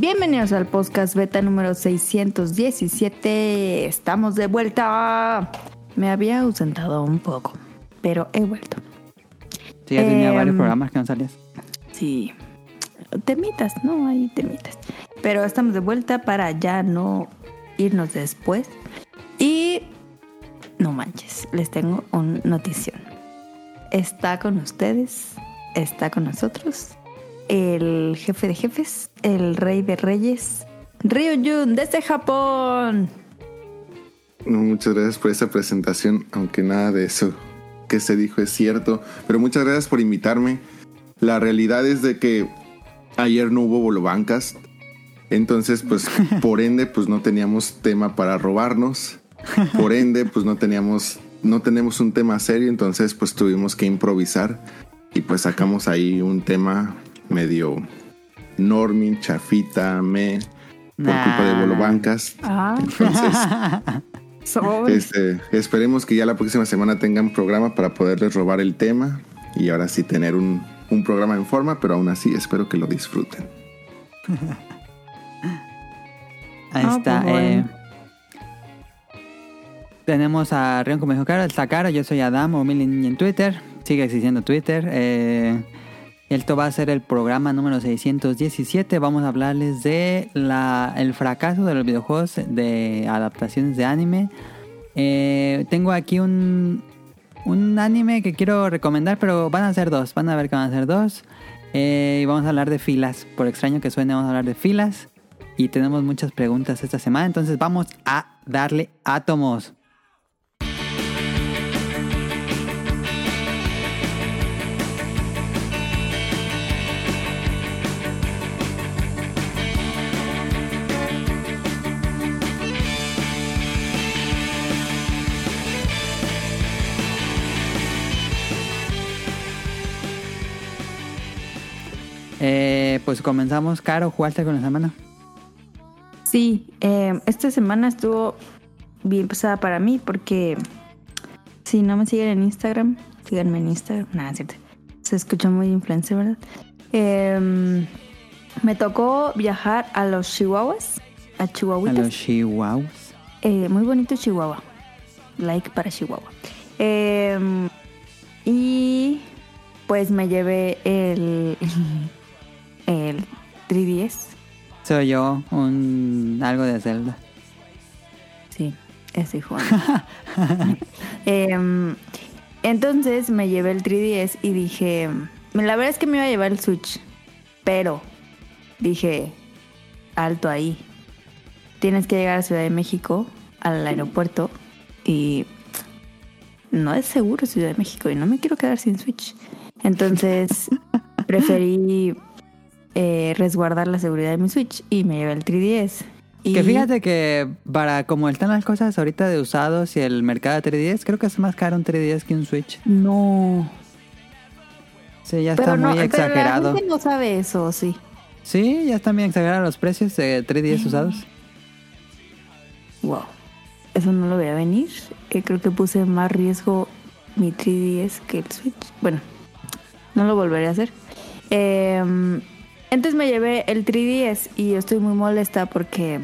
Bienvenidos al podcast beta número 617. Estamos de vuelta. Me había ausentado un poco, pero he vuelto. Sí, ya tenía Em, varios programas que no salías. Sí. Temitas, no hay temitas. Pero estamos de vuelta para ya no irnos después. Y no manches, les tengo una notición. Está con ustedes, está con nosotros, el jefe de jefes, el rey de reyes, Ryujun desde Japón. No, muchas gracias por esa presentación, aunque nada de eso que se dijo es cierto. Pero muchas gracias por invitarme. La realidad es de que ayer no hubo Bolobancas. Entonces, pues, por ende, pues no teníamos tema para robarnos. Por ende, pues no teníamos, no tenemos un tema serio. Entonces, pues tuvimos que improvisar. Y pues sacamos ahí un tema medio norming, chafita, me, por culpa de Nah. Bolobancas. Ah, Entonces, este, esperemos que ya la próxima semana tengan programa para poderles robar el tema y ahora sí tener un, un programa en forma, pero aún así espero que lo disfruten. Ahí Ah, está. pues bueno. eh, tenemos a Rion como dijo Caro, está Caro, yo soy Adam o Milin en Twitter. Sigue existiendo Twitter. Eh, esto va a ser el programa número 617. Vamos a hablarles de la, el fracaso de los videojuegos de adaptaciones de anime. Eh, tengo aquí un, un anime que quiero recomendar, pero van a ser dos. Van a ver que van a ser dos. Eh, y vamos a hablar de filas. Por extraño que suene, vamos a hablar de filas. Y tenemos muchas preguntas esta semana, entonces vamos a darle átomos. Eh, pues comenzamos. Caro, ¿jugaste con la semana? Sí, eh, esta semana estuvo bien pesada para mí porque si no me siguen en Instagram, síganme en Instagram. Nada, cierto. Se escucha muy influencer, ¿verdad? Eh, me tocó viajar a los Chihuahuas, a A Chihuahuitas. los chihuahuas. Eh, muy bonito Chihuahua. Like para Chihuahua. Eh, y pues me llevé el, el 3DS. Soy yo, un algo de Zelda. Sí, estoy jugando. Em, entonces me llevé el 3DS y dije, la verdad es que me iba a llevar el Switch, pero dije, alto ahí. Tienes que llegar a Ciudad de México, al aeropuerto, y no es seguro Ciudad de México y no me quiero quedar sin Switch. Entonces preferí eh, resguardar la seguridad de mi Switch y me llevé el 3DS. Y Que fíjate que para como están las cosas ahorita de usados y el mercado de 3DS, creo que es más caro un 3DS que un Switch. No. Sí, ya está no, muy pero exagerado. la gente no sabe eso, sí. Sí, ya están bien exagerados los precios de 3DS Mm. usados. Wow. Eso no lo veía venir. Eh, creo que puse más riesgo mi 3DS que el Switch. Bueno, no lo volveré a hacer. Em, entonces me llevé el 3DS y estoy muy molesta porque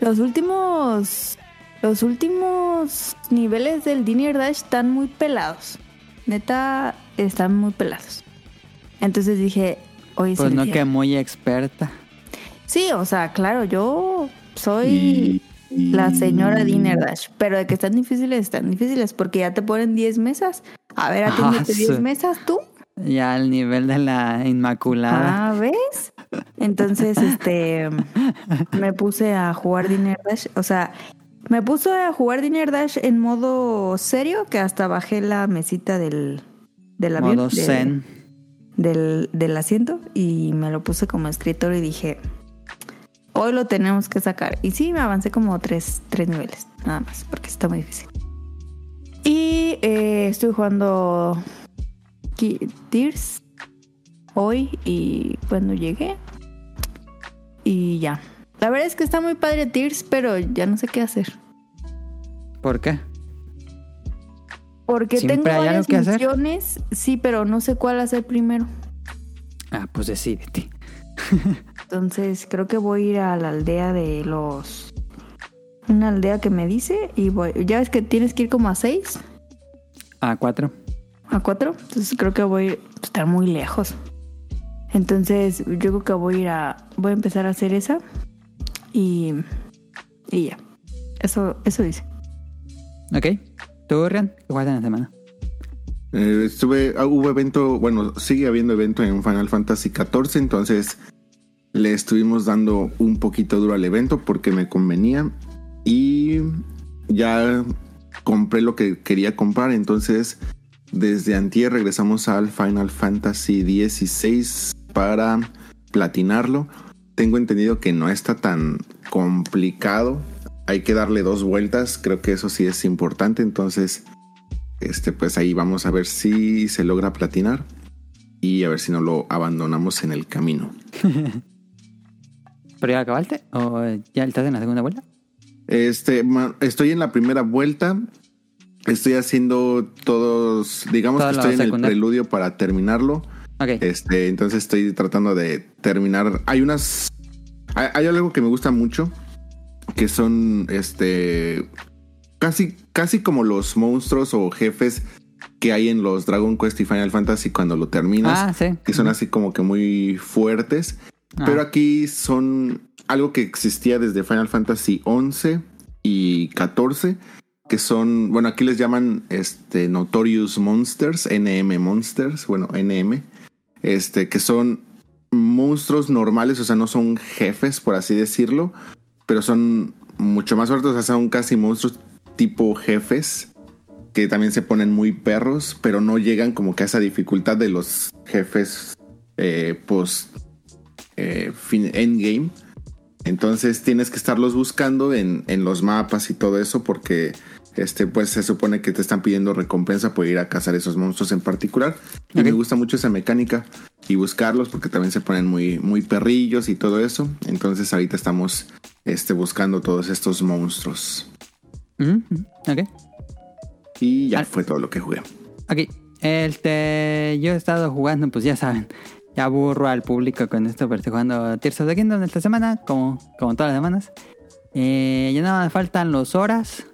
los últimos los últimos niveles del Diner Dash están muy pelados. Neta, están muy pelados. Entonces dije, oye, Pues no Cintia, que muy experta. Sí, o sea, claro, yo soy Y- y- la señora Dinner Dash, pero de que están difíciles, están difíciles, porque ya te ponen 10 mesas. A ver, atiéndete Ah, 10 sí. mesas tú. Ya al nivel de la Inmaculada. Ah, ¿ves? Entonces, este, me puse a jugar Dinner Dash, o sea, me puse a jugar Dinner Dash en modo serio, que hasta bajé la mesita del, del avión. Modo de- zen. del, del asiento y me lo puse como escritor y dije, hoy lo tenemos que sacar. Y sí, me avancé como tres, tres niveles, nada más, porque está muy difícil. Y eh, estoy jugando Tears hoy y cuando llegué. Y ya. La verdad es que está muy padre Tears, pero ya no sé qué hacer. ¿Por qué? Porque ¿Siempre tengo varias que hacer? misiones, sí, pero no sé cuál hacer primero. Ah, pues decídete. Entonces creo que voy a ir a la aldea de los... Una aldea que me dice y voy... Ya ves que tienes que ir como a seis, A cuatro. A cuatro. Entonces creo que voy a estar muy lejos. Entonces yo creo que voy a ir a... Voy a empezar a hacer esa y... Y ya. Eso, eso dice. Ok. ¿Tú, Rian? ¿Qué en la semana? Eh, estuve, ah, hubo evento, bueno, sigue habiendo evento en Final Fantasy XIV, entonces le estuvimos dando un poquito duro al evento porque me convenía y ya compré lo que quería comprar, entonces desde antier regresamos al Final Fantasy XVI para platinarlo. Tengo entendido que no está tan complicado, hay que darle dos vueltas, creo que eso sí es importante, entonces este, pues ahí vamos a ver si se logra platinar y a ver si no lo abandonamos en el camino. ¿Pero ya acabaste? ¿O ya estás en la segunda vuelta? Este, estoy en la primera vuelta. Estoy haciendo todos, digamos que estoy en el preludio para terminarlo. Ok. Este, entonces estoy tratando de terminar. Hay unas, hay, hay algo que me gusta mucho, que son, este, casi, casi como los monstruos o jefes que hay en los Dragon Quest y Final Fantasy cuando lo terminas. Ah, sí. que son así como que muy fuertes. Ah. Pero aquí son algo que existía desde Final Fantasy 11 y 14, que son, bueno, aquí les llaman este Notorious Monsters, NM Monsters, bueno, NM, este que son monstruos normales, o sea, no son jefes por así decirlo, pero son mucho más fuertes, o sea, son casi monstruos tipo jefes que también se ponen muy perros, pero no llegan como que a esa dificultad de los jefes eh, post eh, fin- endgame. Entonces tienes que estarlos buscando en, en los mapas y todo eso porque este pues se supone que te están pidiendo recompensa por ir a cazar esos monstruos en particular. Y Ok. me gusta mucho esa mecánica y buscarlos porque también se ponen muy, muy perrillos y todo eso. Entonces ahorita estamos este, buscando todos estos monstruos. Ok. Y ya Ah. fue todo lo que jugué. Ok. Este, yo he estado jugando, pues ya saben, ya aburro al público con esto, pero estoy jugando Tears of the Kingdom esta semana, como, como todas las semanas. Eh, ya nada más faltan los horas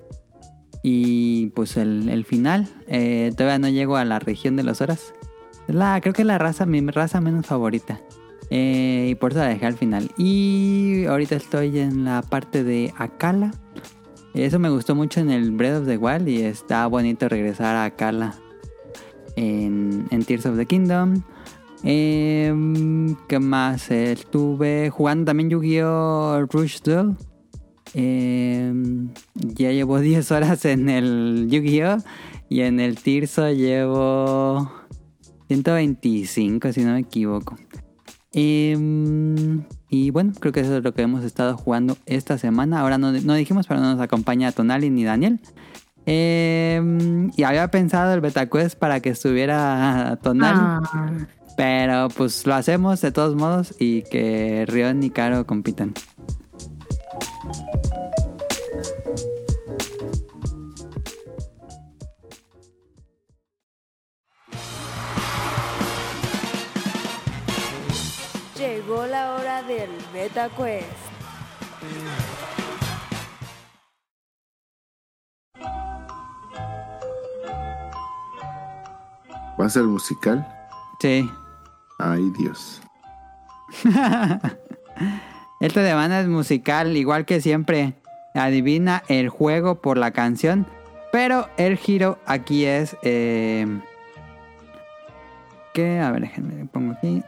y pues el, el final. Eh, todavía no llego a la región de los horas. La, creo que es la raza, mi raza menos favorita. Eh, y por eso la dejé al final. Y ahorita estoy en la parte de Akala. Eso me gustó mucho en el Breath of the Wild y está bonito regresar a Akala en, en Tears of the Kingdom. Em, ¿Qué más? Estuve jugando también Yu-Gi-Oh! Rush Duel. Em, ya llevo 10 horas en el Yu-Gi-Oh! Y en el Tirso llevo 125, si no me equivoco. Em, y bueno, creo que eso es lo que hemos estado jugando esta semana. Ahora no, no dijimos, pero no nos acompaña Tonali ni Daniel. Em, y había pensado el beta quest para que estuviera Tonali. Ah, Pero pues lo hacemos de todos modos y que Rion y Caro compitan. Llegó la hora del Beta Quest. ¿Va a ser musical? Sí. Ay, Dios. Esta semana es musical, igual que siempre. Adivina el juego por la canción. Pero el giro aquí es. Eh, que, a ver, déjenme pongo aquí.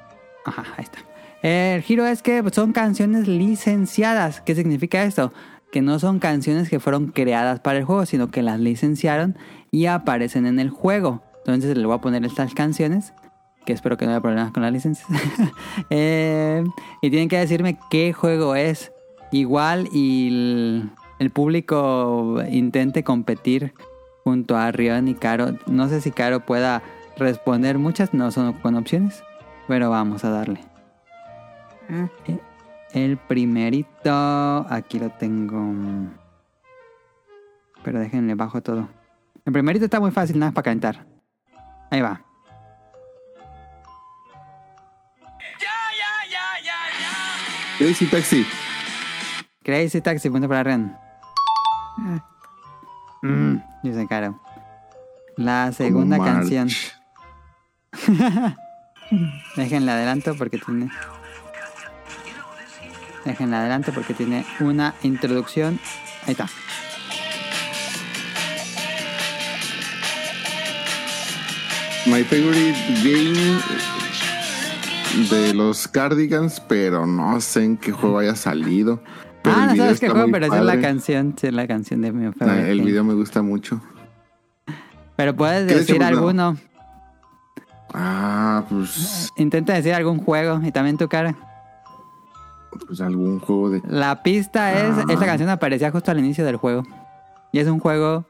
Ajá, ahí está. El giro es que son canciones licenciadas. ¿Qué significa esto? Que no son canciones que fueron creadas para el juego, sino que las licenciaron y aparecen en el juego. Entonces le voy a poner estas canciones que espero que no haya problemas con las licencias. Eh, y tienen que decirme qué juego es. Igual y el, el público intente competir junto a Rion y Caro. No sé si Caro pueda responder muchas, no son con opciones, pero vamos a darle. Eh, El primerito, aquí lo tengo. Pero déjenle bajo todo. El primerito está muy fácil, nada más para calentar. Ahí va. Crazy Taxi. Crazy Taxi, punto para Ren. Mm, yo sé, caro. La segunda Como canción. Déjenla adelanto porque tiene. Déjenla adelanto porque tiene una introducción. Ahí está. My favorite game de los Cardigans, pero no sé en qué juego haya salido. Pero ah, no sabes qué juego, pero esa es la padre. canción. Es la canción de mi Ah, favorite El video me gusta mucho. Pero puedes ¿Qué de decir alguno. Ah, pues, Intenta decir algún juego y también tu cara. pues algún juego de... La pista es. Ah. Esta canción aparecía justo al inicio del juego. Y es un juego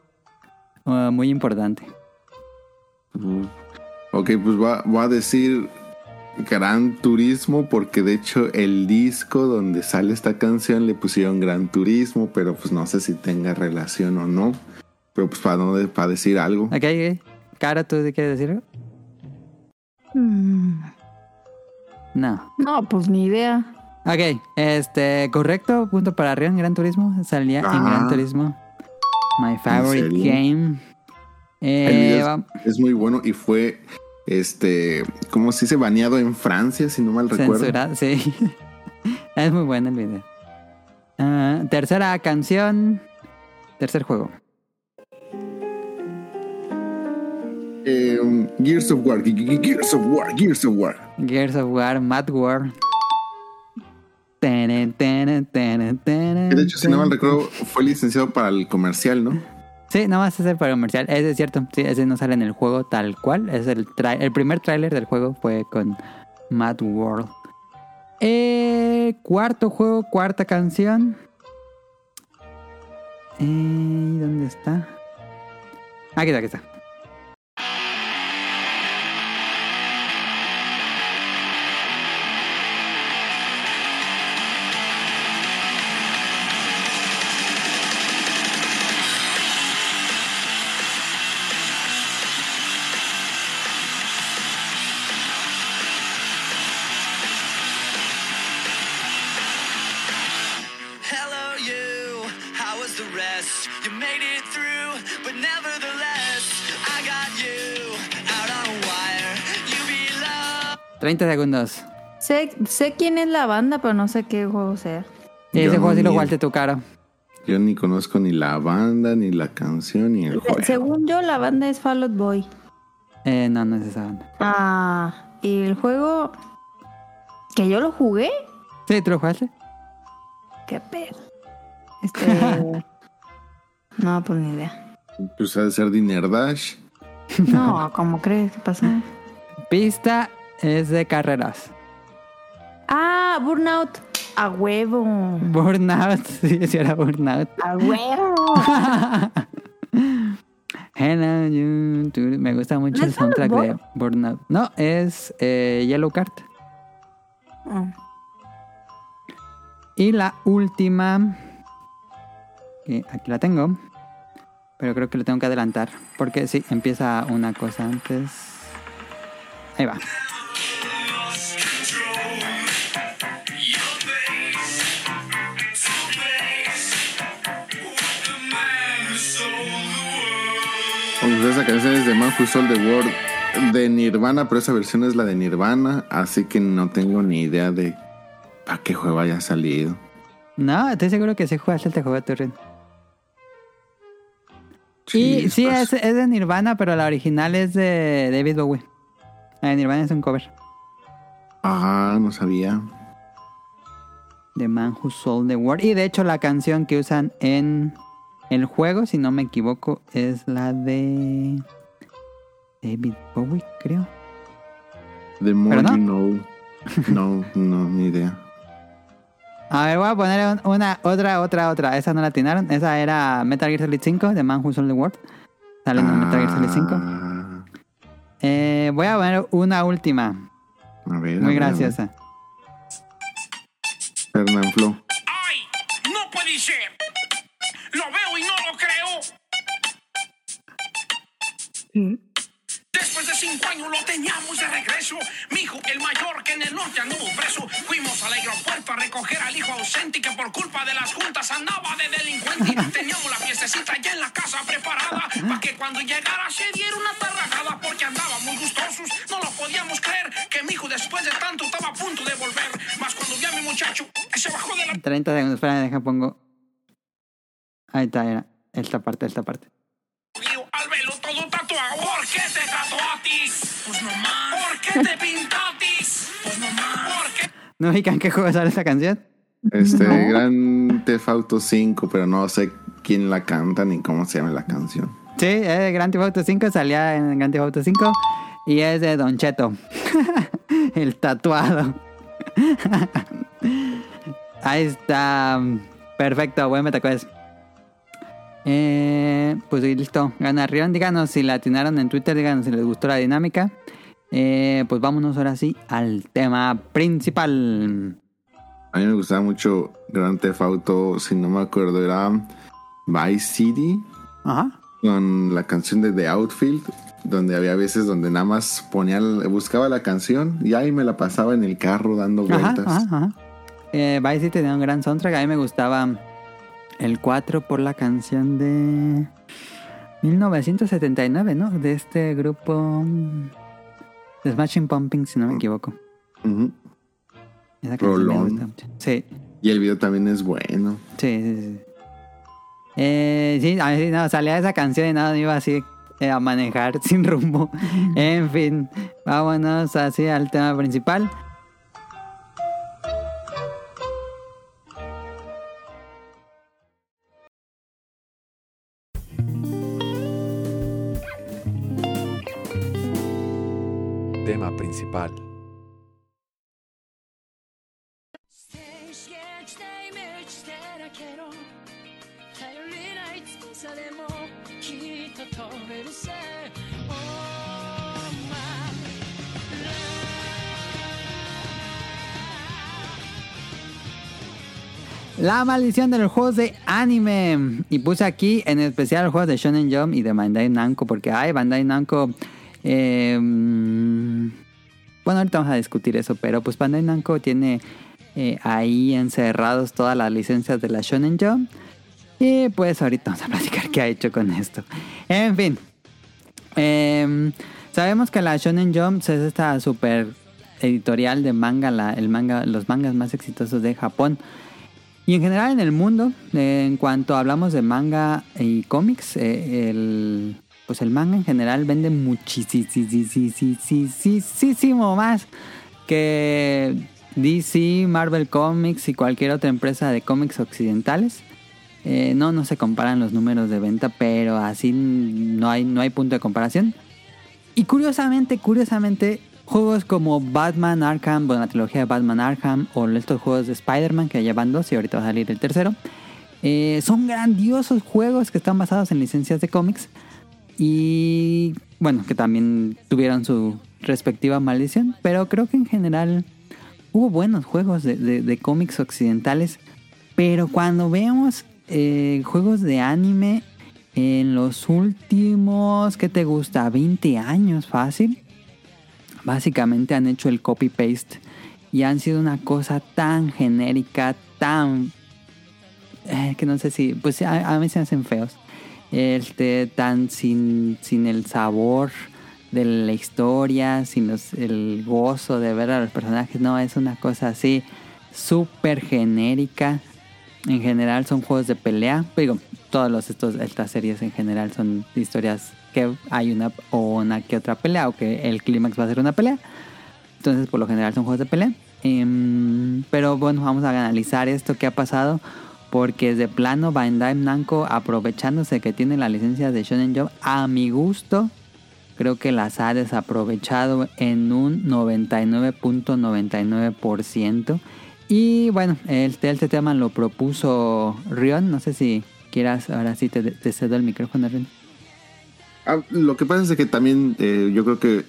uh, muy importante. Uh, Ok, pues voy a, voy a decir Gran Turismo porque de hecho el disco donde sale esta canción le pusieron Gran Turismo, pero pues no sé si tenga relación o no. Pero pues para, no, para decir algo. Ok, ok. Cara, ¿tú quieres decir algo? Mm, No. No, pues ni idea. Ok, este, correcto, punto para Rion, Gran Turismo. Salía en. Gran Turismo. My favorite game. Eh, El video va- es, es muy bueno y fue, este, ¿cómo se dice? Baneado en Francia, si no mal recuerdo. censurado, sí. es muy bueno el video. Ah, tercera canción. Tercer juego. Eh, Gears of War, Ge- Ge- Gears of War, Gears of War. Gears of War, Mad War. Tene, tene, tene, de hecho, si no mal recuerdo, fue licenciado para el comercial, ¿no? Sí, nada más es el para comercial. Ese es cierto. Sí, ese no sale en el juego tal cual. Es el, el primer tráiler del juego fue con Mad World. Eh, cuarto juego, cuarta canción. Eh, ¿y ¿Dónde está? Aquí está, aquí está. 30 segundos. Sé, sé quién es la banda, pero no sé qué juego sea. Y Yo ese juego sí lo jugaste tu cara. Yo ni conozco ni la banda, ni la canción, ni el juego. Según yo, la banda es Fall Out Boy. Eh, no, no es esa banda. Ah, y el juego que yo lo jugué, Sí, ¿tú lo jugaste? qué pedo. Este. no, pues ni idea. Pues ha de ser Dinner Dash. No, ¿cómo crees? ¿Qué pasó? Pista es de carreras. Ah, Burnout. A huevo. Burnout. Sí, sí era Burnout. A huevo. Hello, you, tú- Me gusta mucho ¿No el soundtrack de Burnout. No, es eh, Yellow Card. Ah, Y la última. Que aquí la tengo. Pero creo que lo tengo que adelantar. Porque sí, empieza una cosa antes. Ahí va. Pues esa canción es de Man Who Sold the World de Nirvana, pero esa versión es la de Nirvana, así que no tengo ni idea de para qué juego haya salido. No, estoy seguro que sí jugaste este juego, Turren. y sí, es, es de Nirvana, pero la original es de David Bowie. La de Nirvana es un cover. Ah, no sabía. The Man Who Sold the World. Y de hecho la canción que usan en el juego, si no me equivoco, es la de David Bowie, creo. The more ¿Pero you know. No, no, ni idea. A ver, voy a poner un- una, otra, otra, otra. Esa no la atinaron. Esa era Metal Gear Solid 5, The Man Who Sold the World. Sale en Metal Gear Solid 5. Ah, Eh, voy a poner una última. a ver. a Muy ver, a ver. graciosa. Fernán Flo. ¡Ay! ¡No puede ser! ¡Lo veo y no lo creo! Después de cinco años lo teníamos de regreso. Mi hijo, el mayor, que en el norte anduvo preso. Fuimos al aeropuerto a recoger al hijo ausente y que por culpa de las juntas andaba de delincuente. Teníamos la fiestecita ya en la casa preparada para que cuando llegara se diera una tarragada porque andábamos gustosos. No lo podíamos creer que mi hijo después de tanto estaba a punto de volver. Más cuando vi a mi muchacho se bajó de la 30 segundos, espera, deja pongo. Ahí está, era. Esta parte, esta parte. Al verlo todo tatuado. ¿Por qué te tatuatis? Pues no más. ¿Por qué te pintatis? Pues no más. ¿Por qué? ¿No ubican qué juego sale esta canción? Este, Gran Theft Auto 5, pero no sé quién la canta ni cómo se llama la canción. Sí, es de Grand Theft Auto 5, salía en Grand Theft Auto 5 y es de Don Cheto, el tatuado. Ahí está, perfecto, buen metaquest. Eh, pues listo, ganaron. Díganos si la atinaron en Twitter, díganos si les gustó la dinámica. Eh, pues vámonos ahora sí al tema principal. A mí me gustaba mucho Grand Theft Auto, si no me acuerdo, era Vice City Ajá. con la canción de The Outfield, donde había veces donde nada más ponía, buscaba la canción y ahí me la pasaba en el carro dando Ajá, vueltas. ajá, ajá. Eh, Vice City tenía un gran soundtrack. A mí me gustaba el 4 por la canción de 1979, ¿no? De este grupo de Smashing Pumping, si no me equivoco. Ujú. Esa canción me gusta mucho. Sí, Y el video también es bueno. sí, sí. sí. Eh, sí, a mí no, salía esa canción y nada, me iba así eh, a manejar sin rumbo. en fin, vámonos así al tema principal. La maldición de los juegos de anime. Y puse aquí en especial los juegos de Shonen Jump y de Bandai Namco. Porque hay Bandai Namco. eh, mm, bueno, ahorita vamos a discutir eso. Pero pues Bandai Namco tiene eh, ahí encerrados todas las licencias de la Shonen Jump. Y pues ahorita vamos a platicar qué ha hecho con esto. En fin. Em, sabemos que la Shonen Jump es esta super editorial de manga, el manga, los mangas más exitosos de Japón. Y en general en el mundo, en cuanto hablamos de manga y cómics, eh, el, pues el manga en general vende muchísimo más que DC, Marvel Comics y cualquier otra empresa de cómics occidentales. Eh, no, no se comparan los números de venta, pero así no hay, no hay punto de comparación. Y curiosamente, curiosamente, juegos como Batman Arkham, bueno, la trilogía de Batman Arkham, o estos juegos de Spider-Man, que ya van dos y ahorita va a salir el tercero, eh, son grandiosos juegos que están basados en licencias de cómics y, bueno, que también tuvieron su respectiva maldición, pero creo que en general hubo buenos juegos de, de- cómics occidentales, pero cuando vemos eh, juegos de anime en los últimos, ¿qué te gusta? 20 años fácil. Básicamente han hecho el copy-paste y han sido una cosa tan genérica, tan... eh, que no sé si... Pues a, a mí se hacen feos. Este, tan sin, sin el sabor de la historia, sin el gozo de ver a los personajes. No, es una cosa así súper genérica. En general son juegos de pelea. Digo, todas estas series en general son historias que hay una o una que otra pelea o que el clímax va a ser una pelea. Entonces, por lo general son juegos de pelea. Em, pero bueno, vamos a analizar esto que ha pasado. Porque de plano Bandai Namco, aprovechándose que tiene la licencia de Shonen Jump, a mi gusto, creo que las ha desaprovechado en un 99.99%. Y bueno, este, este tema lo propuso Rion. No sé si quieras, ahora sí te, te cedo el micrófono, Rion. Ah, lo que pasa es que también eh, yo creo que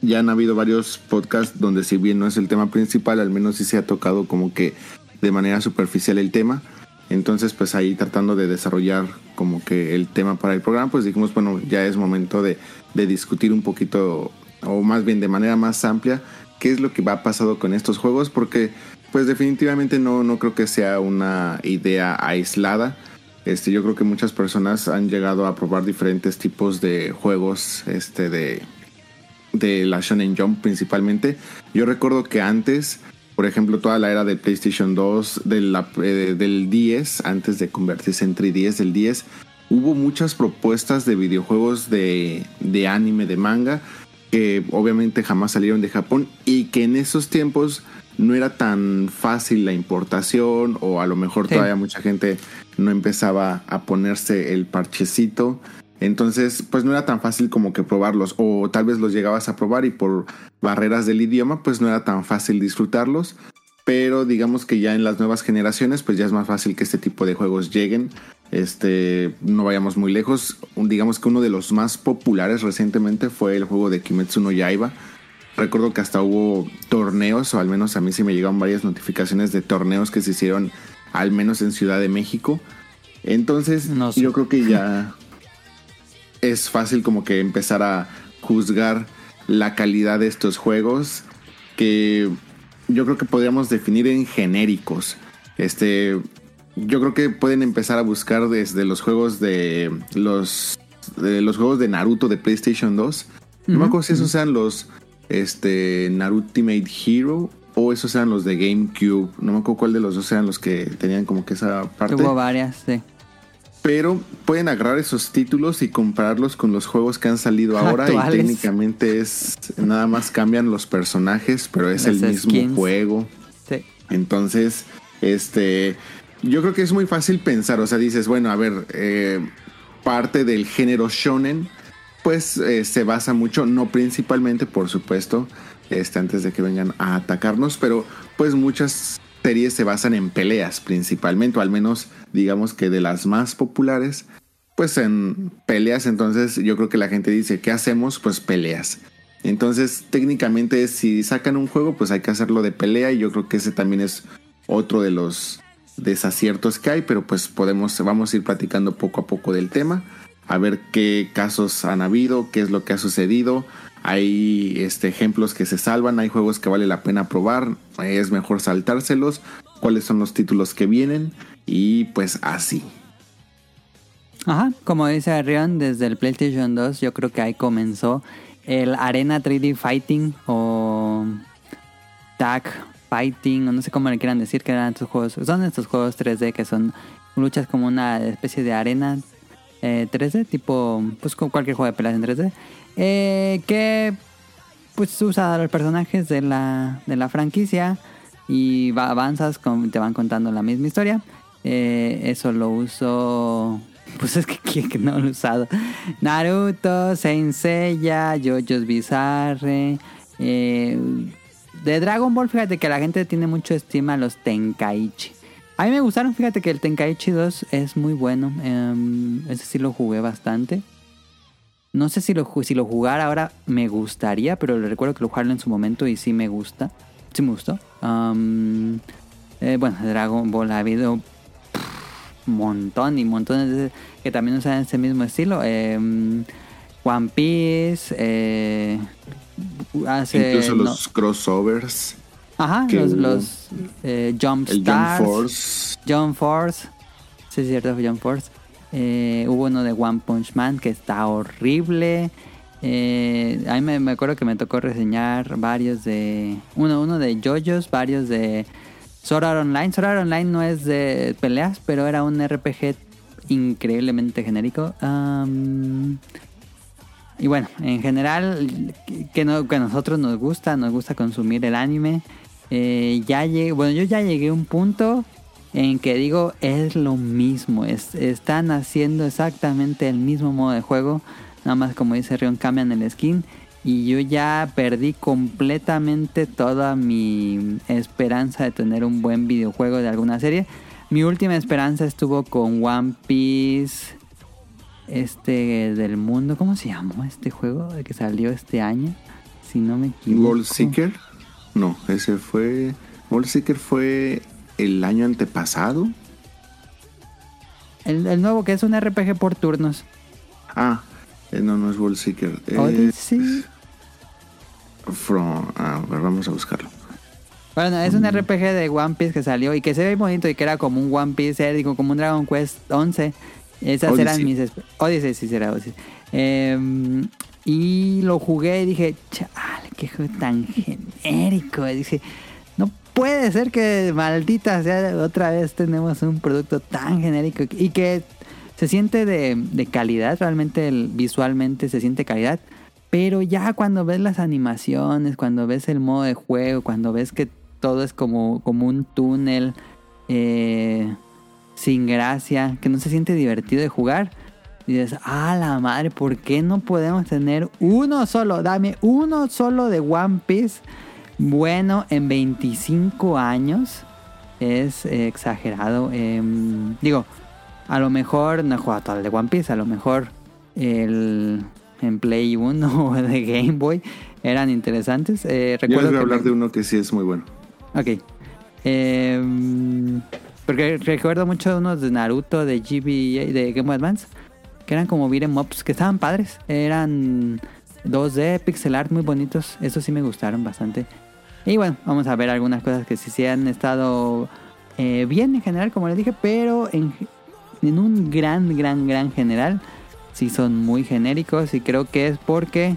ya han habido varios podcasts donde si bien no es el tema principal, al menos sí se ha tocado como que de manera superficial el tema. Entonces pues ahí tratando de desarrollar como que el tema para el programa, pues dijimos, bueno, ya es momento de, de discutir un poquito o más bien de manera más amplia, qué es lo que va pasado con estos juegos, porque pues definitivamente no, no creo que sea una idea aislada. Este, yo creo que muchas personas han llegado a probar diferentes tipos de juegos este, de, de la Shonen Jump principalmente. Yo recuerdo que antes, por ejemplo, toda la era del PlayStation 2, de la- eh, del 10, antes de convertirse en 3DS, del 10, hubo muchas propuestas de videojuegos de, de anime, de manga, que obviamente jamás salieron de Japón y que en esos tiempos no era tan fácil la importación o a lo mejor Sí. todavía mucha gente no empezaba a ponerse el parchecito. Entonces, pues no era tan fácil como que probarlos o tal vez los llegabas a probar y por barreras del idioma, pues no era tan fácil disfrutarlos. Pero digamos que ya en las nuevas generaciones, pues ya es más fácil que este tipo de juegos lleguen. Este, no vayamos muy lejos. Digamos que uno de los más populares recientemente fue el juego de Kimetsu no Yaiba. Recuerdo que hasta hubo torneos, o al menos a mí sí me llegaron varias notificaciones de torneos que se hicieron al menos en Ciudad de México. Entonces, No sé. yo creo que ya es fácil como que empezar a juzgar la calidad de estos juegos que yo creo que podríamos definir en genéricos. Este, yo creo que pueden empezar a buscar desde los juegos de los de los juegos de Naruto de PlayStation 2. No me acuerdo si esos sean los este Naruto Ultimate Hero o esos eran los de GameCube. No me acuerdo cuál de los dos eran los que tenían como que esa parte. Hubo varias, sí. Pero pueden agarrar esos títulos y compararlos con los juegos que han salido ahora Actuales. y técnicamente es nada más cambian los personajes, pero es el mismo skins. juego. Sí. Entonces, este, yo creo que es muy fácil pensar, o sea, dices, bueno, a ver, eh, parte del género shonen, pues eh, se basa mucho, no principalmente, por supuesto, este, antes de que vengan a atacarnos, pero pues muchas series se basan en peleas principalmente, o al menos digamos que de las más populares, pues en peleas, entonces yo creo que la gente dice, ¿qué hacemos? Pues peleas. Entonces, técnicamente, si sacan un juego, pues hay que hacerlo de pelea. Y yo creo que ese también es otro de los desaciertos que hay. Pero pues podemos, vamos a ir platicando poco a poco del tema. A ver qué casos han habido, qué es lo que ha sucedido. Hay este, ejemplos que se salvan, hay juegos que vale la pena probar. Es mejor saltárselos. Cuáles son los títulos que vienen. Y pues así. Ajá, como dice Rion, desde el PlayStation 2 yo creo que ahí comenzó el Arena 3D Fighting o Tag Fighting, o no sé cómo le quieran decir que eran estos juegos. Son estos juegos 3D que son luchas como una especie de arena eh, 3D, tipo, pues con cualquier juego de peleas en 3D, eh, que pues usa a los personajes de la, de la franquicia y va, avanzas, con, te van contando la misma historia. Eh, eso lo uso. Pues es que, que- que no lo he usado. Naruto, Saint Seiya, JoJo's Bizarre. eh, de Dragon Ball, fíjate que la gente tiene mucho estima a los Tenkaichi. A mí me gustaron, fíjate que el Tenkaichi 2 es muy bueno. em, ese sí lo jugué bastante. No sé si lo, si lo jugara ahora me gustaría, pero le recuerdo que lo jugaron en su momento y sí me gusta. Sí me gustó. Eh, bueno, Dragon Ball ha habido montón y montones de, que también usan ese mismo estilo. Em, One Piece, eh, hace... Incluso no- los crossovers. Ajá, los, los eh, Jump El Jump Stars. Force. Jump Force. Sí, es cierto, Jump Force. Eh, hubo uno de One Punch Man que está horrible. Eh, a mí me, me acuerdo que me tocó reseñar varios de. Uno, uno de JoJo's, varios de Sword Art Online. Sword Art Online no es de peleas, pero era un RPG increíblemente genérico. Y bueno, en general, que, no, que a nosotros nos gusta, nos gusta consumir el anime. Eh, ya llegué, bueno, yo ya llegué a un punto en que digo, es lo mismo, es, están haciendo exactamente el mismo modo de juego, nada más como dice Rion, cambian el skin. Y yo ya perdí completamente toda mi esperanza de tener un buen videojuego de alguna serie. Mi última esperanza estuvo con One Piece, este del mundo, ¿cómo se llamó este juego que salió este año? Si no me equivoco. World Seeker. No, ese fue. World Seeker fue el año antepasado. El, el nuevo que es un RPG por turnos. Ah, eh, no, no es World Seeker. Eh, Odyssey. From, a ver, vamos a buscarlo. Bueno, es un RPG de One Piece que salió y que se ve bonito y que era como un One Piece, era como un Dragon Quest 11. Esas Odyssey. eran mis... Odyssey, sí, será Odyssey. Em, y lo jugué y dije, qué juego tan genérico. Dije, no puede ser que maldita sea otra vez tenemos un producto tan genérico y que se siente de, calidad, realmente visualmente se siente calidad. Pero ya cuando ves las animaciones, cuando ves el modo de juego, cuando ves que todo es como, como un túnel eh, sin gracia, que no se siente divertido de jugar, dices, ah, la madre, ¿por qué no podemos tener uno solo? Dame uno solo de One Piece bueno en 25 años. Es eh, exagerado. Em, digo, a lo mejor no he jugado todo el de One Piece, a lo mejor el en Play 1 o de Game Boy eran interesantes. Eh, Yo les recuerdo voy a que hablar me- de uno que sí es muy bueno. Ok. Em, porque recuerdo mucho unos de Naruto, de GBA, de Game Boy Advance, que eran como beat'em ups, que estaban padres. Eran 2D, pixel art muy bonitos. Eso sí me gustaron bastante. Y bueno, vamos a ver algunas cosas que sí, sí han estado eh, bien en general, como les dije, pero en, en un gran, gran, gran general, sí son muy genéricos y creo que es porque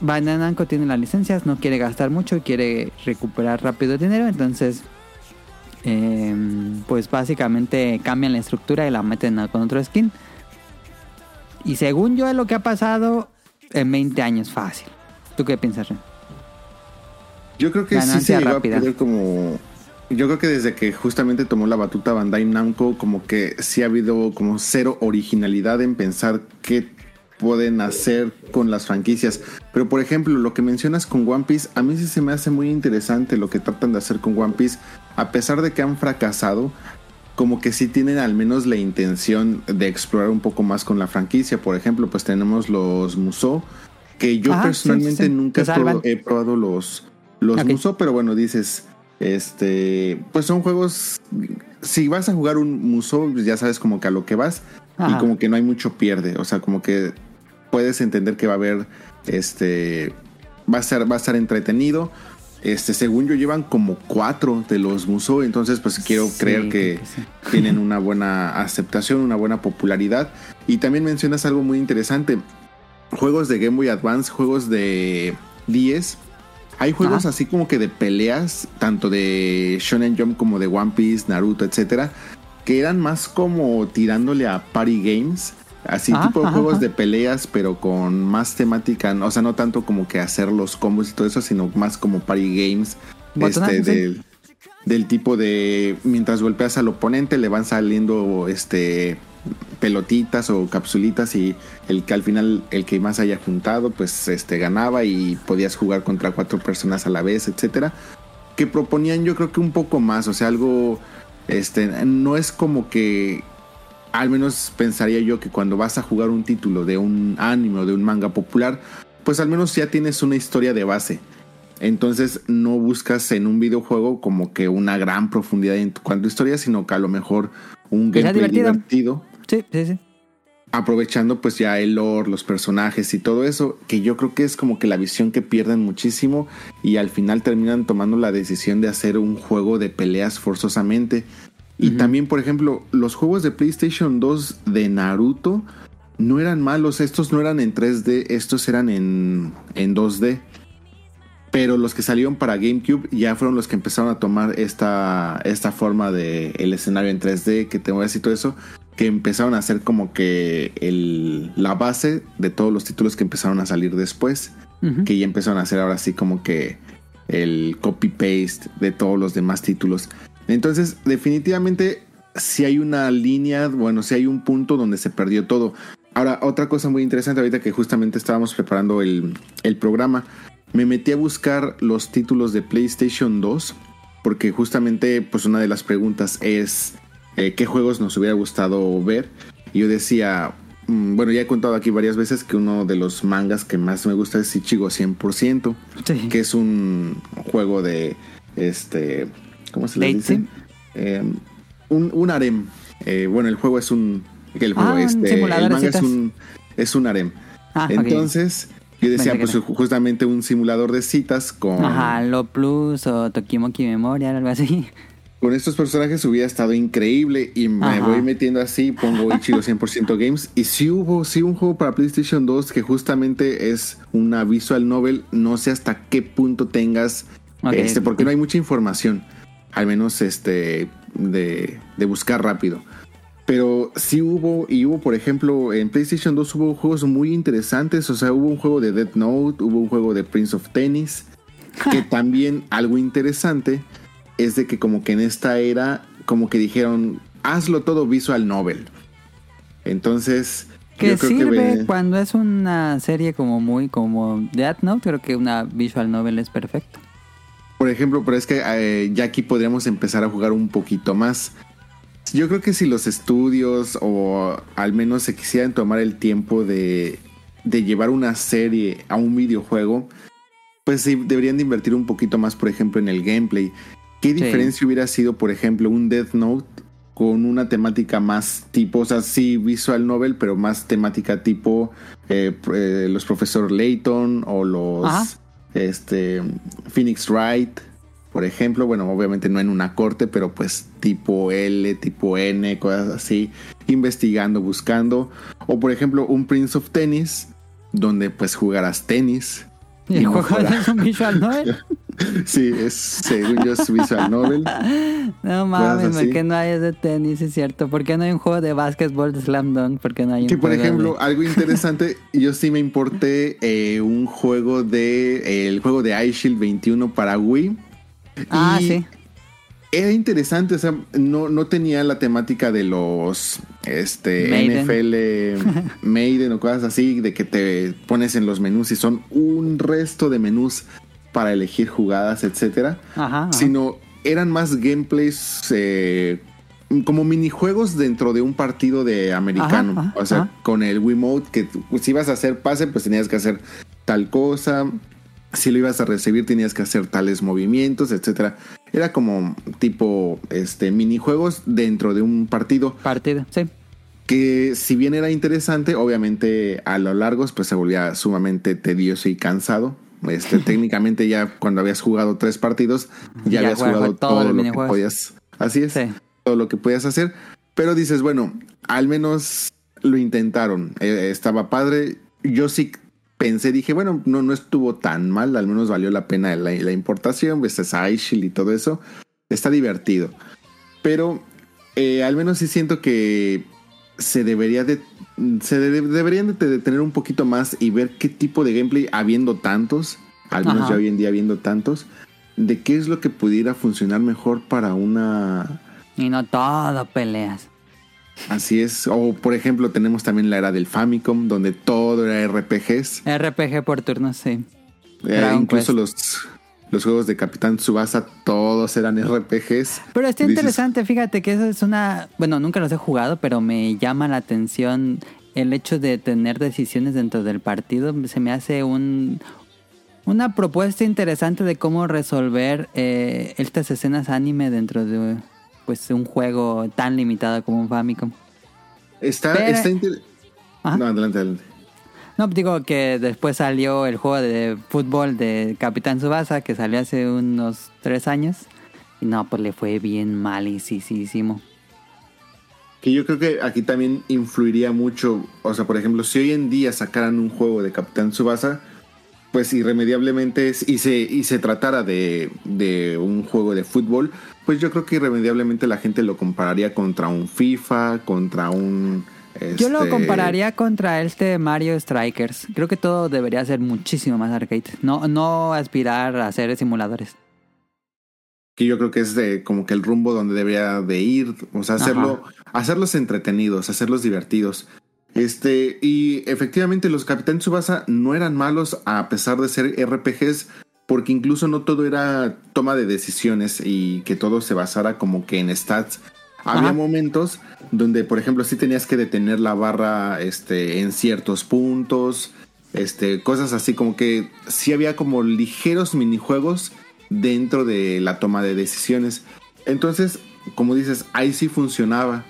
Bandai Namco tiene las licencias, no quiere gastar mucho, quiere recuperar rápido el dinero, entonces eh, pues básicamente cambian la estructura y la meten con otro skin. Y según yo es lo que ha pasado en 20 años fácil. ¿Tú qué piensas, Ren? Yo creo que sí se rápida. a poder como... Yo creo que desde que justamente tomó la batuta Bandai Namco, como que sí ha habido como cero originalidad en pensar qué pueden hacer con las franquicias. Pero por ejemplo, lo que mencionas con One Piece, a mí sí se me hace muy interesante lo que tratan de hacer con One Piece. A pesar de que han fracasado, como que sí tienen al menos la intención de explorar un poco más con la franquicia. Por ejemplo, pues tenemos los Musou, que yo Ajá, sí, personalmente sí, sí. nunca he, prob- probado los, los Ok. Musou, pero bueno, dices, este, pues son juegos, si vas a jugar un Musou, pues ya sabes como que a lo que vas Ajá. y como que no hay mucho pierde, o sea, como que puedes entender que va a haber, este, va a ser, va a estar entretenido. Este, según yo llevan como cuatro de los Musou, entonces pues quiero Sí, creer que que sí. tienen una buena aceptación, una buena popularidad. Y también mencionas algo muy interesante. Juegos de Game Boy Advance, juegos de 10. Hay juegos Ajá. así como que de peleas, tanto de Shonen Jump como de One Piece, Naruto, etcétera, que eran más como tirándole a party games. Así Ajá, tipo ajá, juegos ajá. de peleas, pero con más temática, o sea, no tanto como que hacer los combos y todo eso, sino más como party games. Este, del tipo de mientras golpeas al oponente le van saliendo este pelotitas o capsulitas y el que al final el que más haya juntado pues este ganaba y podías jugar contra cuatro personas a la vez etcétera que proponían yo creo que un poco más o sea algo este no es como que al menos pensaría yo que cuando vas a jugar un título de un anime o de un manga popular pues al menos ya tienes una historia de base entonces no buscas en un videojuego como que una gran profundidad en tu cuanto a historia, sino que a lo mejor un gameplay divertido. divertido. Sí, sí, sí. aprovechando pues ya el lore, los personajes y todo eso, que yo creo que es como que la visión que pierden muchísimo y al final terminan tomando la decisión de hacer un juego de peleas forzosamente. Y también, por ejemplo, los juegos de PlayStation 2 de Naruto no eran malos, estos no eran en 3D, estos eran en, en 2D. Pero los que salieron para GameCube ya fueron los que empezaron a tomar esta, esta forma de el escenario en 3D, que te voy a decir todo eso, que empezaron a hacer como que el, la base de todos los títulos que empezaron a salir después, que ya empezaron a hacer ahora sí como que el copy-paste de todos los demás títulos. Entonces, definitivamente, si hay una línea, bueno, si hay un punto donde se perdió todo. Ahora, otra cosa muy interesante, ahorita que justamente estábamos preparando el, el programa, me metí a buscar los títulos de PlayStation 2, porque justamente, pues una de las preguntas es eh, qué juegos nos hubiera gustado ver. Y yo decía, mm, bueno, ya he contado aquí varias veces que uno de los mangas que más me gusta es Ichigo 100%, Sí. que es un juego de, este, ¿cómo se le Date dice? Eh, un, un harem. Eh, bueno, el juego es un, el juego, Ah, un este, el manga es un, es un harem. Ah. Entonces, Yo decía, pues justamente un simulador de citas con, Ajá, Lo Plus o Tokimoki Memorial, algo así. con estos personajes hubiera estado increíble y me Ajá. voy metiendo así, pongo Ichigo 100% Games y sí hubo, sí un juego para PlayStation 2 que justamente es una visual novel, no sé hasta qué punto tengas, este, porque no hay mucha información, al menos este, de, de buscar rápido. Pero sí hubo, y hubo, por ejemplo, en PlayStation 2 hubo juegos muy interesantes. O sea, hubo un juego de Death Note, hubo un juego de Prince of Tennis. Que también algo interesante es de que como que en esta era, como que dijeron, hazlo todo visual novel. Entonces, Que yo creo sirve que ve- cuando es una serie como muy como Death Note, creo que una visual novel es perfecto. Por ejemplo, pero es que eh, ya aquí podríamos empezar a jugar un poquito más. Yo creo que si los estudios o al menos se quisieran tomar el tiempo de, de llevar una serie a un videojuego, pues sí, deberían de invertir un poquito más, por ejemplo, en el gameplay. ¿Qué diferencia hubiera sido, por ejemplo, un Death Note con una temática más tipo, o sea, sí, visual novel, pero más temática tipo eh, eh, los profesor Layton o los Ajá. Este Phoenix Wright, por ejemplo, bueno, obviamente no en una corte, pero pues tipo L, tipo N, cosas así, investigando, buscando, o por ejemplo un Prince of Tennis, donde pues jugarás tenis. Y no un visual novel. Sí, es según yo es visual novel. No mames. ¿por qué no hay de tenis? Es cierto. ¿Por qué no hay un juego de básquetbol de Slam Dunk? ¿Por qué no hay un Que por juego ejemplo, de- algo interesante, yo sí me importé eh, un juego de eh, el juego de iShield 21 para Wii. Ah, Y sí. Era interesante, o sea, no, no tenía la temática de los este Maiden. NFL Maiden o cosas así, de que te pones en los menús y son un resto de menús para elegir jugadas, etcétera Ajá. ajá. sino eran más gameplays eh, como minijuegos dentro de un partido de americano. Ajá, o sea, con el Wiimote, que tú- si ibas a hacer pase, pues tenías que hacer tal cosa. Si lo ibas a recibir, tenías que hacer tales movimientos, etcétera. Era como tipo este minijuegos dentro de un partido Partido, sí. que si bien era interesante, obviamente a lo largo pues se volvía sumamente tedioso y cansado. Este, técnicamente ya cuando habías jugado tres partidos, ya, Ya habías jugado todo lo que podías. Así es, Sí. todo lo que podías hacer. Pero dices, bueno, al menos lo intentaron. Eh, estaba padre. Yo sí pensé, dije, bueno, no, no estuvo tan mal, al menos valió la pena la, la importación, ves es iShield y todo eso. Está divertido. Pero eh, al menos sí siento que se debería de se de- deberían de detener un poquito más y ver qué tipo de gameplay habiendo tantos, al menos Ajá. ya hoy en día habiendo tantos, de qué es lo que pudiera funcionar mejor para una Y no todo peleas. así es, o por ejemplo, tenemos también la era del Famicom donde todo era RPGs, RPG por turnos, sí. Eh, incluso Quest. los los juegos de Capitán Tsubasa todos eran RPGs. Pero está Dices, interesante, fíjate que eso es una... Bueno, nunca los he jugado, pero me llama la atención el hecho de tener decisiones dentro del partido. Se me hace un... Una propuesta interesante de cómo resolver eh, estas escenas anime dentro de pues un juego tan limitado como un Famicom. Está, Pero- está inter-. No, adelante, adelante. No, digo que después salió el juego de fútbol de Capitán Subasa, que salió hace unos tres años. Y no, pues le fue bien malísimo. Que yo creo que aquí también influiría mucho, o sea, por ejemplo, si hoy en día sacaran un juego de Capitán Subasa, pues irremediablemente, y se, y se tratara de, de un juego de fútbol, pues yo creo que irremediablemente la gente lo compararía contra un FIFA, contra un... Yo lo este, compararía contra este Mario Strikers. Creo que todo debería ser muchísimo más arcade. No, no aspirar a hacer simuladores. Que yo creo que es de, como que el rumbo donde debería de ir, o sea, hacerlo, hacerlos entretenidos, hacerlos divertidos. Este, y efectivamente los Capitán Tsubasa no eran malos a pesar de ser RPGs, porque incluso no todo era toma de decisiones y que todo se basara como que en stats. Había momentos donde, por ejemplo, sí tenías que detener la barra este, en ciertos puntos, este, cosas así como que sí había como ligeros minijuegos dentro de la toma de decisiones. Entonces, como dices, ahí sí funcionaba,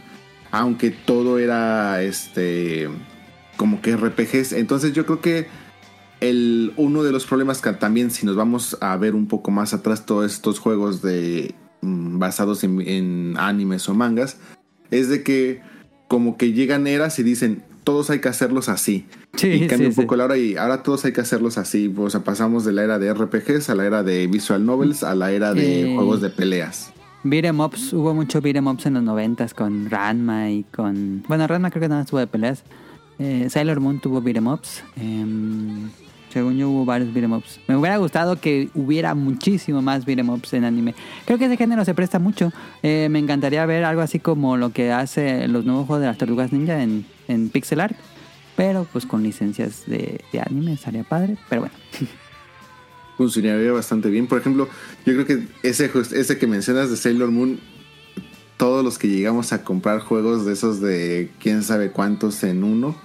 aunque todo era este como que RPGs. Entonces yo creo que el, uno de los problemas que también si nos vamos a ver un poco más atrás todos estos juegos de mm, basados en, en animes o mangas es de que como que llegan eras y dicen todos hay que hacerlos así Sí, y cambia sí, un sí. poco la hora y ahora todos hay que hacerlos así o sea pasamos de la era de RPGs a la era de visual novels a la era de Eh. juegos de peleas Beat'em ups, hubo mucho beat'em ups en los noventas con Ranma y con... Bueno, Ranma creo que nada más tuvo de peleas. Eh, Sailor Moon tuvo beat'em ups. Em, según yo hubo varios beat'em ups. Me hubiera gustado que hubiera muchísimo más beat'em ups en anime. Creo que ese género se presta mucho. Eh, me encantaría ver algo así como lo que hace los nuevos juegos de las tortugas ninja en, en pixel art. Pero pues con licencias de, de anime estaría padre. Pero bueno. funcionaría bastante bien. Por ejemplo, yo creo que ese, ese que mencionas de Sailor Moon, todos los que llegamos a comprar juegos de esos de quién sabe cuántos en uno,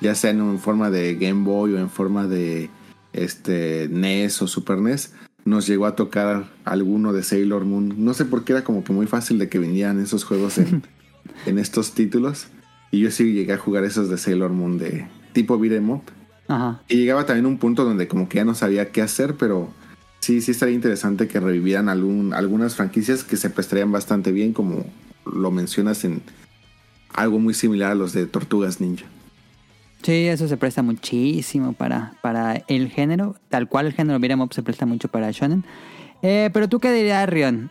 ya sean en forma de Game Boy o en forma de este NES o Super NES, nos llegó a tocar alguno de Sailor Moon. No sé por qué era como que muy fácil de que vinieran esos juegos en, en estos títulos. Y yo sí llegué a jugar esos de Sailor Moon de tipo beat'em up. Ajá. Y llegaba también un punto donde como que ya no sabía qué hacer, pero sí, sí estaría interesante que revivieran algún, algunas franquicias que se prestarían bastante bien, como lo mencionas en algo muy similar a los de Tortugas Ninja. Sí, eso se presta muchísimo para, para el género. Tal cual el género beat'em up se presta mucho para shonen. Eh, pero tú qué dirías, Rion?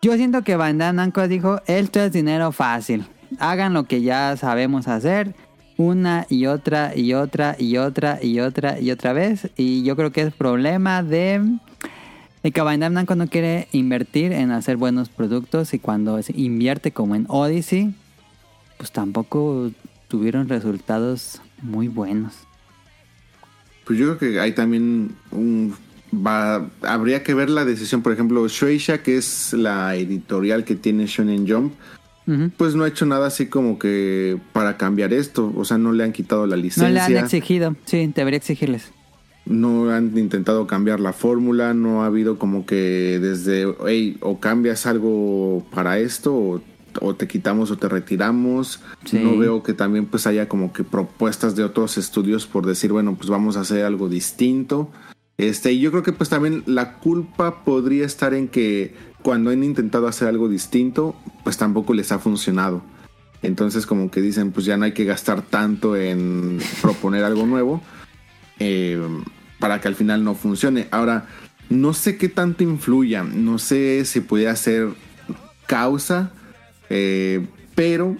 Yo siento que Bandai Namco dijo, esto es dinero fácil. Hagan lo que ya sabemos hacer. Una y otra y otra y otra y otra y otra vez. Y yo creo que es problema de, que Bandai Namco no quiere invertir en hacer buenos productos. Y cuando invierte como en Odyssey, pues tampoco tuvieron resultados muy buenos. Pues yo creo que hay también un... Va, habría que ver la decisión, por ejemplo, Shueisha, que es la editorial que tiene Shonen Jump, pues no ha hecho nada así como que para cambiar esto, o sea, no le han quitado la No licencia. le han exigido, sí, debería exigirles. no han intentado cambiar la fórmula, no ha habido como que desde, hey, o cambias algo para esto, o, o te quitamos o te retiramos. Sí. No veo que también pues haya como que propuestas de otros estudios por decir, bueno, pues vamos a hacer algo distinto. Este, y yo creo que pues también la culpa podría estar en que cuando han intentado hacer algo distinto, pues tampoco les ha funcionado. Entonces como que dicen, pues ya no hay que gastar tanto en proponer algo nuevo eh, para que al final no funcione. Ahora, no sé qué tanto influya, no sé si puede ser causa, eh, pero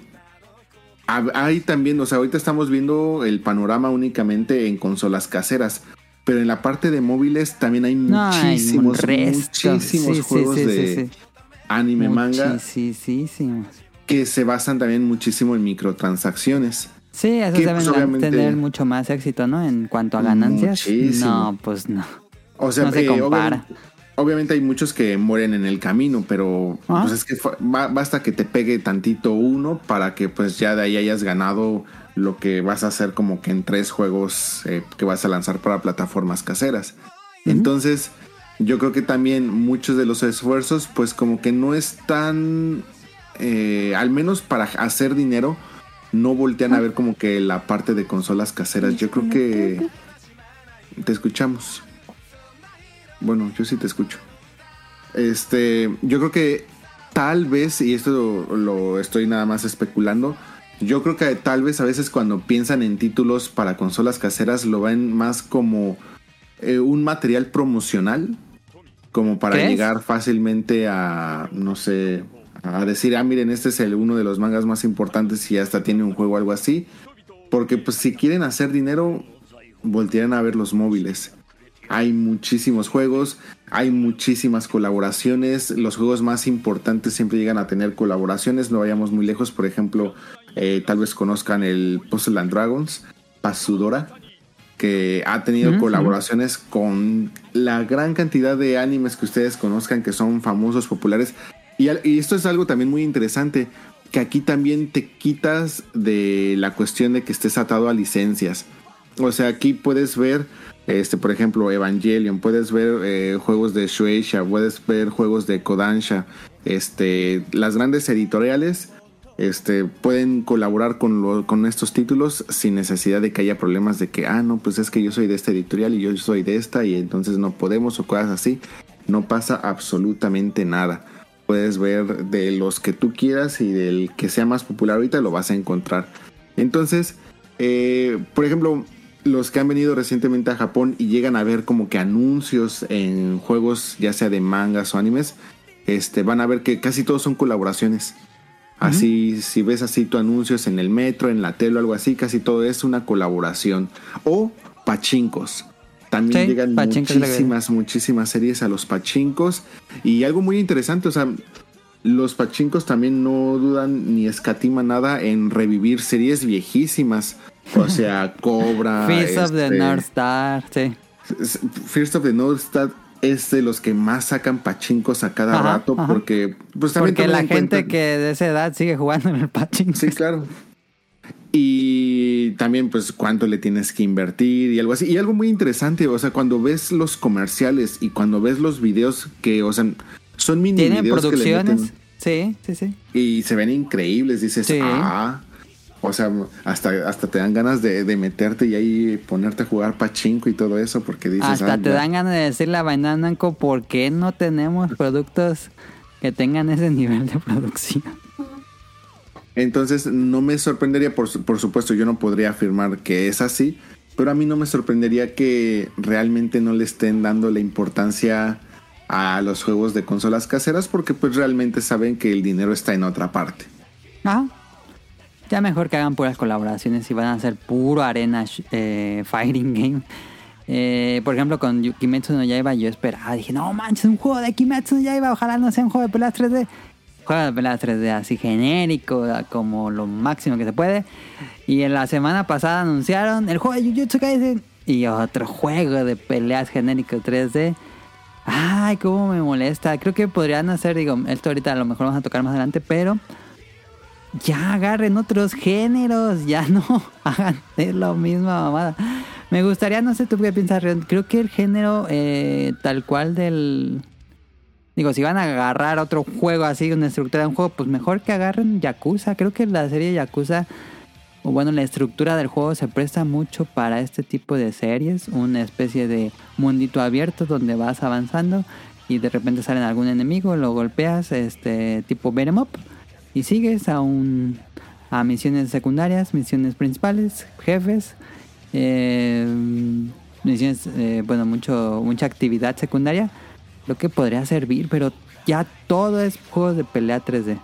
hay también, o sea, ahorita estamos viendo el panorama únicamente en consolas caseras. Pero en la parte de móviles también hay muchísimos, muchísimos Sí, juegos sí, de sí, anime manga que se basan también muchísimo en microtransacciones. Sí, eso deben pues, tener mucho más éxito, ¿no? En cuanto a ganancias. Muchísimo. No, pues no. O sea, No se eh, compara. obviamente, obviamente hay muchos que mueren en el camino, pero Ah. pues es que basta que te pegue tantito uno para que pues ya de ahí hayas ganado lo que vas a hacer como que en tres juegos eh, que vas a lanzar para plataformas caseras. Entonces, yo creo que también muchos de los esfuerzos pues como que no están, eh, al menos para hacer dinero, no voltean a ver como que la parte de consolas caseras. Yo creo que te escuchamos. Bueno, yo sí te escucho. Este, yo creo que tal vez, y esto lo, lo estoy nada más especulando, yo creo que tal vez a veces cuando piensan en títulos para consolas caseras lo ven más como eh, un material promocional, como para llegar fácilmente a, no sé, a decir, ah, miren, este es el, uno de los mangas más importantes y hasta tiene un juego o algo así. Porque pues si quieren hacer dinero, voltearan a ver los móviles. Hay muchísimos juegos, hay muchísimas colaboraciones. Los juegos más importantes siempre llegan a tener colaboraciones. No vayamos muy lejos. Por ejemplo, eh, tal vez conozcan el Puzzle and Dragons, Pasudora, que ha tenido colaboraciones con la gran cantidad de animes que ustedes conozcan que son famosos, populares. Y, y esto es algo también muy interesante, que aquí también te quitas de la cuestión de que estés atado a licencias. O sea, aquí puedes ver, este, por ejemplo, Evangelion, puedes ver eh, juegos de Shueisha, puedes ver juegos de Kodansha, este, las grandes editoriales este, pueden colaborar con, lo- con estos títulos sin necesidad de que haya problemas de que, ah, no, pues es que yo soy de esta editorial y yo soy de esta y entonces no podemos o cosas así. No pasa absolutamente nada. Puedes ver de los que tú quieras y del que sea más popular ahorita lo vas a encontrar. Entonces, eh, por ejemplo, los que han venido recientemente a Japón y llegan a ver como que anuncios en juegos, ya sea de mangas o animes, este, van a ver que casi todos son colaboraciones. Así, si ves así tu anuncios en el metro, en la tele o algo así, casi todo es una colaboración. O pachincos. También Sí, llegan muchísimas, muchísimas series a los pachincos. Y algo muy interesante, o sea, los pachincos también no dudan ni escatiman nada en revivir series viejísimas. O sea, Cobra. Fist of the este, North Star, sí. First of the North Star es de los que más sacan pachincos a cada Ajá, rato ajá. porque pues también Porque la en gente cuenta- que de esa edad sigue jugando en el pachinko. Sí, claro. Y también, pues, cuánto le tienes que invertir y algo así. Y algo muy interesante, o sea, cuando ves los comerciales y cuando ves los videos que, o sea, son mini Tienen videos que le producciones. meten Sí, sí, sí. y se ven increíbles, dices, Sí. ah. O sea, hasta, hasta te dan ganas de, de meterte y ahí ponerte a jugar pachinko y todo eso, porque dices. Hasta ah, te ya. dan ganas de decirle a Bandai Namco por qué no tenemos productos que tengan ese nivel de producción. Entonces no me sorprendería, por, por supuesto, yo no podría afirmar que es así, pero a mí no me sorprendería que realmente no le estén dando la importancia a los juegos de consolas caseras porque pues realmente saben que el dinero está en otra parte. Ah, ya mejor que hagan puras colaboraciones y van a hacer puro arena eh, fighting game. Eh, por ejemplo, con Kimetsu no Yaiba yo esperaba, dije, no manches, un juego de Kimetsu no Yaiba, ojalá no sea un juego de peleas 3D. Juego de peleas 3D así genérico, como lo máximo que se puede. Y en la semana pasada anunciaron el juego de Jujutsu Kaisen y otro juego de peleas genérico 3D. Ay, cómo me molesta. Creo que podrían hacer, digo, esto ahorita a lo mejor vamos a tocar más adelante, pero ya agarren otros géneros, ya no hagan lo mismo mamada. Me gustaría, no sé tú qué piensas, Rion, creo que el género eh, tal cual del... Digo, si van a agarrar otro juego así, una estructura de un juego, pues mejor que agarren Yakuza. Creo que la serie Yakuza, o bueno, la estructura del juego se presta mucho para este tipo de series. Una especie de mundito abierto donde vas avanzando y de repente salen algún enemigo, lo golpeas, este tipo beat'em up sigues a un a misiones secundarias, misiones principales, jefes, eh, misiones, eh, bueno, mucho mucha actividad secundaria, lo que podría servir, pero ya todo es juegos de pelea 3D.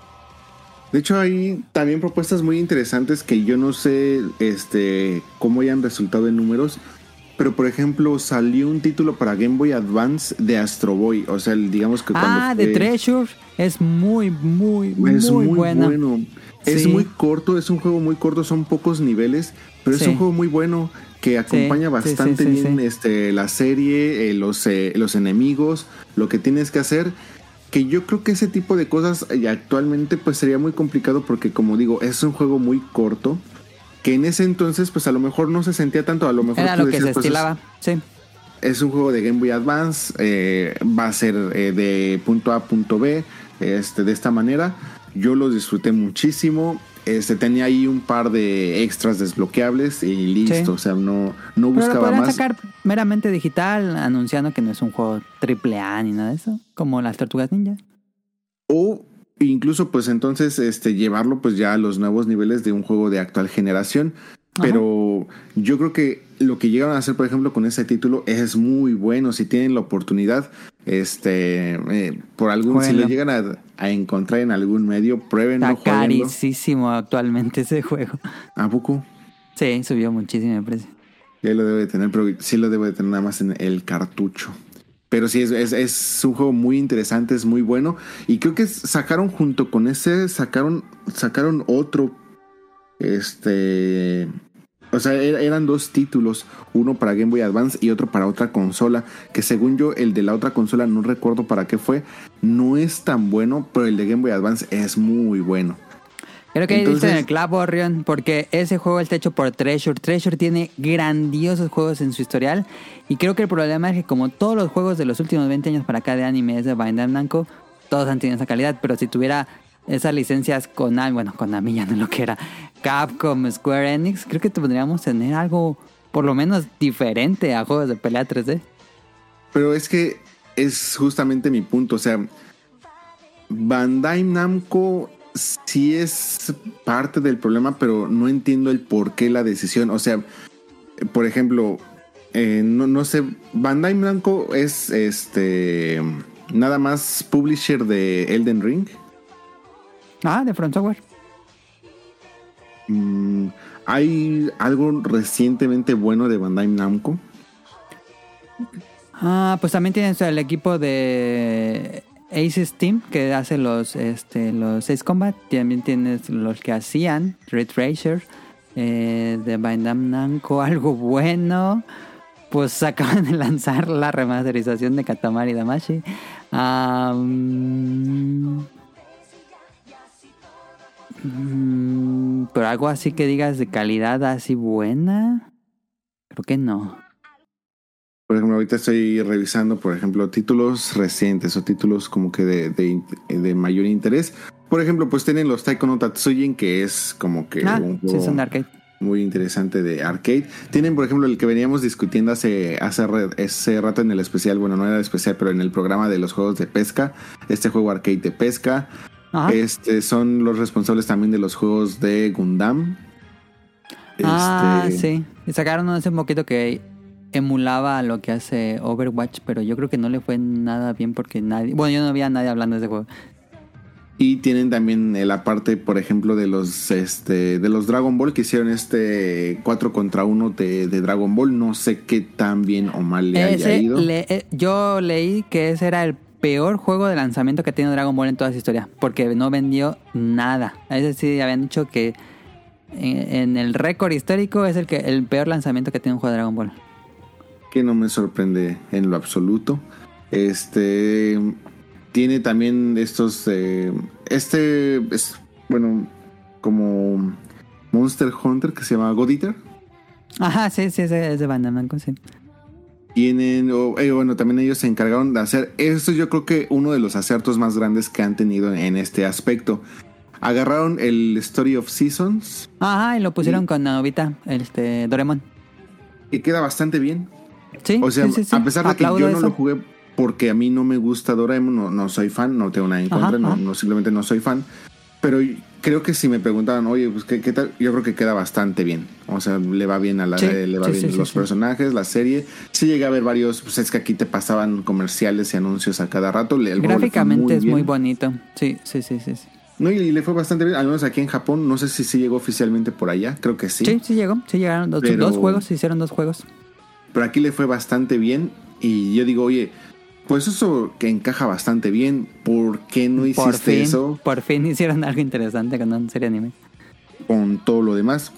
De hecho, hay también propuestas muy interesantes que yo no sé este, cómo hayan resultado en números. Pero, por ejemplo, salió un título para Game Boy Advance de Astro Boy. O sea, el- digamos que cuando. Ah, de Treasure es muy, muy, muy, Es muy, buena. bueno. Es Sí. muy corto, es un juego muy corto, son pocos niveles, pero es un juego muy bueno que acompaña sí, bastante bien. Este, la serie, eh, los, eh, los enemigos, lo que tienes que hacer. Que yo creo que ese tipo de cosas eh, actualmente pues sería muy complicado porque como digo, es un juego muy corto. Que en ese entonces pues a lo mejor no se sentía tanto, a lo mejor Era lo que decías, se pues, es- estilaba, sí. es un juego de Game Boy Advance, eh, va a ser eh, de punto A a punto B, este, de esta manera. Yo lo disfruté muchísimo. Este, tenía ahí un par de extras desbloqueables y listo. Sí. O sea, no, no Pero lo buscaba más. sacar meramente digital, anunciando que no es un juego triple A ni nada de eso, como las Tortugas Ninja. O incluso, pues entonces, este, llevarlo pues ya a los nuevos niveles de un juego de actual generación. Pero yo creo que lo que llegaron a hacer, por ejemplo, con ese título es muy bueno. Si tienen la oportunidad, este, eh, por algún, si lo llegan a, a encontrar en algún medio, pruébenlo, Está jueguenlo. carísimo actualmente ese juego. ¿A poco? Sí, subió muchísimo el precio. Ya lo debe de tener, pero sí lo debe de tener nada más en el cartucho. Pero sí, es, es, es un juego muy interesante, es muy bueno. Y creo que sacaron junto con ese, sacaron, sacaron otro. Este. O sea, er- eran dos títulos, uno para Game Boy Advance y otro para otra consola, que según yo el de la otra consola no recuerdo para qué fue, no es tan bueno, pero el de Game Boy Advance es muy bueno. Creo que ahí diste en Entonces- el clavo, Rion, porque ese juego está hecho por Treasure. Treasure tiene grandiosos juegos en su historial. Y creo que el problema es que como todos los juegos de los últimos 20 años para acá de anime es de Bandai Namco, todos han tenido esa calidad. Pero si tuviera esas licencias Konami, bueno, Konami ya no lo que era, Capcom, Square Enix, creo que podríamos tener algo por lo menos diferente a juegos de pelea 3D. Pero es que es justamente mi punto. O sea, Bandai Namco sí es parte del problema, pero no entiendo el por qué la decisión. O sea, por ejemplo, eh, no, no sé, Bandai Namco es este nada más publisher de Elden Ring. Ah, de Front Software. Mm, ¿Hay algo recientemente bueno de Bandai Namco? Ah, pues también tienes el equipo de Aces Team que hace los este los Ace Combat. También tienes los que hacían Red Racer eh, de Bandai Namco, algo bueno. Pues acaban de lanzar la remasterización de Katamari Damashi. Mm, mm, pero algo así que digas de calidad así buena. Creo que no. Por ejemplo, ahorita estoy revisando, por ejemplo, títulos recientes o títulos como que de, de- de mayor interés. Por ejemplo, pues tienen los Taiko no Tatsujin, que es como que Ah, un sí, juego son de arcade. muy interesante de arcade. Tienen, por ejemplo, el que veníamos discutiendo hace, hace, ese rato en el especial, bueno, no era el especial, pero en el programa de los juegos de pesca, este juego arcade de pesca. Ajá. Este son los responsables también de los juegos de Gundam. Ah, Este, sí. Y sacaron hace un poquito que emulaba lo que hace Overwatch, pero yo creo que no le fue nada bien porque nadie... Bueno, yo no había nadie hablando de ese juego. Y tienen también la parte, por ejemplo, de los este de los Dragon Ball que hicieron este 4 contra 1 de, de Dragon Ball. No sé qué tan bien o mal le haya ido. le- eh, yo leí que ese era el peor juego de lanzamiento que ha tenido Dragon Ball en toda su historia, porque no vendió nada. Es decir, habían dicho que en, en el récord histórico es el que el peor lanzamiento que tiene un juego de Dragon Ball. Que no me sorprende en lo absoluto. Este tiene también estos. eh, este es, bueno, como Monster Hunter que se llama God Eater. Ajá, sí, sí, es de Bandai Namco, sí. Tienen, eh, bueno, también ellos se encargaron de hacer. Esto yo creo que uno de los aciertos más grandes que han tenido en este aspecto. Agarraron el Story of Seasons Ajá, y lo pusieron con Novita, este, Doremon. y queda bastante bien. Sí, O sea, sí, sí, a pesar de que Aplaudo yo no eso. lo jugué porque a mí no me gusta Doraemon, no, no soy fan, no tengo nada en Ajá, contra, no, ajá. no, simplemente no soy fan. Pero creo que si me preguntaban, oye, pues ¿qué, qué tal? Yo creo que queda bastante bien. O sea, le va bien a la, Sí, le va sí, bien sí, los personajes, la serie. Sí llegué a ver varios, pues es que aquí te pasaban comerciales y anuncios a cada rato. El Gráficamente es bien. muy bonito. Sí, sí, sí, sí. No, y, y le fue bastante bien, al menos aquí en Japón. No sé si sí llegó oficialmente por allá, creo que sí. sí, sí llegó. Sí llegaron dos, Pero- dos juegos, se hicieron dos juegos. Pero aquí le fue bastante bien. Y yo digo, oye, pues eso que encaja bastante bien. ¿Por qué no hiciste Por fin, eso por fin hicieron algo interesante con una serie anime. con todo lo demás?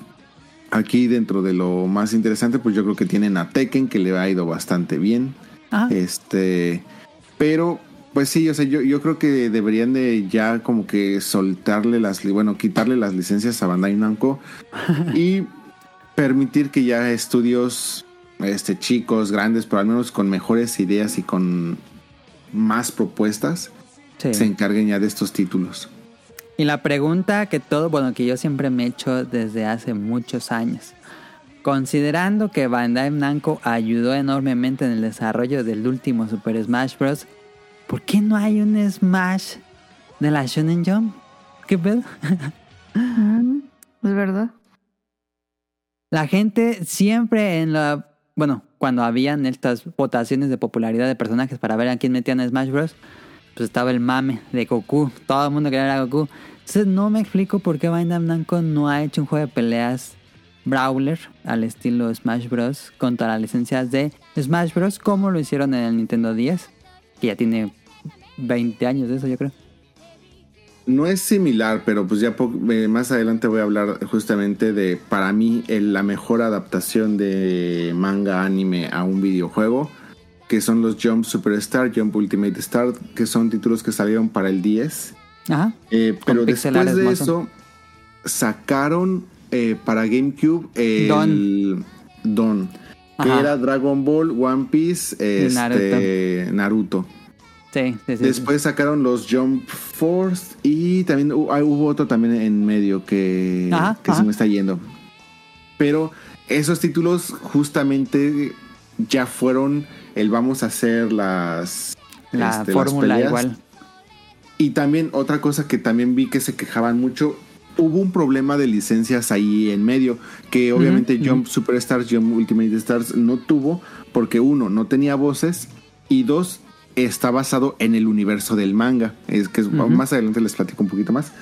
Aquí dentro de lo más interesante, pues yo creo que tienen a Tekken, que le ha ido bastante bien. Ah, Este, pero pues sí, o sea, yo, yo creo que deberían de ya como que soltarle las, bueno, quitarle las licencias a Bandai Namco y permitir que ya estudios, este, chicos, grandes, pero al menos con mejores ideas y con más propuestas, sí. se encarguen ya de estos títulos. Y la pregunta que todo, bueno, que yo siempre me he hecho desde hace muchos años. Considerando que Bandai Namco ayudó enormemente en el desarrollo del último Super Smash Bros., ¿por qué no hay un Smash de la Shonen Jump? ¿Qué pedo? Mm, Es verdad. La gente siempre en la... Bueno, cuando habían estas votaciones de popularidad de personajes para ver a quién metían en Smash Bros., pues estaba el mame de Goku. Todo el mundo quería ver a Goku. Entonces no me explico por qué Bandai Namco no ha hecho un juego de peleas Brawler al estilo Smash Bros. contra las licencias de Smash Bros. como lo hicieron en el Nintendo 10, que ya tiene 20 años de eso, yo creo. No es similar, pero pues ya eh, más adelante voy a hablar justamente de, para mí, el- la mejor adaptación de manga anime a un videojuego, que son los Jump Superstar, Jump Ultimate Star, que son títulos que salieron para el 10. Ajá. Eh, pero después de eso, sacaron eh, para GameCube el Don, que Ajá. era Dragon Ball, One Piece, este, Naruto. Sí, sí, sí. Después sacaron los Jump Force y también ah, hubo otro también en medio que, Ajá, que ajá. se me está yendo. Pero esos títulos justamente ya fueron el vamos a hacer las, La este, fórmula igual. Y también otra cosa que también vi que se quejaban mucho, hubo un problema de licencias ahí en medio, que obviamente Jump Superstars, Jump Ultimate Stars no tuvo, porque uno, no tenía voces, y dos, está basado en el universo del manga. Es que más adelante les platico un poquito más.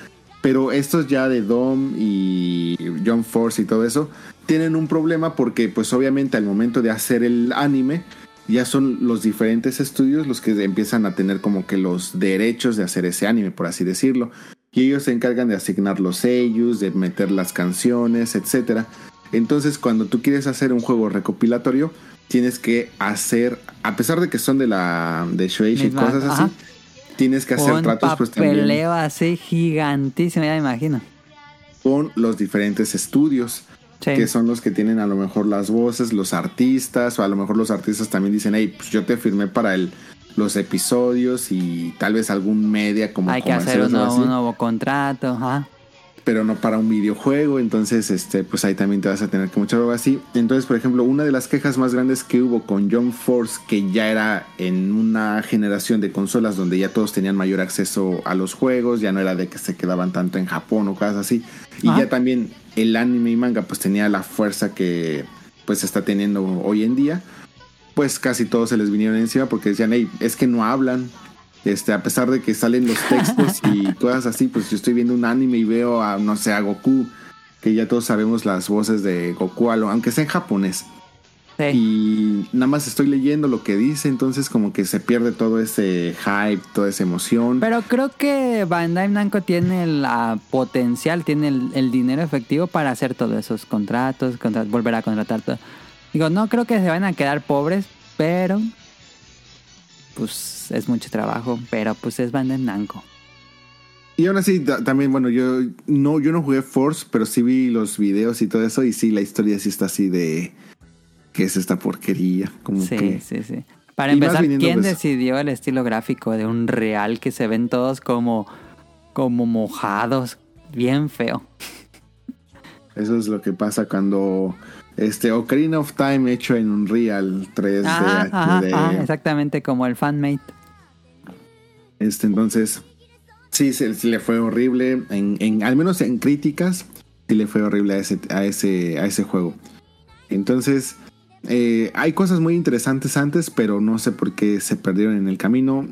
Pero estos ya de Dom y Jump Force y todo eso, tienen un problema porque pues obviamente al momento de hacer el anime, ya son los diferentes estudios los que empiezan a tener como que los derechos de hacer ese anime, por así decirlo. Y ellos se encargan de asignar los sellos, de meter las canciones, etcétera. Entonces, cuando tú quieres hacer un juego recopilatorio, tienes que hacer, a pesar de que son de la de Shueisha y cosas así, tienes que hacer Un tratos pues también así gigantísimo, ya me imagino. con los diferentes estudios. Sí. que son los que tienen a lo mejor las voces, los artistas, o a lo mejor los artistas también dicen, hey, pues yo te firmé para el, los episodios y tal vez algún media como Hay que hacer un nuevo, un nuevo contrato. Ajá. Pero no para un videojuego, entonces este, pues ahí también te vas a tener que mucho algo así. Entonces, por ejemplo, una de las quejas más grandes que hubo con Jump Force, que ya era en una generación de consolas donde ya todos tenían mayor acceso a los juegos, ya no era de que se quedaban tanto en Japón o cosas así, y ya también el anime y manga pues tenía la fuerza que pues está teniendo hoy en día, pues casi todos se les vinieron encima porque decían, hey, es que no hablan. Este, a pesar de que salen los textos y cosas así, pues yo estoy viendo un anime y veo a, no sé, a Goku, que ya todos sabemos las voces de Goku, aunque sea en japonés. Sí. Y nada más estoy leyendo lo que dice, entonces como que se pierde todo ese hype, toda esa emoción. Pero creo que Bandai Namco tiene la potencial, tiene el, el dinero efectivo para hacer todos esos contratos, contra- volver a contratar todo. Digo, no creo que se van a quedar pobres, pero pues es mucho trabajo, pero pues es Bandai Namco. Y aún así, ta- también, bueno, yo no, yo no jugué Force, pero sí vi los videos y todo eso, y sí, la historia sí está así de... ¿Qué es esta porquería? Como Sí, que... sí, sí. Para Y empezar, ¿quién de- decidió el estilo gráfico de un real que se ven todos como, como mojados? Bien feo. Eso es lo que pasa cuando... Este, Ocarina of Time hecho en Unreal 3D Ajá, HD. ajá, exactamente como el fanmate. Este, entonces, sí, se, le fue horrible. En, en- al menos en críticas, sí le fue horrible a ese, a ese, a ese juego. Entonces, eh, hay cosas muy interesantes antes, pero no sé por qué se perdieron en el camino.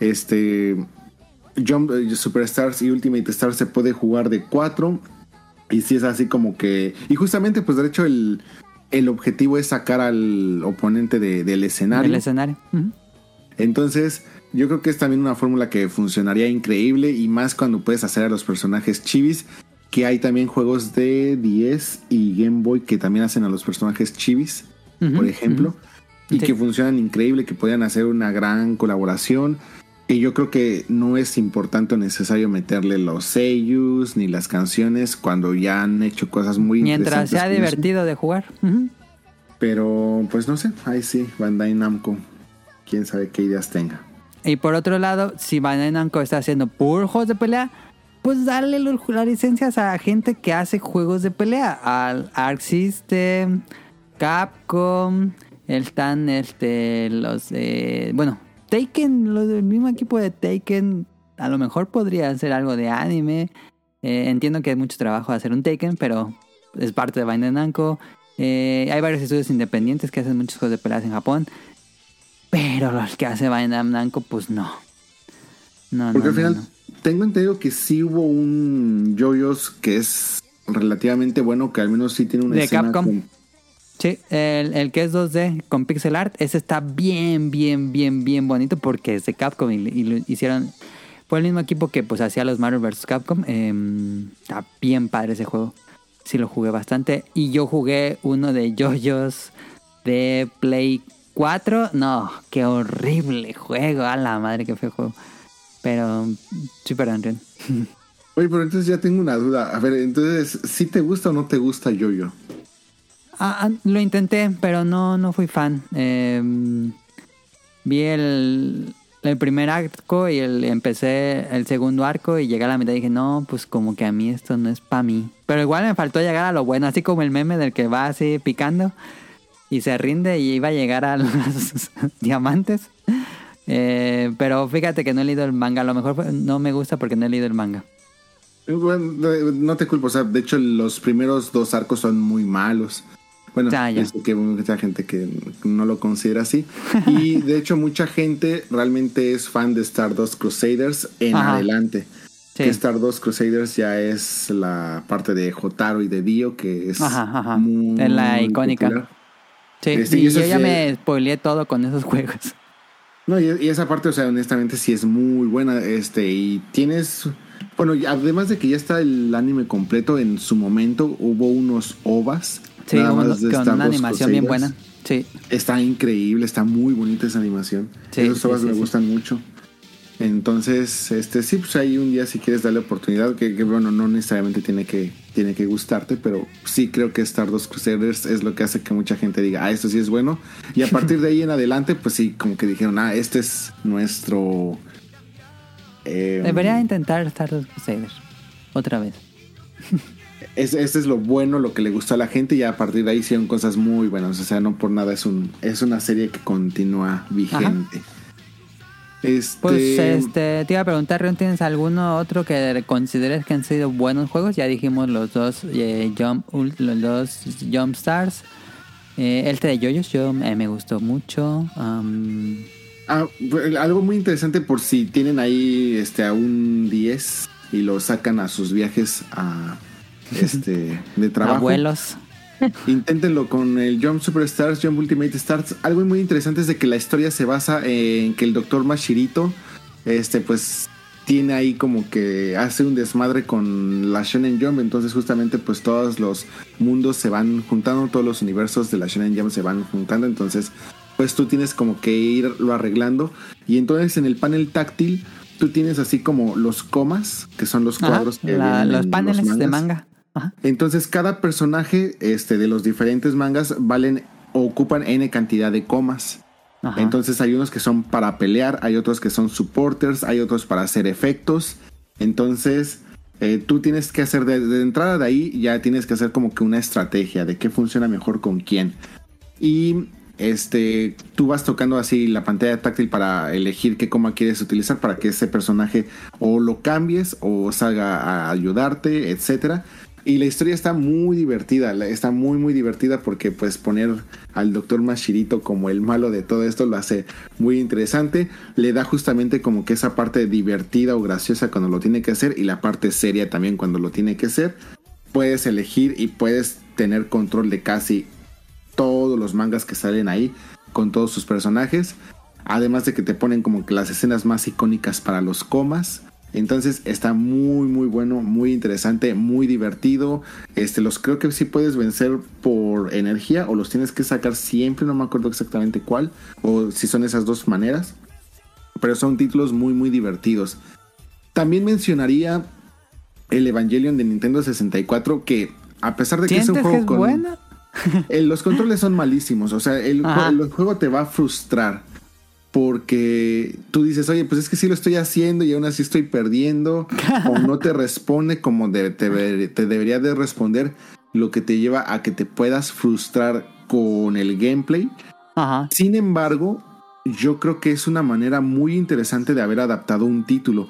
Este, Jump eh, Superstars y Ultimate Stars se puede jugar de 4. Y si es así como que. Y justamente, pues de hecho, el, el objetivo es sacar al oponente de- del escenario. El escenario. Entonces, yo creo que es también una fórmula que funcionaría increíble y más cuando puedes hacer a los personajes chivis, que hay también juegos de 10 y Game Boy que también hacen a los personajes chivis, por ejemplo, y Sí. que funcionan increíble, que puedan hacer una gran colaboración. Y yo creo que no es importante o necesario meterle los sellos ni las canciones cuando ya han hecho cosas muy Mientras interesantes sea con eso. divertido de jugar. Pero pues no sé, ahí sí, Bandai Namco, quién sabe qué ideas tenga. Y por otro lado, si Bandai Namco está haciendo puros juegos de pelea, pues darle las licencias a gente que hace juegos de pelea. Al Arc System, Capcom, están este, los de... Bueno, Taken, los del mismo equipo de Taken, a lo mejor podría hacer algo de anime. Eh, entiendo que hay mucho trabajo hacer un Taken, pero es parte de Bandai Namco. Eh, hay varios estudios independientes que hacen muchos juegos de peleas en Japón. Pero los que hace Bandai Namco, pues no. No, Porque no, al final no. tengo entendido que sí hubo un JoJo's que es relativamente bueno, que al menos sí tiene una De escena Capcom. con- Sí, el, el que es 2D con pixel art, ese está bien, bien, bien, bien bonito porque es de Capcom y, y lo hicieron... Fue el mismo equipo que pues hacía los Marvel vs. Capcom. eh, está bien padre ese juego. Sí lo jugué bastante. Y yo jugué uno de JoJo's de Play 4. No, qué horrible juego. A la madre que fue juego. Pero super Unreal. Oye, pero entonces ya tengo una duda. A ver, entonces, ¿sí te gusta o no te gusta JoJo? Ah, ah, lo intenté, pero no, no fui fan. Eh, vi el, primer arco y el, empecé el segundo arco y llegué a la mitad y dije, no, pues como que a mí esto no es para mí. Pero igual me faltó llegar a lo bueno, así como el meme del que va así picando y se rinde y iba a llegar a los diamantes. Eh, pero fíjate que no he leído el manga, a lo mejor no me gusta porque no he leído el manga. No te culpo, o sea, de hecho los primeros dos arcos son muy malos. Bueno, Ya, ya. que mucha gente que no lo considera así. Y de hecho mucha gente realmente es fan de Stardust Crusaders en Ajá. adelante. Sí. Que Stardust Crusaders ya es la parte de Jotaro y de Dio, que es Ajá, ajá. muy Es la icónica. popular. Sí, Este, y y yo ya sí- me spoileé todo con esos juegos. No, y, y esa parte, o sea, honestamente sí es muy buena. Este, y tienes. Bueno, además de que ya está el anime completo, en su momento hubo unos OVAs. Sí, con una animación bien buena. Sí. Está increíble, está muy bonita esa animación. Sí, Esos sí, OVAs sí, me gustan mucho. Entonces, este sí, pues ahí un día si quieres darle oportunidad, que, que, bueno, no necesariamente tiene que, tiene que gustarte, pero sí creo que Stardust Crusaders es lo que hace que mucha gente diga, ah, esto sí es bueno. Y a partir de ahí en adelante, pues sí, como que dijeron, ah, este es nuestro... eh, Debería intentar Stardust Crusaders. Otra vez. es, este es lo bueno, lo que le gustó a la gente y a partir de ahí hicieron cosas muy buenas. O sea, no por nada es un es una serie que continúa vigente. Este, Pues este, te iba a preguntar, Rion, ¿tienes alguno otro que consideres que han sido buenos juegos? Ya dijimos los dos eh, Jump, los dos Jump Stars. Eh, este de Yoyos yo eh, me gustó mucho. Ah, algo muy interesante por si tienen ahí este a un 10 y lo sacan a sus viajes a este de trabajo. abuelos. Inténtenlo con el Jump Superstars, Jump Ultimate Stars. Algo muy interesante es de que la historia se basa en que el doctor Mashirito, este, pues, tiene ahí como que hace un desmadre con la Shonen Jump. Entonces, justamente, pues, todos los mundos se van juntando, todos los universos de la Shonen Jump se van juntando. Entonces, pues, tú tienes como que irlo arreglando. Y entonces, en el panel táctil, tú tienes así como los comas, que son los Ajá, cuadros que la- vienen los en paneles de manga. Ajá. Entonces cada personaje este, de los diferentes mangas valen o ocupan n cantidad de comas. Ajá. Entonces hay unos que son para pelear, hay otros que son supporters, hay otros para hacer efectos. Entonces eh, tú tienes que hacer de, de entrada de ahí ya tienes que hacer como que una estrategia de qué funciona mejor con quién. Y este tú vas tocando así la pantalla táctil para elegir qué coma quieres utilizar para que ese personaje o lo cambies o salga a ayudarte, etcétera. Y la historia está muy divertida, está muy muy divertida porque pues poner al doctor Mashirito como el malo de todo esto lo hace muy interesante, le da justamente como que esa parte divertida o graciosa cuando lo tiene que hacer y la parte seria también cuando lo tiene que hacer. Puedes elegir y puedes tener control de casi todos los mangas que salen ahí con todos sus personajes. Además de que te ponen como que las escenas más icónicas para los comas. Entonces está muy muy bueno, muy interesante, muy divertido. Este los creo que sí puedes vencer por energía o los tienes que sacar siempre, no me acuerdo exactamente cuál o si son esas dos maneras. Pero son títulos muy muy divertidos. También mencionaría el Evangelion de Nintendo 64 que a pesar de que es un ¿Sientes juego que es con buena? eh, los controles son malísimos. O sea, el juego te va a frustrar. Porque tú dices, oye, pues es que sí lo estoy haciendo y aún así estoy perdiendo. o no te responde como de- te, te debería de responder. Lo que te lleva a que te puedas frustrar con el gameplay. Ajá. Sin embargo, yo creo que es una manera muy interesante de haber adaptado un título.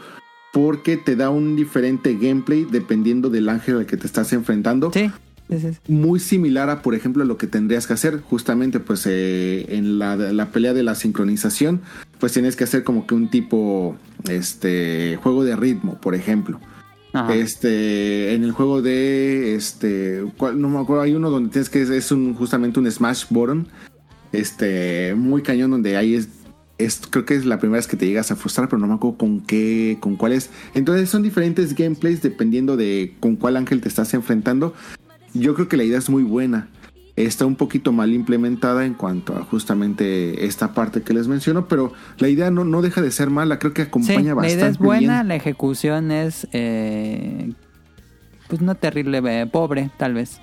Porque te da un diferente gameplay dependiendo del ángel al que te estás enfrentando Sí. Sí, sí, sí. muy similar a, por ejemplo, lo que tendrías que hacer justamente pues eh, en la, la pelea de la sincronización, pues tienes que hacer como que un tipo, este, juego de ritmo, por ejemplo. Ajá. Este, en el juego de, este, no me acuerdo, hay uno donde tienes que, es un, justamente un smash button, este, muy cañón donde ahí es, es, creo que es la primera vez que te llegas a frustrar, pero no me acuerdo con qué, con cuál es. Entonces son diferentes gameplays dependiendo de con cuál ángel te estás enfrentando. Yo creo que la idea es muy buena. Está un poquito mal implementada en cuanto a justamente esta parte que les menciono, pero la idea no, no deja de ser mala. Creo que Sí, acompaña la bastante idea es buena, bien. la ejecución es, eh, pues no terrible, eh, pobre, tal vez.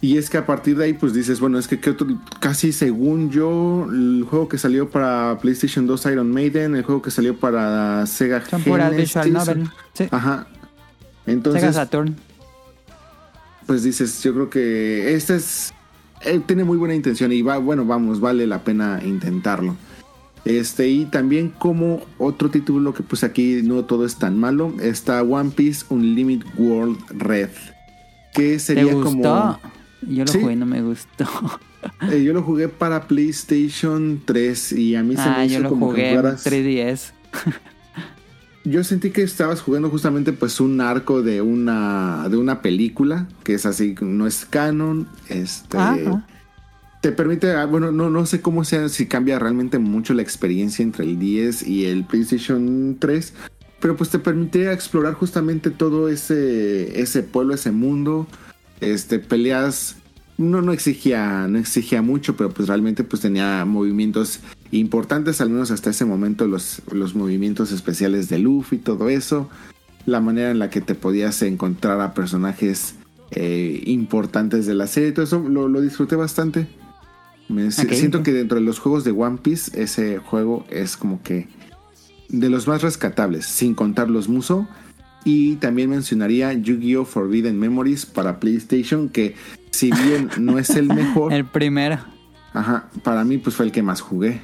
Y es que a partir de ahí, pues dices, bueno, es que ¿qué otro- casi según yo, el juego que salió para PlayStation 2 Iron Maiden, el juego que salió para Sega Son Genesis, visual novel. Sí. Ajá. Sega Entonces, Saturn. Pues dices, yo creo que este es eh, tiene muy buena intención y va, bueno, vamos, vale la pena intentarlo. Este, y también como otro título que pues aquí no todo es tan malo, está One Piece Unlimited World Red. Que ¿Te sería gustó? como. Yo lo Sí. jugué no me gustó. eh, yo lo jugué para PlayStation 3 y a mí se ah, me yo hizo lo como jugué que en fueras- 3DS. Yo sentí que estabas jugando justamente pues un arco de una de una película que es así, no es canon, este Ajá. te permite, ah, bueno, no no sé cómo sea si cambia realmente mucho la experiencia entre el 10 y el PlayStation 3, pero pues te permite explorar justamente todo ese ese pueblo, ese mundo, este peleas no no exigía no exigía mucho, pero pues realmente pues tenía movimientos importantes, al menos hasta ese momento los, los movimientos especiales de Luffy y todo eso, la manera en la que te podías encontrar a personajes eh, importantes de la serie, todo eso lo, lo disfruté bastante. Me, siento que dentro de los juegos de One Piece, ese juego es como que de los más rescatables, sin contar los Muso. Y también mencionaría Yu-Gi-Oh! Forbidden Memories para PlayStation, que si bien no es el mejor, El primero. Ajá, para mí pues fue el que más jugué.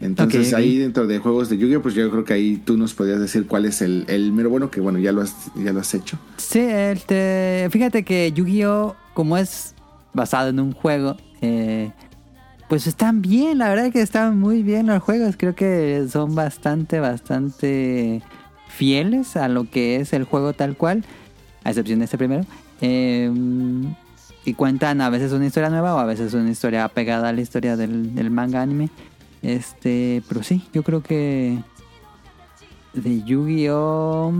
Entonces ahí dentro de juegos de Yu-Gi-Oh pues yo creo que ahí tú nos podrías decir cuál es el, el mero bueno, que bueno, ya lo has, ya lo has hecho. Sí, este, fíjate que Yu-Gi-Oh, como es basado en un juego, eh, pues están bien, la verdad que están muy bien los juegos. Creo que son bastante, bastante fieles a lo que es el juego tal cual, a excepción de este primero. Eh, y cuentan a veces una historia nueva o a veces una historia pegada a la historia del, del manga anime. Este, pero sí, yo creo que de Yu-Gi-Oh!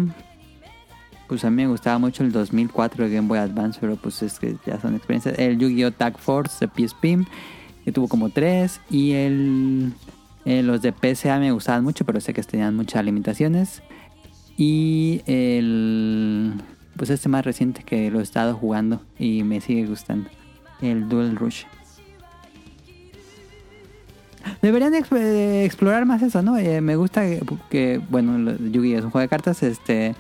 Pues a mí me gustaba mucho el 2004 de Game Boy Advance, pero pues es que ya son experiencias. El Yu-Gi-Oh! Tag Force de PSP, que tuvo como tres. Y el, eh, los de PSA me gustaban mucho, pero sé que tenían muchas limitaciones. Y el. Pues este más reciente que lo he estado jugando y me sigue gustando. El Dual Rush. Deberían exp- explorar más eso, ¿no? Eh, me gusta que, que, bueno, Yu-Gi-Oh es un juego de cartas, este,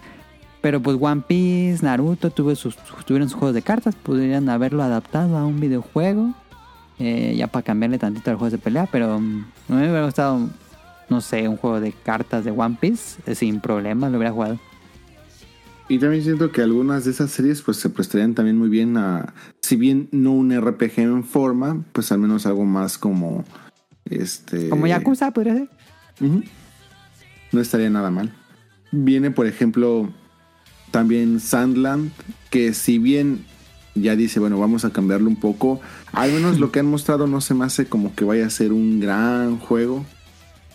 pero pues One Piece, Naruto tuvo sus, tuvieron sus juegos de cartas, podrían haberlo adaptado a un videojuego, eh, ya para cambiarle tantito a los juegos de pelea, pero mm, me hubiera gustado, no sé, un juego de cartas de One Piece, eh, sin problema lo hubiera jugado. Y también siento que algunas de esas series pues se prestarían también muy bien a, si bien no un RPG en forma, pues al menos algo más como este... Como Yakuza podría ser. No estaría nada mal. Viene, por ejemplo, también Sandland, que si bien ya dice, bueno, vamos a cambiarlo un poco, al menos lo que han mostrado no se me hace como que vaya a ser un gran juego.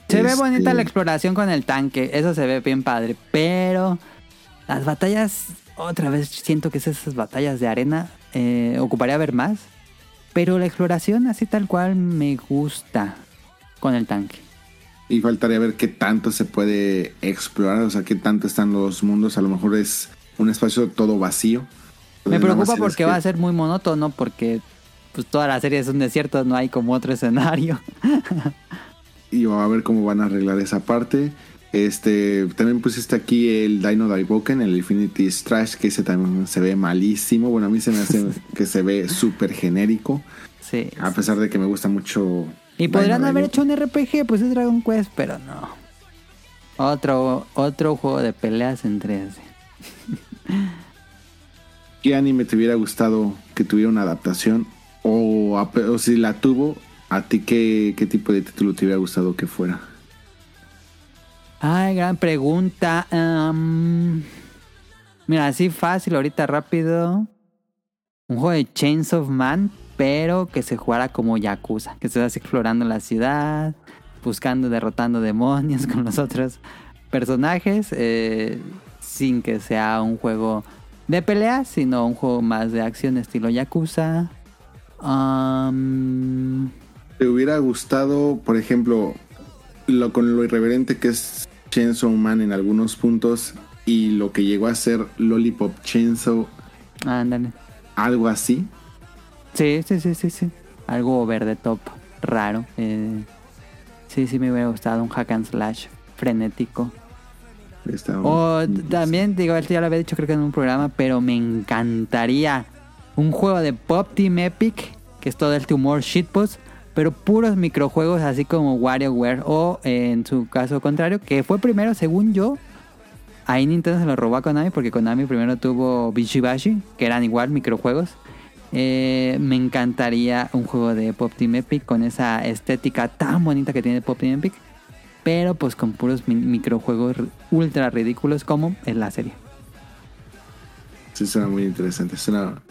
Se ve Este, bonita la exploración con el tanque, eso se ve bien padre, pero las batallas, otra vez siento que es esas batallas de arena, eh, ocuparía ver más, pero la exploración así tal cual me gusta con el tanque. Y faltaría ver qué tanto se puede explorar, o sea, qué tanto están los mundos. A lo mejor es un espacio todo vacío. Me preocupa porque que- va a ser muy monótono, porque pues toda la serie es un desierto, no hay como otro escenario. y va a ver cómo van a arreglar esa parte. Este, también pusiste aquí el Dino Daiboken, el Infinity Strash, que ese también se ve malísimo. Bueno, a mí se me hace que se ve súper genérico, Sí. a pesar de que me gusta mucho. Y podrían Dino haber Daiboken. hecho un RPG, pues es Dragon Quest, pero no. Otro, otro juego de peleas en 3D. ¿Qué anime te hubiera gustado que tuviera una adaptación? O, o si la tuvo, ¿a ti qué, qué tipo de título te hubiera gustado que fuera? Ay, gran pregunta. Mira, así fácil, ahorita rápido. Un juego de Chains of Man, pero que se jugara como Yakuza. Que estés así explorando la ciudad, buscando, derrotando demonios con los otros personajes. eh, sin que sea un juego de pelea, sino un juego más de acción estilo Yakuza. ¿Te hubiera gustado, por ejemplo, lo, con lo irreverente que es Chainsaw Man en algunos puntos y lo que llegó a ser Lollipop Chainsaw, ándale. algo así? Sí, sí, sí, sí, sí. Algo verde top, raro. eh, sí, sí me hubiera gustado un hack and slash frenético. Está- O también, digo, esto ya lo había dicho creo que en un programa, pero me encantaría un juego de Pop Team Epic, que es todo el tumor shitpost, pero puros microjuegos así como WarioWare o eh, en su caso contrario, que fue primero, según yo, ahí Nintendo se lo robó a Konami porque Konami primero tuvo Bishibashi, que eran igual microjuegos. Eh, me encantaría un juego de Pop Team Epic con esa estética tan bonita que tiene Pop Team Epic, pero pues con puros mi- microjuegos ultra ridículos como es la serie. Sí, suena muy interesante. Suena,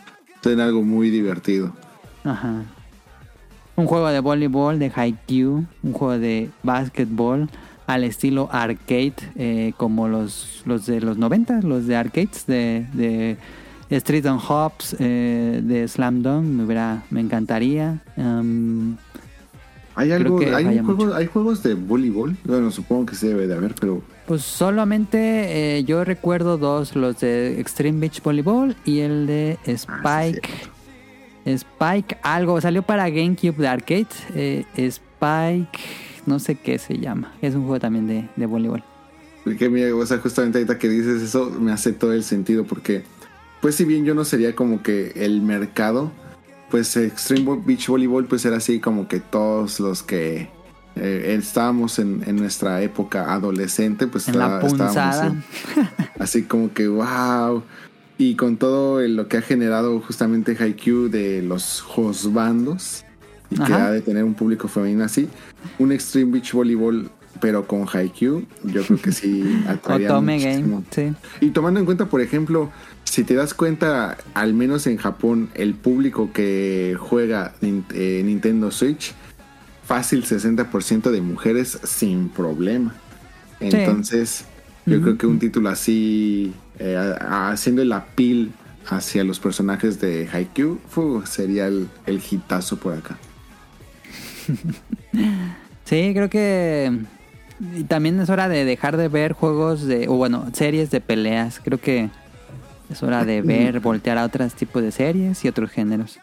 suena algo muy divertido. Ajá. Un juego de voleibol, de Haikyuu, un juego de básquetbol al estilo arcade, eh, como los, los de los 90, los de arcades, de, de Street on Hops, eh, de Slam Dunk, me, hubiera- me encantaría. Um, ¿Hay, algo, hay, juego-. ¿Hay juegos de voleibol? Bueno, supongo que sí debe de haber, pero pues solamente eh, yo recuerdo dos, los de Extreme Beach Volleyball y el de Spike. Spike algo, salió para GameCube de arcade. eh, Spike, no sé qué se llama. Es un juego también de, de voleibol. Porque mira, o sea, justamente ahorita que dices eso me hace todo el sentido porque, pues si bien yo no sería como que el mercado, pues Extreme Beach Volleyball pues era así como que todos los que eh, estábamos en, en nuestra época adolescente, pues En la está- estábamos así como que wow. Y con todo lo que ha generado justamente Haikyuu de los bandos y que ha de tener un público femenino así, un Extreme Beach Volleyball pero con Haikyuu, yo creo que sí atraería. Game, sí. Y tomando en cuenta, por ejemplo, si te das cuenta, al menos en Japón, el público que juega eh, Nintendo Switch, fácil 60% de mujeres sin problema. Entonces, yo creo que un título así, eh, haciendo el appeal hacia los personajes de Haikyuu, fu, sería el, el hitazo por acá. Sí, creo que y también es hora de dejar de ver juegos de, o bueno, series de peleas. Creo que es hora de ver, voltear a otros tipos de series y otros géneros.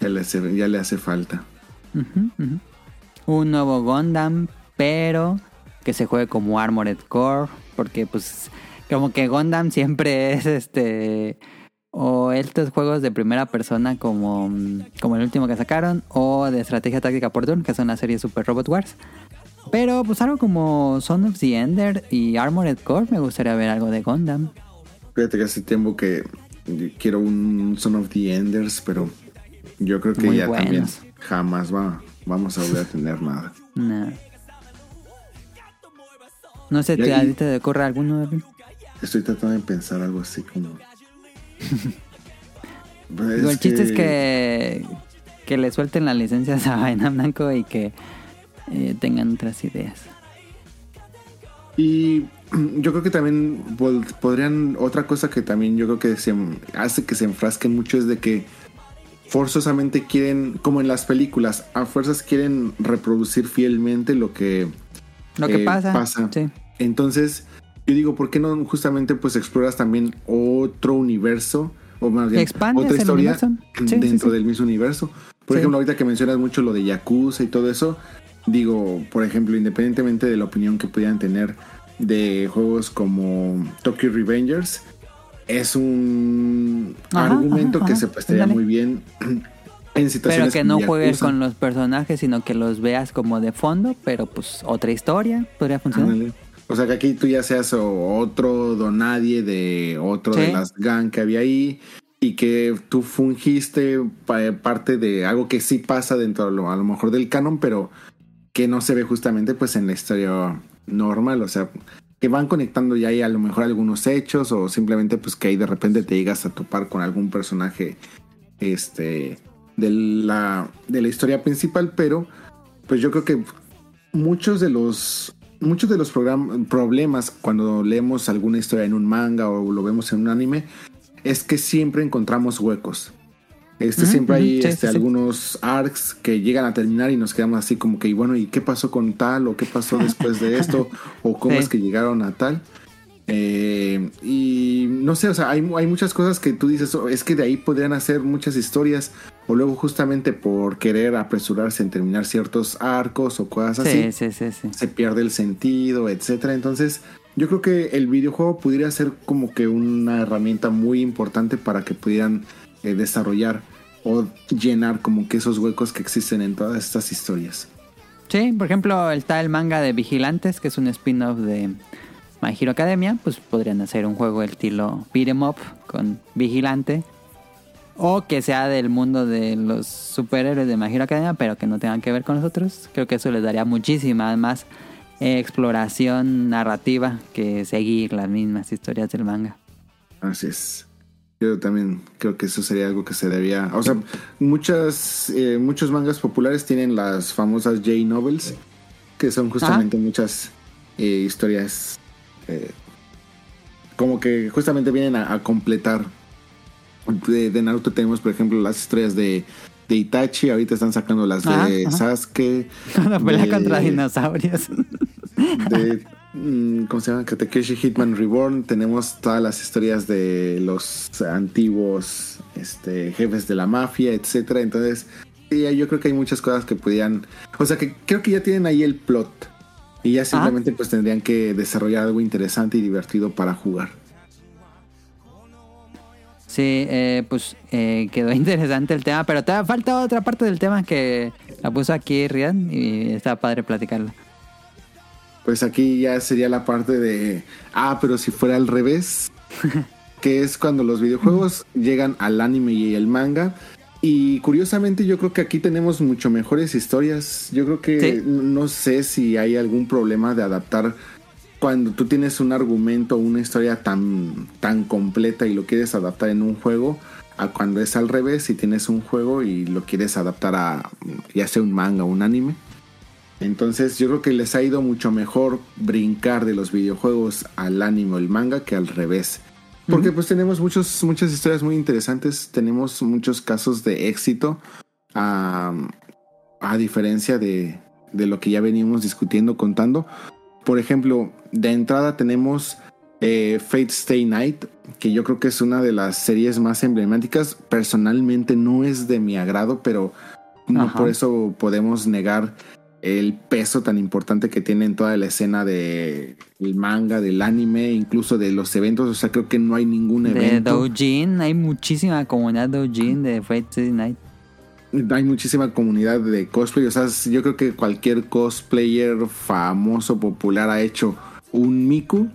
Ya le hace, ya le hace falta. Un nuevo Gundam, pero que se juegue como Armored Core, porque pues como que Gundam siempre es este o estos juegos de primera persona como, como el último que sacaron o de estrategia táctica por turn, que son la serie Super Robot Wars. Pero pues algo como Son of the Ender y Armored Core me gustaría ver algo de Gundam. Fíjate que hace tiempo que quiero un Son of the Enders, pero yo creo que Muy ya también jamás va, vamos a volver a tener nada. Nah. No sé, ¿te, ahí- a ti te ocurre alguno? Erwin? Estoy tratando de pensar algo así como. Digo, el chiste es que, que le suelten las licencias a Vaina Blanco y que eh, tengan otras ideas. Y yo creo que también podrían. Otra cosa que también yo creo que se hace que se enfrasquen mucho es de que forzosamente quieren, como en las películas, a fuerzas quieren reproducir fielmente lo que Lo que eh, pasa. Sí. Entonces, yo digo, ¿por qué no justamente pues exploras también otro universo? O más bien, otra historia. Sí, dentro sí, del mismo universo. Por ejemplo, ahorita que mencionas mucho lo de Yakuza y todo eso, digo, por ejemplo, independientemente de la opinión que pudieran tener de juegos como Tokyo Revengers, es un Ajá, argumento ajá, que ajá. se prestaría muy bien en Pero que no juegues con los personajes, sino que los veas como de fondo, pero pues otra historia podría funcionar. Ándale. O sea, que aquí tú ya seas otro donadie de otro Sí. de las gang que había ahí y que tú fungiste pa- parte de algo que sí pasa dentro lo- a lo mejor del canon, pero que no se ve justamente pues en la historia normal, o sea, que van conectando ya ahí a lo mejor algunos hechos o simplemente pues que ahí de repente te llegas a topar con algún personaje este de la de la historia principal, pero pues yo creo que muchos de los muchos de los problemas cuando leemos alguna historia en un manga o lo vemos en un anime es que siempre encontramos huecos. Este siempre hay sí, este, sí. algunos arcs que llegan a terminar y nos quedamos así como que, y bueno, ¿y qué pasó con tal? ¿O qué pasó después de esto? ¿O cómo Sí. es que llegaron a tal? Eh, y no sé, o sea, hay, hay muchas cosas que tú dices, "Oh, es que de ahí podrían hacer muchas historias, o luego justamente por querer apresurarse en terminar ciertos arcos o cosas así, Sí, sí, sí, sí. se pierde el sentido, etcétera. Entonces, yo creo que el videojuego pudiera ser como que una herramienta muy importante para que pudieran eh, desarrollar o llenar como que esos huecos que existen en todas estas historias. Sí, por ejemplo, está el manga de Vigilantes, que es un spin-off de My Hero Academia. Pues podrían hacer un juego del estilo beat'em up con Vigilante. O que sea del mundo de los superhéroes de Hero Academia, pero que no tengan que ver con nosotros. Creo que eso les daría muchísima más eh, exploración narrativa que seguir las mismas historias del manga. Así es. Yo también creo que eso sería algo que se debía. O sea, muchas, eh, muchos mangas populares tienen las famosas J-novels, que son justamente muchas eh, historias. eh, como que justamente vienen a, a completar. De, de Naruto tenemos, por ejemplo, las historias de, de Itachi. Ahorita están sacando las de Ajá. Sasuke. Una pelea de- contra dinosaurios. de mm, ¿cómo se llama? Katekeshi Hitman Reborn tenemos todas las historias de los antiguos este, jefes de la mafia, etcétera. Entonces, yo creo que hay muchas cosas que podían, o sea, que creo que ya tienen ahí el plot y ya simplemente pues tendrían que desarrollar algo interesante y divertido para jugar. Sí, eh, pues eh, quedó interesante el tema, pero todavía falta otra parte del tema que la puso aquí Rian y está padre platicarla. Pues aquí ya sería la parte de, ah, pero si fuera al revés, que es cuando los videojuegos llegan al anime y el manga. Y curiosamente yo creo que aquí tenemos mucho mejores historias. Yo creo que Sí. no sé si hay algún problema de adaptar cuando tú tienes un argumento una historia tan, tan completa y lo quieres adaptar en un juego, a cuando es al revés, si tienes un juego y lo quieres adaptar a ya sea un manga o un anime. Entonces yo creo que les ha ido mucho mejor brincar de los videojuegos al anime o el manga que al revés. Porque pues tenemos muchos, muchas historias muy interesantes, tenemos muchos casos de éxito, a, a diferencia de, de lo que ya veníamos discutiendo, contando. Por ejemplo, de entrada tenemos eh, Fate Stay Night, que yo creo que es una de las series más emblemáticas. Personalmente no es de mi agrado, pero no Ajá. por eso podemos negar el peso tan importante que tiene en toda la escena de el manga, del anime, incluso de los eventos. O sea, creo que no hay ningún De evento. Doujin, hay muchísima comunidad Doujin de Fate Stay Night. Hay muchísima comunidad de cosplay. O sea, yo creo que cualquier cosplayer famoso, popular ha hecho un Miku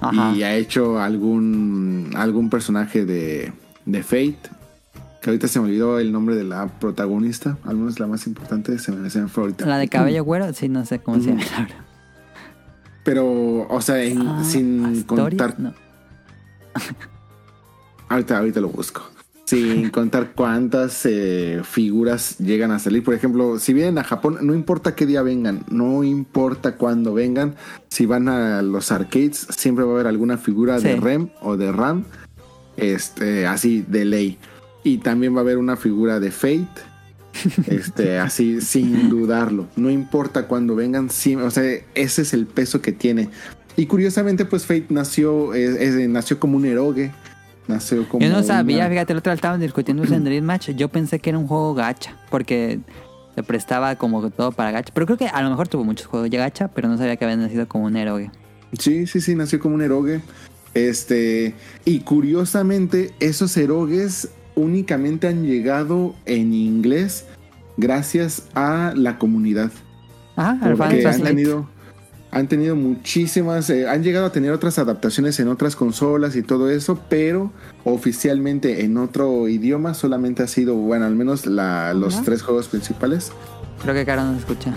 Ajá. y ha hecho algún algún personaje de, de Fate. Que ahorita se me olvidó el nombre de la protagonista, al menos la más importante, se me, se me fue ahorita. La de cabello güero, sí, no sé cómo se llama. Verdad. Pero, o sea, en- Ah, sin Astoria, contar no. Ahorita, ahorita lo busco. Sin contar cuántas eh, figuras llegan a salir. Por ejemplo, si vienen a Japón, no importa qué día vengan, no importa cuándo vengan. Si van a los arcades, siempre va a haber alguna figura de. Rem o de Ram. Este, así de ley. Y también va a haber una figura de Fate. Este, así sin dudarlo. No importa cuándo vengan, sí, o sea, ese es el peso que tiene. Y curiosamente, pues Fate nació, eh, eh, nació como un eroge. Nació como Yo no sabía, una- fíjate, el otro día estaban discutiendo en Dream Match. Yo pensé que era un juego gacha, porque se prestaba como todo para gacha. Pero creo que a lo mejor tuvo muchos juegos de gacha, pero no sabía que había nacido como un héroe. Sí, sí, sí, nació como un eroge. Este, y curiosamente, esos erogues únicamente han llegado en inglés gracias a la comunidad. Ajá, al fan Porque han tenido, han tenido muchísimas, eh, han llegado a tener otras adaptaciones en otras consolas y todo eso, pero oficialmente en otro idioma solamente ha sido, bueno, al menos la- los tres juegos principales. Creo que Caro no escucha.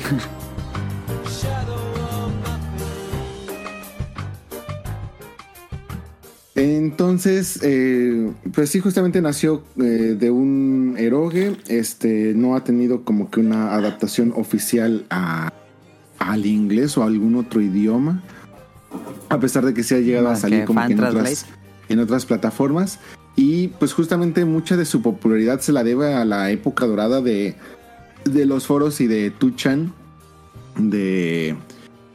Entonces, eh, pues sí, justamente nació eh, de un eroge. Este no ha tenido como que una adaptación oficial a- al inglés o a algún otro idioma. A pesar de que sí ha llegado a Más salir como que en otras, en otras plataformas. Y pues justamente mucha de su popularidad se la debe a la época dorada de, de los foros y de Tuchan. De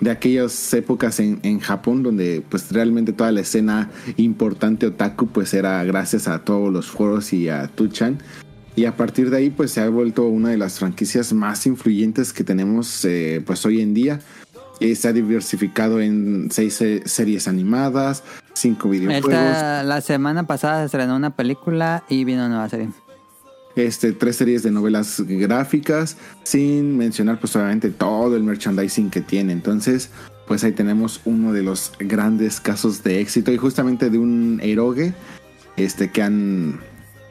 de aquellas épocas en, en Japón donde pues realmente toda la escena importante otaku pues era gracias a todos los foros y a Tuchan. Y a partir de ahí pues se ha vuelto una de las franquicias más influyentes que tenemos eh, pues hoy en día. Eh, se ha diversificado en seis eh, series animadas, cinco videojuegos. Esta- la semana pasada se estrenó una película y vino una nueva serie. este, tres series de novelas gráficas, sin mencionar pues obviamente todo el merchandising que tiene. Entonces, pues ahí tenemos uno de los grandes casos de éxito y justamente de un eroge este, que han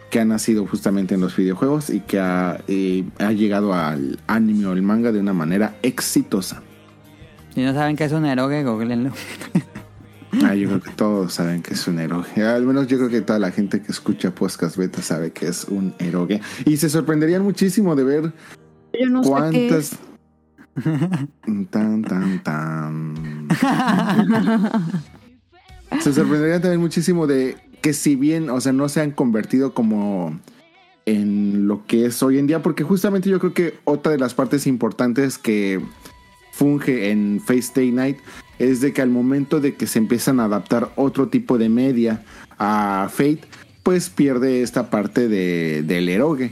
que ha nacido justamente en los videojuegos y que ha, eh, ha llegado al anime o el manga de una manera exitosa. Si no saben qué es un eroge, googleenlo. Ah, yo creo que todos saben que es un eroge. Al menos yo creo que toda la gente que escucha podcast beta sabe que es un eroge. Y se sorprenderían muchísimo de ver Yo no sé qué es. ¿Cuántas? Tan, tan, tan. Se sorprendería también muchísimo de que si bien, o sea, no se han convertido como en lo que es hoy en día, porque justamente yo creo que otra de las partes importantes que funge en Face Day Night es de que al momento de que se empiezan a adaptar otro tipo de media a Fate, pues pierde esta parte de, del eroge.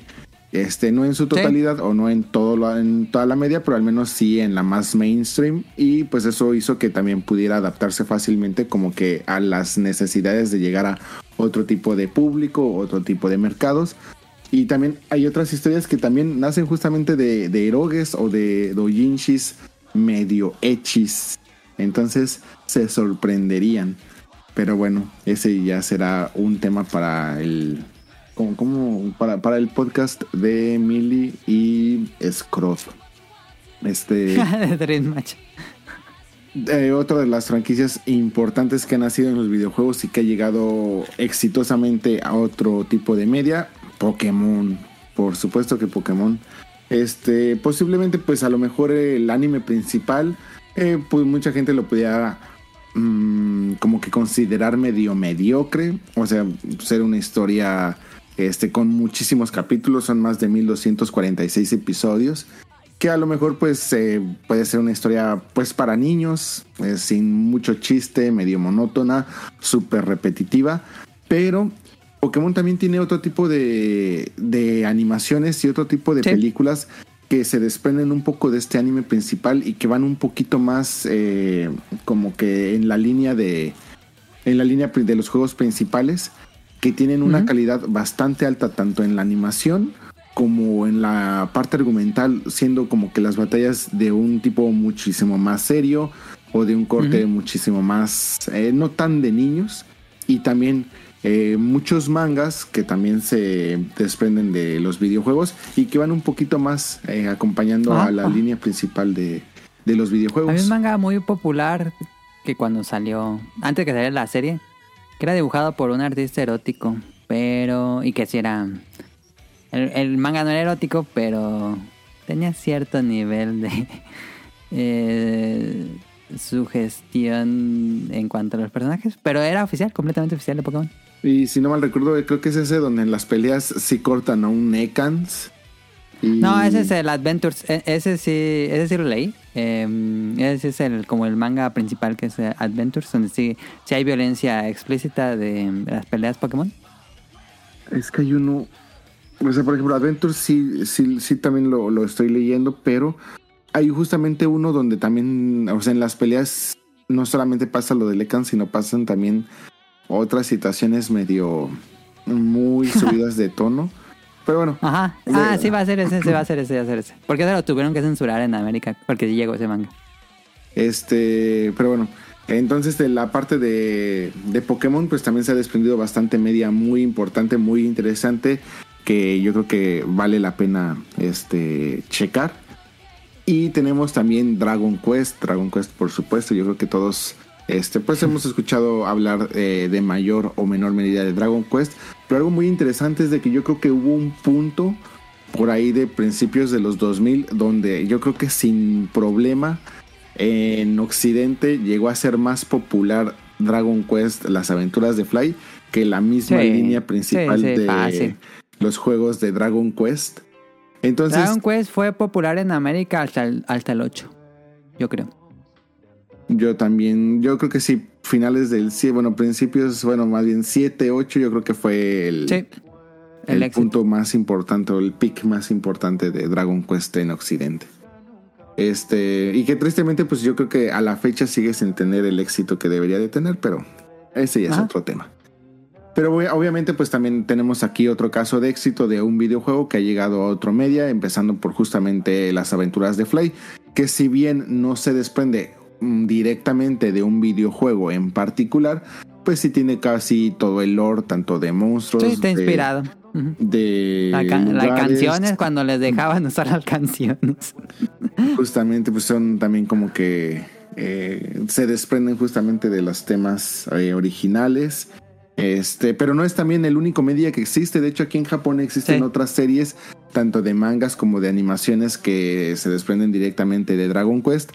Este, no en su totalidad o no en todo lo- en toda la media, pero al menos sí en la más mainstream. Y pues eso hizo que también pudiera adaptarse fácilmente como que a las necesidades de llegar a otro tipo de público, otro tipo de mercados. Y también hay otras historias que también nacen justamente de, de eroges o de doujinshis medio hechis. Entonces se sorprenderían. Pero bueno, ese ya será un tema para el. Como, como para, para el podcast de Millie y Scrot. Este. de Dream Match. Eh, otra de las franquicias importantes que ha nacido en los videojuegos y que ha llegado exitosamente a otro tipo de media, Pokémon. Por supuesto que Pokémon. Este, posiblemente, pues a lo mejor el anime principal, eh, pues mucha gente lo podía mm, como que considerar medio mediocre. O sea, ser una historia este, con muchísimos capítulos, son más de 1246 episodios que a lo mejor pues eh, puede ser una historia pues para niños, eh, sin mucho chiste, medio monótona, súper repetitiva, pero Pokémon también tiene otro tipo de, de animaciones y otro tipo de Sí. películas que se desprenden un poco de este anime principal y que van un poquito más eh, como que en la línea de en la línea de los juegos principales que tienen una calidad bastante alta tanto en la animación como en la parte argumental, siendo como que las batallas de un tipo muchísimo más serio o de un corte muchísimo más, eh, no tan de niños, y también eh, muchos mangas que también se desprenden de los videojuegos y que van un poquito más eh, acompañando Ah. a la línea principal de, de los videojuegos. Había un manga muy popular que cuando salió, antes de que saliera la serie, que era dibujado por un artista erótico, pero. y que sí era. El, el manga no era erótico, pero tenía cierto nivel de. eh, sugestión en cuanto a los personajes, pero era oficial, completamente oficial de Pokémon. Y si no mal recuerdo, creo que es ese donde en las peleas sí cortan a un Ekans. No, ese es el Adventures. e- Ese sí, ese sí lo leí. Eh, ese es el como el manga principal que es eh, Adventures, donde sí, sí hay violencia explícita de, de las peleas Pokémon. Es que hay uno. O sea, por ejemplo, Adventure sí, sí, sí también lo, lo estoy leyendo, pero hay justamente uno donde también, o sea, en las peleas no solamente pasa lo de Lekan, sino pasan también otras situaciones medio muy subidas de tono. Pero bueno, Ajá. Ah, sí va a ser ese, sí va a ser ese, va a ser ese. Porque se lo tuvieron que censurar en América, porque sí llegó ese manga. Este, pero bueno, entonces de la parte de, de Pokémon, pues también se ha desprendido bastante media muy importante, muy interesante, que yo creo que vale la pena este, checar. Y tenemos también Dragon Quest, Dragon Quest por supuesto, yo creo que todos este, pues hemos escuchado hablar eh, de mayor o menor medida de Dragon Quest, pero algo muy interesante es de que yo creo que hubo un punto por ahí de principios de los 2000 donde yo creo que sin problema en Occidente llegó a ser más popular Dragon Quest, las aventuras de Fly, que la misma Sí, línea principal sí, sí, de fácil. los juegos de Dragon Quest. Entonces, Dragon Quest fue popular en América hasta el, hasta el 8, yo creo. Yo también, yo creo que sí, finales del sí, bueno, principios, bueno, más bien 7, 8, yo creo que fue el, Sí. el, punto más importante o el pick más importante de Dragon Quest en Occidente. Este, y que tristemente, pues yo creo que a la fecha sigue sin tener el éxito que debería de tener, pero ese ya es otro tema. Pero obvi- obviamente, pues también tenemos aquí otro caso de éxito de un videojuego que ha llegado a otro media, empezando por justamente las aventuras de Fly, que si bien no se desprende directamente de un videojuego en particular, pues sí tiene casi todo el lore, tanto de monstruos, Sí, está inspirado. De La las canciones, cuando les dejaban usar las canciones. justamente pues son también como que eh, se desprenden justamente de los temas eh, originales este pero no es también el único media que existe de hecho aquí en Japón existen Sí. otras series tanto de mangas como de animaciones que se desprenden directamente de Dragon Quest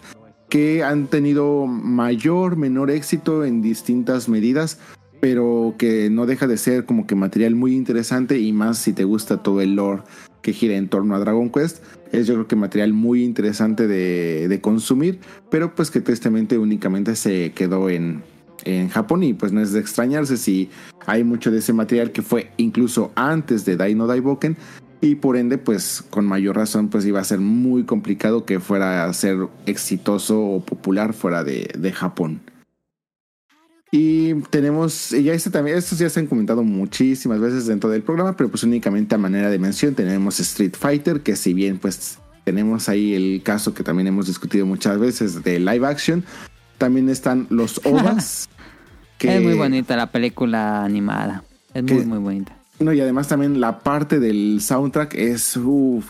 que han tenido mayor menor éxito en distintas medidas pero que no deja de ser como que material muy interesante y más si te gusta todo el lore que gira en torno a Dragon Quest. Es yo creo que material muy interesante de, de consumir, pero pues que tristemente únicamente se quedó en, en Japón y pues no es de extrañarse si hay mucho de ese material que fue incluso antes de Dino Daiboken y por ende pues con mayor razón pues iba a ser muy complicado que fuera a ser exitoso o popular fuera de, de Japón. Y tenemos, ya este también, estos ya se han comentado muchísimas veces dentro del programa, pero pues únicamente a manera de mención tenemos Street Fighter, que si bien pues tenemos ahí el caso que también hemos discutido muchas veces de live action, también están los OVAs. que- Es muy bonita la película animada. Es muy, muy bonita. No, y además también la parte del soundtrack es,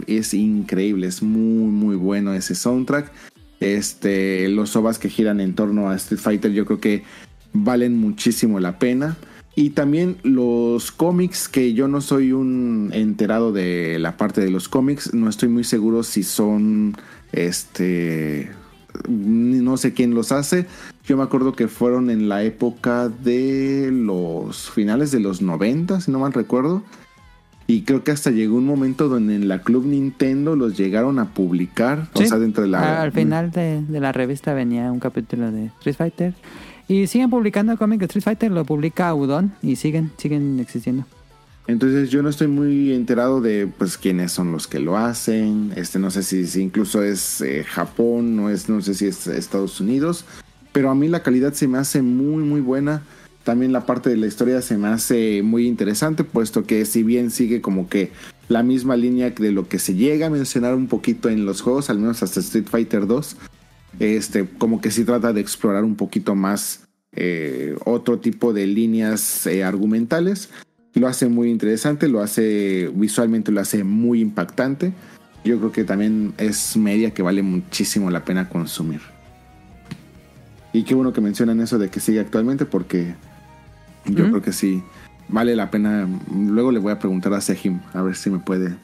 es increíble, es muy, muy bueno ese soundtrack. Este, los ovas que giran en torno a Street Fighter yo creo que valen muchísimo la pena. Y también los cómics, que yo no soy un enterado de la parte de los cómics, no estoy muy seguro si son, este, no sé quién los hace. Yo me acuerdo que fueron en la época de los finales de los 90, si no mal recuerdo. Y creo que hasta llegó un momento donde en la Club Nintendo los llegaron a publicar. Sí. O sea, dentro de la. Al final de, de la revista venía un capítulo de Street Fighter. Y siguen publicando cómic de Street Fighter, lo publica Udon y siguen, siguen existiendo. Entonces yo no estoy muy enterado de pues quiénes son los que lo hacen. Este no sé si, incluso es eh, Japón, no es, no sé si es Estados Unidos. Pero a mí la calidad se me hace muy muy buena. También la parte de la historia se me hace muy interesante, puesto que si bien sigue como que la misma línea de lo que se llega a mencionar un poquito en los juegos, al menos hasta Street Fighter 2, este, como que sí trata de explorar un poquito más eh, otro tipo de líneas eh, argumentales. Lo hace muy interesante, lo hace visualmente, lo hace muy impactante. Yo creo que también es media que vale muchísimo la pena consumir. Y qué bueno que mencionan eso de que sigue actualmente porque yo creo que sí vale la pena. Luego le voy a preguntar a Sejim a ver si me puede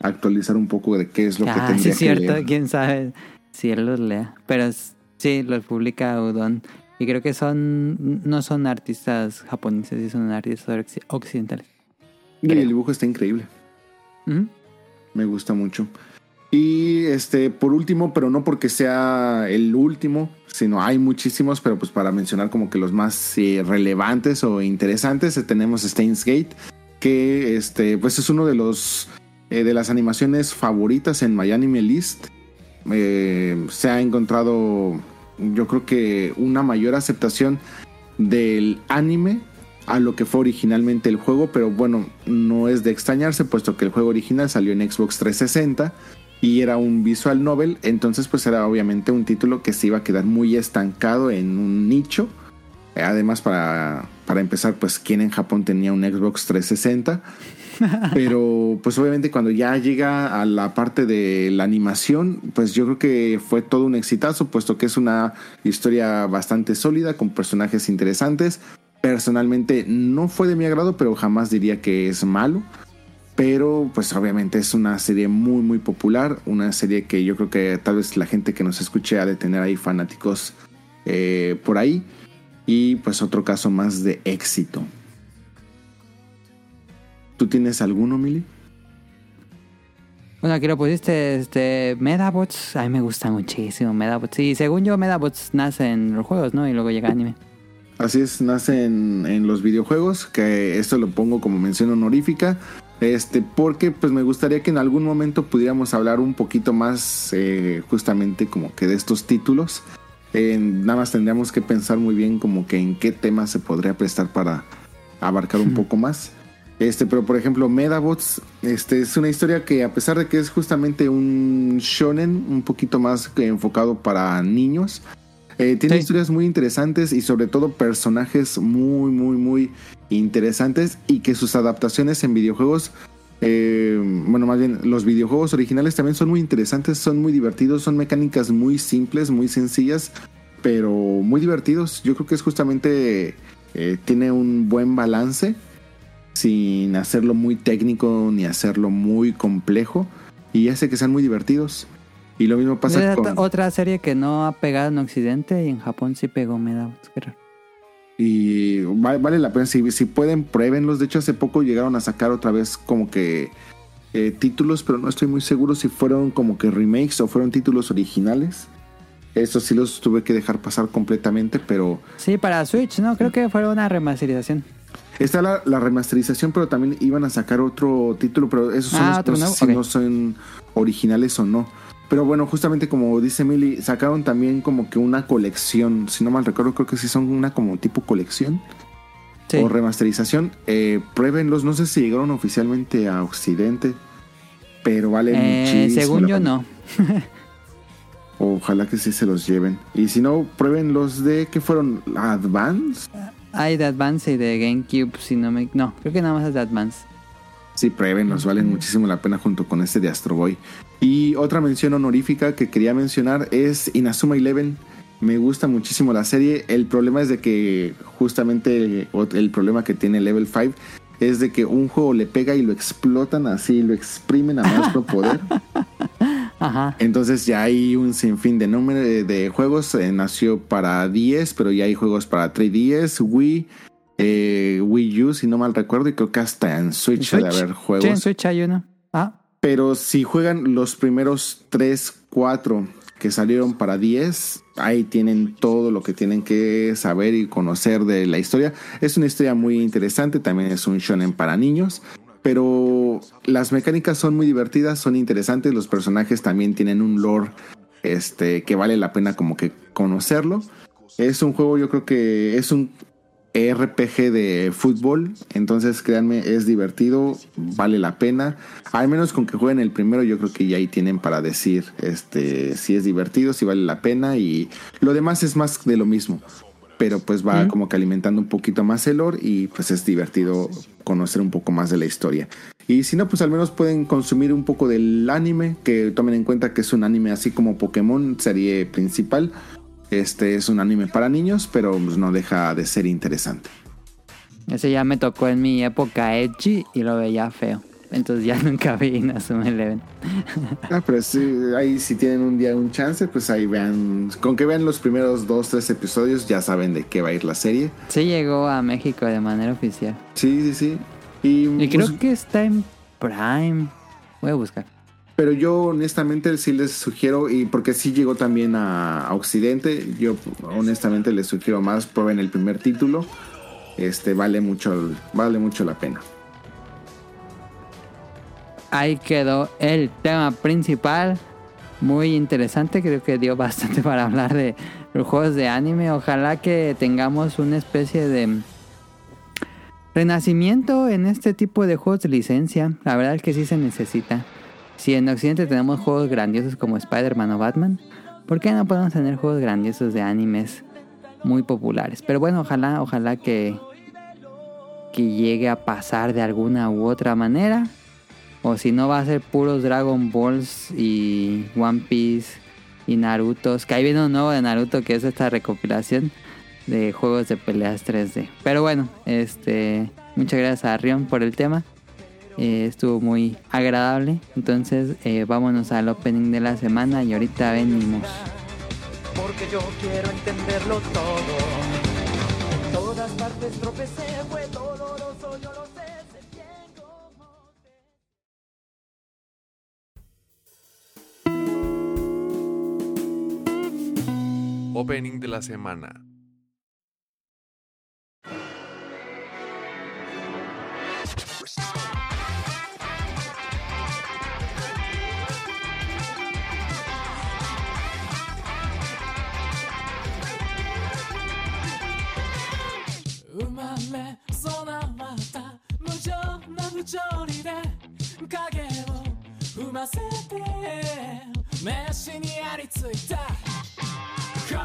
actualizar un poco de qué es lo que Ah, sí tendría que cierto, leer. quién sabe si él los lea. Pero sí, los publica Udon. Y creo que son, no son artistas japoneses, sí son artistas occ- occidentales. Y el dibujo está increíble. Me gusta mucho. Y este, por último, pero no porque sea el último, sino hay muchísimos, pero pues para mencionar como que los más eh, relevantes o interesantes, eh, tenemos Steins Gate, que este, pues es uno de los eh, de las animaciones favoritas en My Anime List. Eh, se ha encontrado, yo creo que una mayor aceptación del anime a lo que fue originalmente el juego, pero bueno, no es de extrañarse, puesto que el juego original salió en Xbox 360 y era un visual novel, entonces pues era obviamente un título que se iba a quedar muy estancado en un nicho. Además, para, para empezar, pues quién en Japón tenía un Xbox 360. Pero pues obviamente cuando ya llega a la parte de la animación, pues yo creo que fue todo un exitazo, puesto que es una historia bastante sólida, con personajes interesantes. Personalmente no fue de mi agrado, pero jamás diría que es malo. Pero pues obviamente es una serie muy muy popular, una serie que yo creo que tal vez la gente que nos escuche ha de tener ahí fanáticos eh, por ahí. Y pues otro caso más de éxito. ¿Tú tienes alguno, Mili? Bueno, aquí lo pusiste, este, Medabots, a mí me gusta muchísimo Medabots. Y según yo, Medabots nace en los juegos, ¿no? Y luego llega anime. Así es, nace en, en los videojuegos, que esto lo pongo como mención honorífica, este, porque pues me gustaría que en algún momento pudiéramos hablar un poquito más eh, justamente como que de estos títulos. Eh, nada más tendríamos que pensar muy bien como que en qué tema se podría prestar para abarcar un poco más. Este, pero por ejemplo, Medabots, este es una historia que a pesar de que es justamente un shonen, un poquito más que enfocado para niños, eh, tiene Sí. historias muy interesantes y sobre todo personajes muy, muy, muy interesantes y que sus adaptaciones en videojuegos, eh, bueno, más bien los videojuegos originales también son muy interesantes, son muy divertidos, son mecánicas muy simples, muy sencillas, pero muy divertidos. Yo creo que es justamente, eh, tiene un buen balance sin hacerlo muy técnico ni hacerlo muy complejo y hace que sean muy divertidos. Y lo mismo pasa con... otra serie que no ha pegado en Occidente y en Japón sí pegó qué raro. Y va- vale la pena, si, si pueden, pruébenlos. De hecho, hace poco llegaron a sacar otra vez como que eh, títulos, pero no estoy muy seguro si fueron como que remakes o fueron títulos originales. Eso sí los tuve que dejar pasar completamente, pero Sí, para Switch, ¿no? Creo que fue una remasterización. Está la, la remasterización, pero también iban a sacar otro título, pero esos son Ah, los- no sé si no son originales o no. Pero bueno, justamente como dice Milly, sacaron también como que una colección, si no mal recuerdo, creo que sí son una como tipo colección. Sí. o remasterización, eh, pruébenlos. No sé si llegaron oficialmente a Occidente, pero vale Eh, muchísimo. según yo no. Ojalá que sí se los lleven. Y si no, prueben los de que fueron Advance. Hay de Advance y de GameCube, si no me... No, creo que nada más es de Advance. Sí, pruébenlos, valen muchísimo la pena junto con este de Astro Boy. Y otra mención honorífica que quería mencionar es Inazuma Eleven. Me gusta muchísimo la serie. El problema es de que justamente el problema que tiene Level 5 es de que un juego le pega y lo explotan así, lo exprimen a más no poder. Ajá. Entonces ya hay un sinfín de número de, de juegos. Eh, nació para 10, pero ya hay juegos para 3DS, Wii, eh, Wii U, si no mal recuerdo, y creo que hasta en Switch, ¿En debe Switch? haber Sí, juegos. en Switch hay uno. Ah, Pero si juegan los primeros 3, 4 que salieron para 10, ahí tienen todo lo que tienen que saber y conocer de la historia. Es una historia muy interesante, también es un shonen para niños, pero las mecánicas son muy divertidas, son interesantes, los personajes también tienen un lore este que vale la pena como que conocerlo. Es un juego, yo creo que es un RPG de fútbol, entonces créanme, es divertido, vale la pena. Al menos con que jueguen el primero, yo creo que ya ahí tienen para decir este si es divertido, si vale la pena y lo demás es más de lo mismo. Pero pues va como que alimentando un poquito más el lore y pues es divertido conocer un poco más de la historia. Y si no, pues al menos pueden consumir un poco del anime, que tomen en cuenta que es un anime así como Pokémon, serie principal. Este es un anime para niños, pero pues, no deja de ser interesante. ese ya me tocó en mi época edgy y lo veía feo. Entonces ya nunca vi Inazuma Eleven. Ah, pero sí, ahí si tienen un día un chance, pues ahí vean. Con que vean los primeros dos, tres episodios, ya saben de qué va a ir la serie. Sí llegó a México de manera oficial. Sí, sí, sí. Y, Y creo pues, que está en Prime. Voy a buscar. Pero yo honestamente sí les sugiero, y porque sí llegó también a, a Occidente, yo honestamente les sugiero más, prueben el primer título. Este vale mucho, vale mucho la pena. Ahí quedó el tema principal. Muy interesante, creo que dio bastante para hablar de los juegos de anime. Ojalá que tengamos una especie de renacimiento en este tipo de juegos de licencia. La verdad es que sí se necesita. Si en Occidente tenemos juegos grandiosos como Spider-Man o Batman, ¿por qué no podemos tener juegos grandiosos de animes muy populares? Pero bueno, ojalá, ojalá que, que llegue a pasar de alguna u otra manera. O si no, va a ser puros Dragon Balls y One Piece y Narutos. Que ahí viene un nuevo de Naruto que es esta recopilación de juegos de peleas 3D. Pero bueno, este muchas gracias a Rion por el tema. Eh, estuvo muy agradable. Entonces, eh, vámonos al opening de la semana y ahorita venimos. porque yo quiero entenderlo todo. Todas partes tropecé, fue opening de la semana.「めしにありついた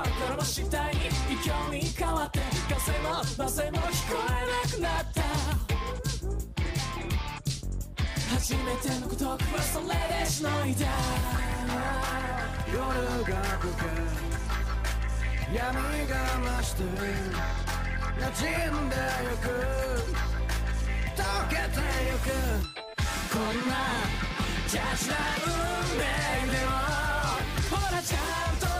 心の下に勢いに変わって風も風も聞こえなくなった」「初めての孤独はそれでしのいだ」「夜が更け闇が増して」馴染んでゆく溶けてゆくこんなキャチな運命でもほらちゃんと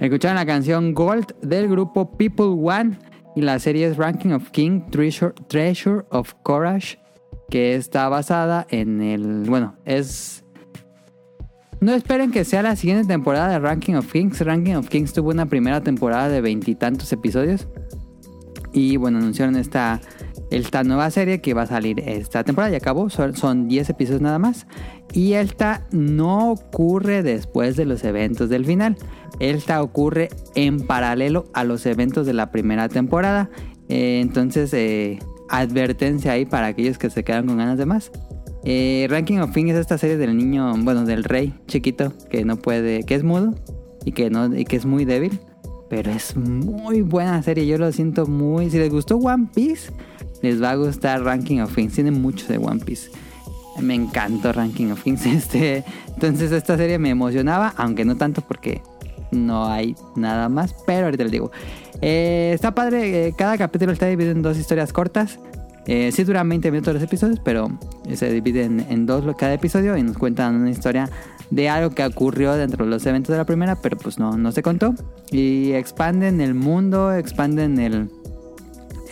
Escucharon la canción Gold del grupo People One y la serie es Ranking of King Treasure, Treasure of Courage que está basada en el... Bueno, es... No esperen que sea la siguiente temporada de Ranking of Kings. Ranking of Kings tuvo una primera temporada de veintitantos episodios. Y bueno, anunciaron esta, esta nueva serie que va a salir esta temporada. Ya acabó, son, son 10 episodios nada más. Y esta no ocurre después de los eventos del final. Esta ocurre en paralelo a los eventos de la primera temporada. Eh, entonces, eh, advertencia ahí para aquellos que se quedan con ganas de más. Eh, Ranking of Kings es esta serie del niño, bueno, del rey chiquito que no puede, que es mudo y que, no, y que es muy débil. Pero es muy buena serie, yo lo siento muy... Si les gustó One Piece, les va a gustar Ranking of Kings. Tiene mucho de One Piece. Me encantó Ranking of Kings. Este, entonces esta serie me emocionaba, aunque no tanto porque no hay nada más. Pero ahorita les digo. Eh, está padre, eh, cada capítulo está dividido en dos historias cortas. Eh, sí duran 20 minutos los episodios, pero se dividen en dos lo- cada episodio y nos cuentan una historia de algo que ocurrió dentro de los eventos de la primera, pero pues no, no se contó. Y expanden el mundo, expanden el,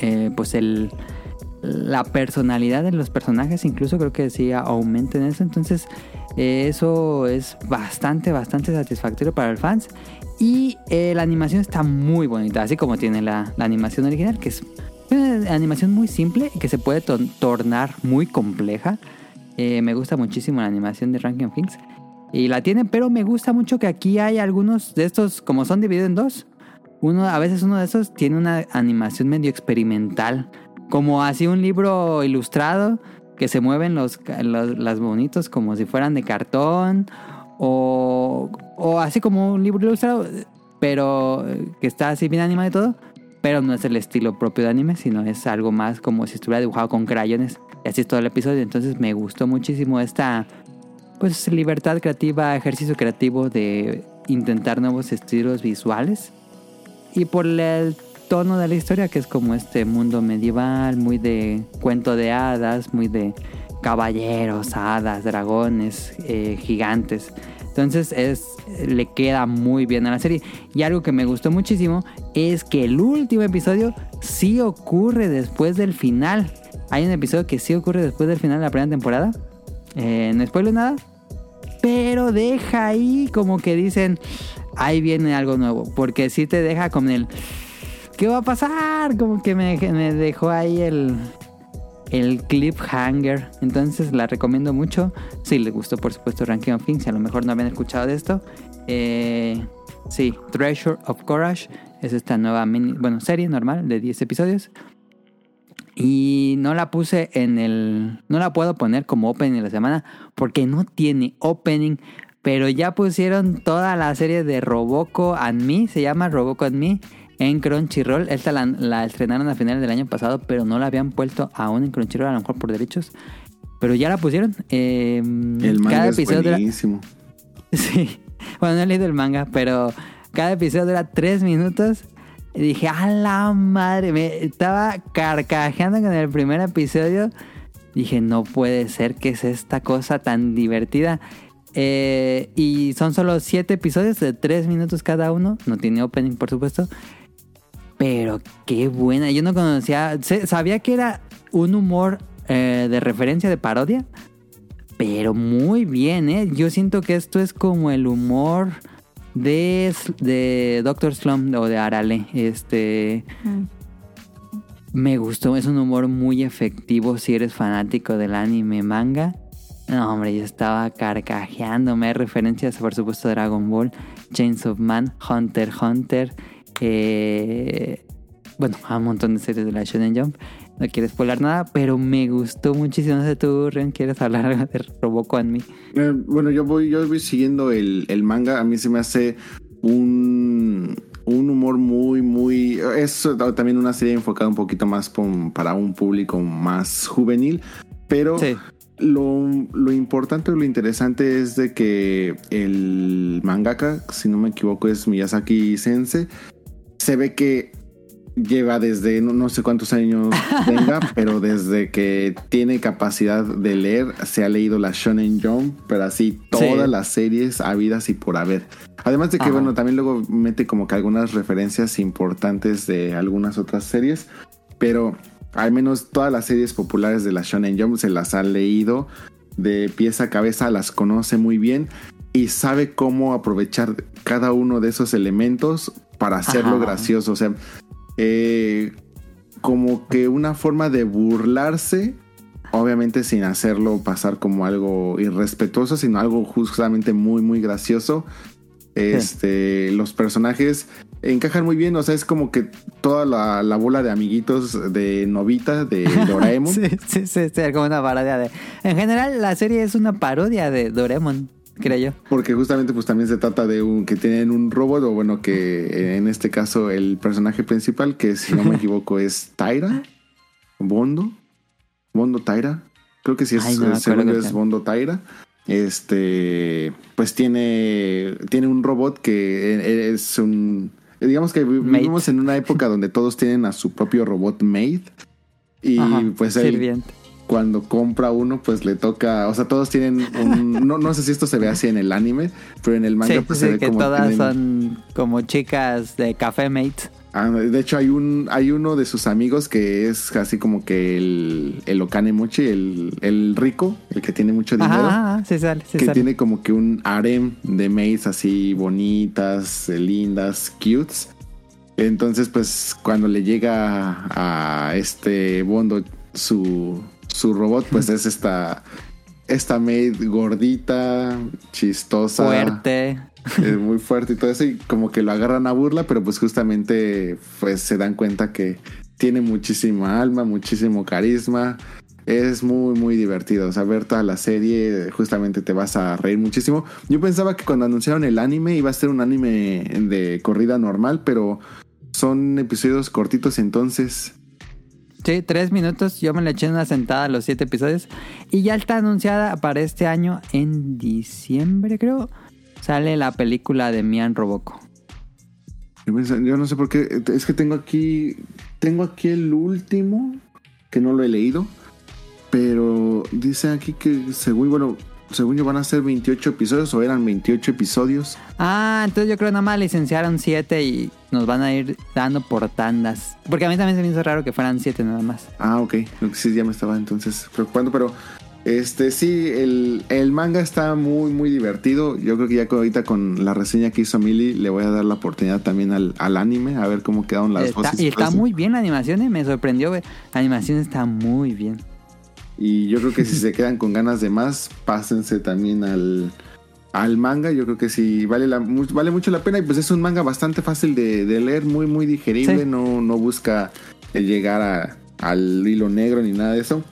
eh, pues el, la personalidad de los personajes, incluso creo que sí aumenten eso. Entonces, eso es bastante, bastante satisfactorio para el fans. Y eh, la animación está muy bonita, así como tiene la, animación original, que es una animación muy simple que se puede tornar muy compleja. Eh, me gusta muchísimo la animación de Ranking of. Y la tiene, pero me gusta mucho que aquí hay algunos de estos, como son divididos en dos. Uno, a veces uno de esos tiene una animación medio experimental. Como así un libro ilustrado que se mueven los, los, las bonitos como si fueran de cartón. O, o así como un libro ilustrado, pero eh, que está así bien animado y todo. Pero no es el estilo propio de anime, sino es algo más como si estuviera dibujado con crayones. Y así es todo el episodio. Entonces me gustó muchísimo esta pues libertad creativa, ejercicio creativo de intentar nuevos estilos visuales. Y por el tono de la historia, que es como este mundo medieval, muy de cuento de hadas, muy de caballeros, hadas, dragones, eh, gigantes. Entonces es, le queda muy bien a la serie. Y algo que me gustó muchísimo es que el último episodio sí ocurre después del final. Hay un episodio que sí ocurre después del final de la primera temporada. Eh, no spoilo nada. Pero deja ahí como que dicen, ahí viene algo nuevo. Porque sí te deja con el, ¿qué va a pasar? Como que me, dejó ahí el, el cliffhanger. Entonces la recomiendo mucho. Si les gustó, por supuesto, Ranking of Kings. A lo mejor no habían escuchado de esto. Eh, sí, Treasure of Courage es esta nueva mini, bueno, serie normal de 10 episodios. Y no la puse en el. No la puedo poner como opening de la semana porque no tiene opening. Pero ya pusieron toda la serie de Roboco and Me. Se llama Roboco and Me. En Crunchyroll. Esta la, la estrenaron a finales del año pasado, pero no la habían puesto aún en Crunchyroll, a lo mejor por derechos. Pero ya la pusieron. Eh, El manga cada es dura- buenísimo. Sí. Bueno, no he leído el manga, pero cada episodio dura tres minutos. Y dije, a la madre, me estaba carcajeando con el primer episodio. Dije, no puede ser que es esta cosa tan divertida. Eh, y son solo siete episodios de tres minutos cada uno. No tiene opening, por supuesto. Pero qué buena. Yo no conocía. Sabía que era un humor eh, de referencia, de parodia. Pero muy bien, ¿eh? Yo siento que esto es como el humor de, de Doctor Slump o de Arale. Este. Me gustó, es un humor muy efectivo si eres fanático del anime manga. No, hombre, yo estaba carcajeándome. Hay referencias, por supuesto, a Dragon Ball, Chains of Man, Hunter Hunter. Eh, bueno, a un montón de series de la Shonen Jump. No quiero spoiler nada, pero me gustó muchísimo. No sé tú, Ren, ¿quieres hablar algo de Robocop en mí? Eh, bueno, yo voy, yo voy siguiendo el, el manga. A mí se me hace un, un humor muy, muy. Es también una serie enfocada un poquito más pom- para un público más juvenil. Pero Sí. lo, lo importante o lo interesante es de que el mangaka, si no me equivoco, es Miyazaki Sensei. Se ve que lleva desde no, no sé cuántos años tenga, pero desde que tiene capacidad de leer, se ha leído la Shonen Jump, pero así todas Sí. las series habidas y por haber. Además de que, Ajá. bueno, también luego mete como que algunas referencias importantes de algunas otras series, pero al menos todas las series populares de la Shonen Jump se las ha leído de pieza a cabeza, las conoce muy bien y sabe cómo aprovechar cada uno de esos elementos para hacerlo Ajá. gracioso. O sea, eh, como que una forma de burlarse, obviamente sin hacerlo pasar como algo irrespetuoso, sino algo justamente muy, muy gracioso. Este, los personajes encajan muy bien, o sea, es como que toda la, la bola de amiguitos de Novita, de Doraemon. Sí, sí, sí, sí, como una parodia de... En general, la serie es una parodia de Doraemon, creo yo. Porque justamente pues también se trata de un que tienen un robot, o bueno, que en este caso el personaje principal, que si no me equivoco es Taira, Bondo, Bondo Taira, creo que sí es, Ay, no es. Bondo Taira. Este, pues tiene, tiene un robot que es un, digamos que Mate. vivimos en una época donde todos tienen a su propio robot made. Y Ajá, pues él, sirviente. Cuando compra uno, pues le toca, o sea, todos tienen un, no, no sé si esto se ve así en el anime, pero en el manga Sí, pues sí, se ve que como todas tienen- son como chicas de café mate. Ah, de hecho hay un, hay uno de sus amigos que es así como que el, el Okanemochi, el, el rico, el que tiene mucho dinero. Ajá, sí sale, sí que sale. tiene como que un harem de maids así bonitas, eh, lindas, cutes. Entonces, pues cuando le llega a este Bondo su, su robot, pues es esta, esta maid gordita, chistosa, Fuerte. eh, muy fuerte y todo eso, y como que lo agarran a burla, pero pues justamente pues se dan cuenta que tiene muchísima alma, muchísimo carisma. Es muy, muy divertido. O sea, ver toda la serie, justamente te vas a reír muchísimo. Yo pensaba que cuando anunciaron el anime iba a ser un anime de corrida normal, pero son episodios cortitos entonces. Sí, tres minutos. Yo me le eché en una sentada a los siete episodios. Y ya está anunciada para este año en diciembre, creo. Sale la película de Mian Roboco. Yo, no sé por qué. Es que tengo aquí. Tengo aquí el último. Que no lo he leído. Pero dice aquí que según, bueno, según yo van a ser 28 episodios o eran 28 episodios. Ah, entonces yo creo nada más licenciaron siete y nos van a ir dando por tandas. Porque a mí también se me hizo raro que fueran siete nada más. Ah, ok. Sí ya me estaba entonces preocupando, pero este sí, el, el manga está muy, muy divertido. Yo creo que ya ahorita con la reseña que hizo Mili, le voy a dar la oportunidad también al, al anime, a ver cómo quedaron las Está- voces. y está muy bien la animación, eh, me sorprendió. La animación está muy bien. Y yo creo que si se quedan con ganas de más, pásense también al, al manga. Yo creo que sí vale, la, vale mucho la pena. Y pues es un manga bastante fácil de, de leer, muy, muy digerible. Sí. No, no busca eh, llegar a- al hilo negro ni nada de eso.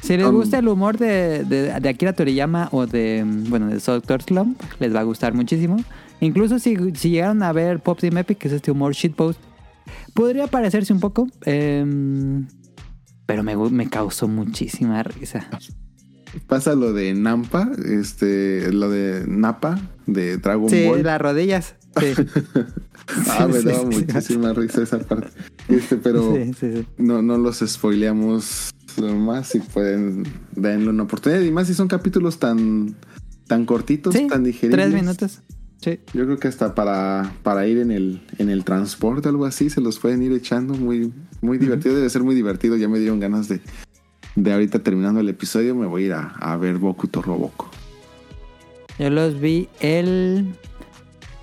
Si les Um, gusta el humor de, de, de Akira Toriyama o de, bueno, de Doctor Slump, les va a gustar muchísimo. Incluso si, si llegaron a ver Pop Team Epic, que es este humor shitpost, Podría parecerse un poco, em, pero me, me causó muchísima risa. Pasa lo de Nampa, este, lo de Napa, de Dragon Sí, Ball. las rodillas. Sí, Ah, me sí, daba sí. muchísima risa esa parte. Este, pero sí, sí, sí. no, no los spoileamos más si pueden denle una oportunidad. Y más si son capítulos tan, tan cortitos, Sí, tan digeribles. tres minutos. Sí. Yo creo que hasta para, para ir en el, en el transporte, algo así, se los pueden ir echando. Muy, muy divertido. Debe ser muy divertido. Ya me dieron ganas de, de ahorita terminando el episodio, me voy a ir a, a ver Boku Roboco. Yo los vi el...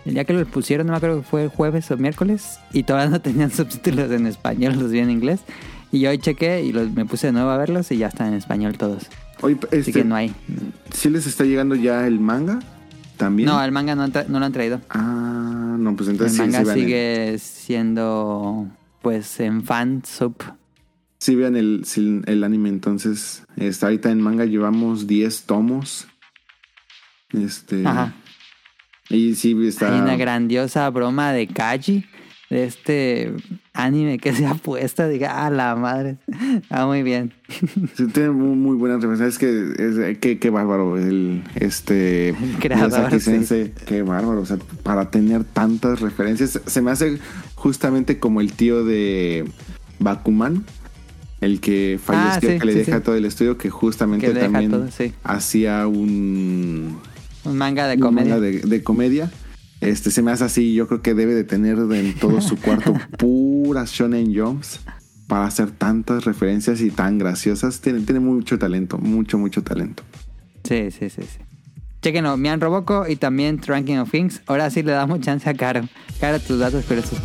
El día que los pusieron, no me acuerdo que fue el jueves o miércoles, y todavía no tenían subtítulos en español, los vi en inglés. Y yo hoy chequé y los, me puse de nuevo a verlos y ya están en español todos. Oye, Así este, que no hay. ¿sí les está llegando ya el manga? ¿También? No, el manga no, no lo han traído. Ah, no, pues El entonces sí, manga sí el- sigue siendo, pues, en fan sub. Sí, vean el, el anime entonces. Está ahorita en manga llevamos 10 tomos. Este. Ajá. Y sí, está. Hay una grandiosa broma de Kaji, de este anime que se ha puesto. Diga, ah, la madre. Ah, muy bien. sí, tiene muy, muy buenas referencias. Es que, es, qué, qué bárbaro. El, este. creador, sí. Qué bárbaro. O sea, para tener tantas referencias. Se me hace justamente como el tío de Bakuman. El que falleció, Ah, sí, que le deja todo el estudio, que justamente también todo, hacía un Un manga de un manga de, de comedia. Este se me hace así, yo creo que debe de tener en todo su cuarto puras shonen jumps para hacer tantas referencias y tan graciosas. Tiene, tiene mucho talento, mucho, mucho talento. Sí, sí, sí, sí. Chequenlo, Mian Roboco y también Ranking of Things. Ahora sí le damos chance a Caro. Caro, tus datos curiosos.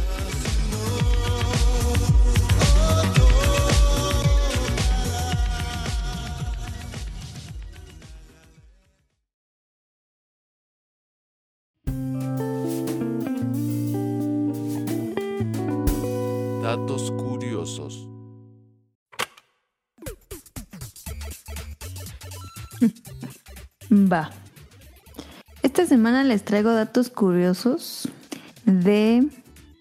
Les traigo datos curiosos de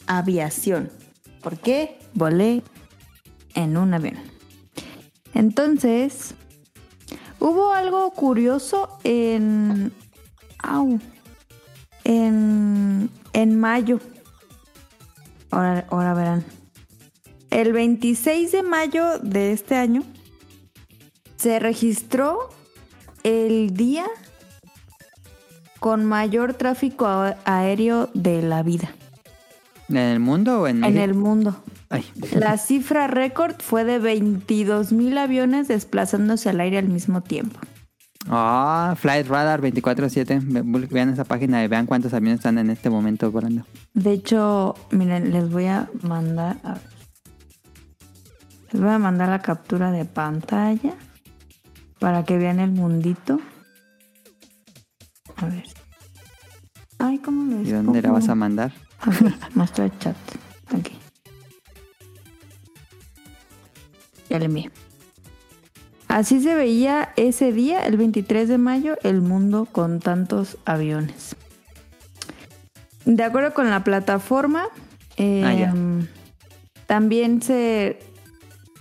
aviación. ¿Por qué? Volé en un avión. Entonces, hubo algo curioso en... En, en mayo. Ahora, ahora verán. El 26 de mayo de este año se registró el día con mayor tráfico aéreo de la vida ¿En el mundo o en en México? el mundo. Ay. La cifra récord fue de 22 mil aviones desplazándose al aire al mismo tiempo. Ah, Flight Radar 24-7. Ve- Vean esa página y vean cuántos aviones están en este momento volando. De hecho, miren, les voy a mandar. a ver. les voy a mandar la captura de pantalla para que vean el mundito. A ver. Ay, ¿cómo lo ¿Y dónde la vas a mandar? A ver, chat. Aquí. Ya le envié. Así se veía ese día, el 23 de mayo, el mundo con tantos aviones. De acuerdo con la plataforma, eh, Ah, ya. también se,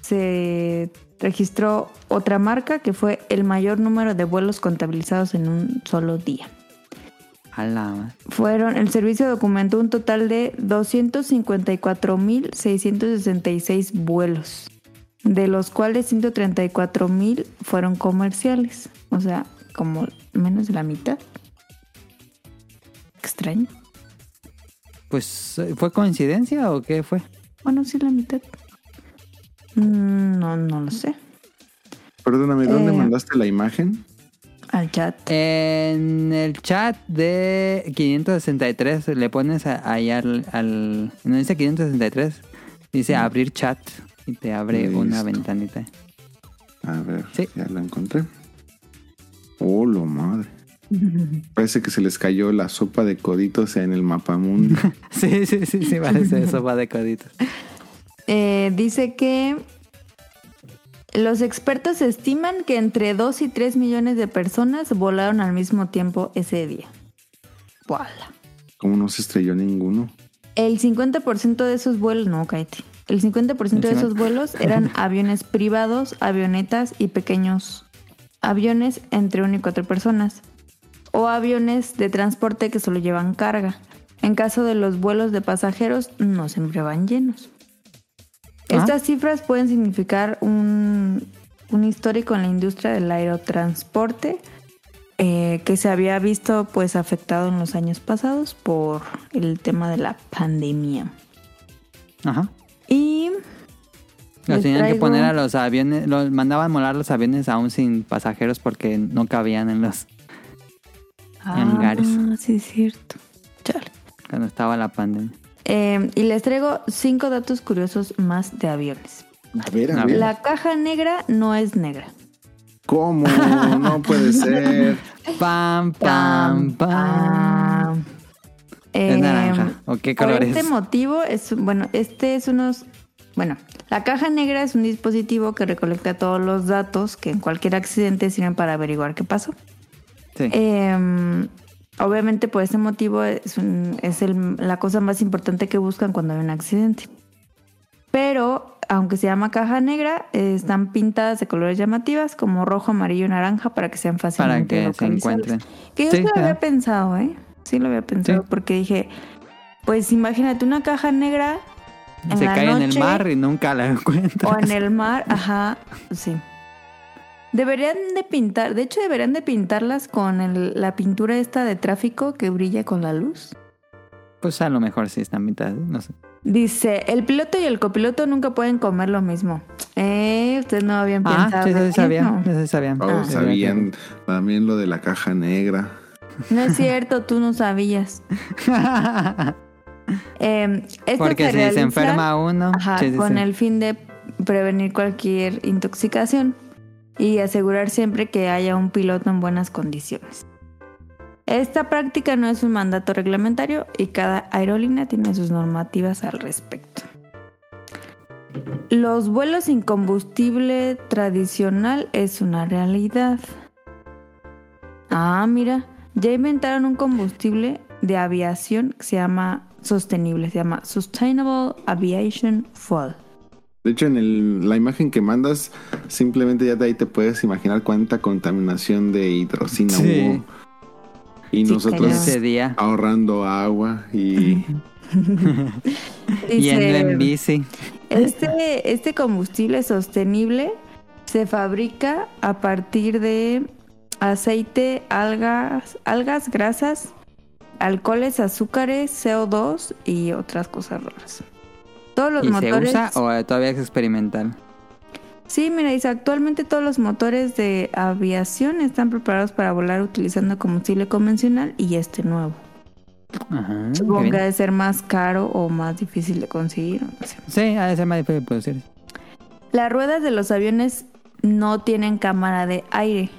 se registró otra marca que fue el mayor número de vuelos contabilizados en un solo día. Fueron, el servicio documentó un total de 254.666 vuelos, de los cuales 134.000 fueron comerciales, o sea, como menos de la mitad. Extraño. Pues, ¿fue coincidencia o qué fue? Bueno, sí, la mitad. Mm, No, no lo sé. Perdóname, ¿dónde Eh. mandaste la imagen? Al chat. En el chat de 563 le pones a- ahí al, al... No dice 563, dice abrir chat y te abre una ventanita. A ver, Sí. ya la encontré. Oh, lo madre. Parece que se les cayó la sopa de coditos en el mapamundi. Sí, sí, sí, sí, parece sopa de coditos. Eh, dice que los expertos estiman que entre 2 y 3 millones de personas volaron al mismo tiempo ese día. ¡Wala! Como no se estrelló ninguno. El 50% de esos vuelos, no, cállate. El 50% de esos 50. vuelos eran aviones privados, avionetas y pequeños aviones entre 1 y 4 personas. O aviones de transporte que solo llevan carga. En caso de los vuelos de pasajeros, no siempre van llenos. Estas cifras pueden significar un, un histórico en la industria del aerotransporte eh, que se había visto pues afectado en los años pasados por el tema de la pandemia. Ajá. Y Los tenían que poner a los aviones, los mandaban volar los aviones aún sin pasajeros porque no cabían en los. Ah, sí, es cierto. Chale. cuando estaba la pandemia. Eh, y les traigo cinco datos curiosos más de aviones. A ver, a ver. La caja negra no es negra. ¿Cómo? No puede ser. Pam, pam, pam. Es Eh, naranja. ¿O qué Por color este es? motivo, es, bueno, este es unos... Bueno, la caja negra es un dispositivo que recolecta todos los datos que en cualquier accidente sirven para averiguar qué pasó. Sí. Eh, obviamente por ese motivo es, un- es el- la cosa más importante que buscan cuando hay un accidente. Pero, aunque se llama caja negra, eh, están pintadas de colores llamativas como rojo, amarillo y naranja para que sean para fácilmente que se encuentren. Que yo Sí, sí lo había pensado, ¿eh? Sí lo había pensado Sí. porque dije, pues imagínate una caja negra en Se la cae en el mar y nunca la encuentras. o en el mar, ajá, sí. Deberían de pintar, de hecho deberían de pintarlas con el- la pintura esta de tráfico que brilla con la luz. Pues a lo mejor sí están mitad, no sé. Dice, el piloto y el copiloto nunca pueden comer lo mismo. Eh, ustedes no habían Ah, pensado. sí, eso sabían. eso. Sabían. Oh, Ah. sabían también lo de la caja negra. No es cierto, tú no sabías. Eh, esto Porque si se realiza- enferma uno, Ajá, sí, sí, con sí. el fin de prevenir cualquier intoxicación y asegurar siempre que haya un piloto en buenas condiciones. Esta práctica no es un mandato reglamentario y cada aerolínea tiene sus normativas al respecto. Los vuelos sin combustible tradicional es una realidad. Ah, mira, ya inventaron un combustible de aviación que se llama sostenible, se llama Sustainable Aviation Fuel. De hecho, en el- la imagen que mandas, simplemente ya de ahí te puedes imaginar cuánta contaminación de hidrocina Sí. hubo. Y Sí, nosotros. Ese día. ahorrando agua y Yendo en bici. este, este combustible sostenible se fabrica a partir de aceite, algas, algas, grasas, alcoholes, azúcares, CO2 y otras cosas raras. Todos los ¿Y se motores. usa o todavía es experimental? Sí, mira, dice, actualmente todos los motores de aviación están preparados para volar utilizando combustible convencional y este nuevo. Ajá. Supongo que debe ser más caro o más difícil de conseguir. no sé. Sí, ha de ser más difícil de producir. Las ruedas de los aviones no tienen cámara de aire,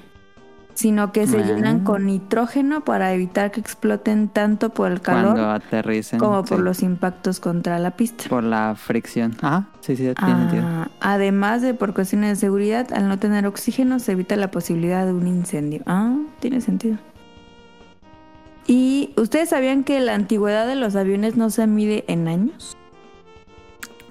sino que se Ah. llenan con nitrógeno para evitar que exploten tanto por el calor Cuando aterricen. como por los impactos contra la pista. Por la fricción. Ajá, sí, sí, tiene sentido. Ah, además de por cuestiones de seguridad, al no tener oxígeno se evita la posibilidad de un incendio. Ah, tiene sentido. ¿Y ustedes sabían que la antigüedad de los aviones no se mide en años?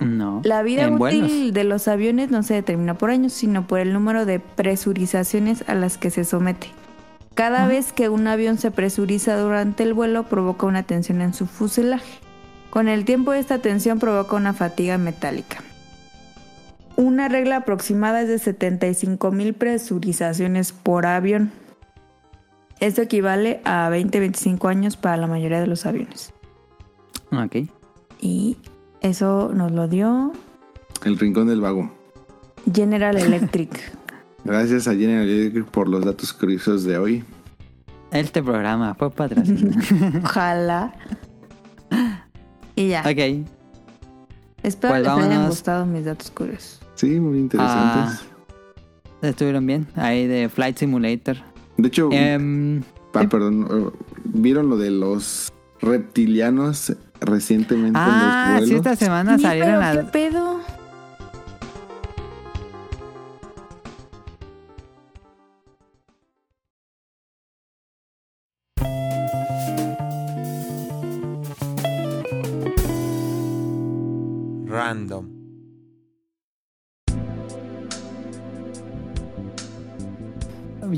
No. La vida útil vuelos. de los aviones no se determina por años, sino por el número de presurizaciones a las que se somete. Cada vez que un avión se presuriza durante el vuelo provoca una tensión en su fuselaje. Con el tiempo esta tensión provoca una fatiga metálica. Una regla aproximada es de 75 mil presurizaciones por avión. Esto equivale a 20-25 años para la mayoría de los aviones. Ok. Y eso nos lo dio el rincón del vago. General Electric. Gracias a General Electric por los datos curiosos de hoy. Este programa fue patrocinado. Ojalá. Y ya. ok. Espero Pues les hayan vámonos. gustado mis datos curiosos. Sí, muy interesantes. Estuvieron bien. Ahí de Flight Simulator. De hecho, Em, ah, perdón, ¿vieron lo de los reptilianos recientemente en ah, los sí, esta semana salieron a... ¿Qué pedo?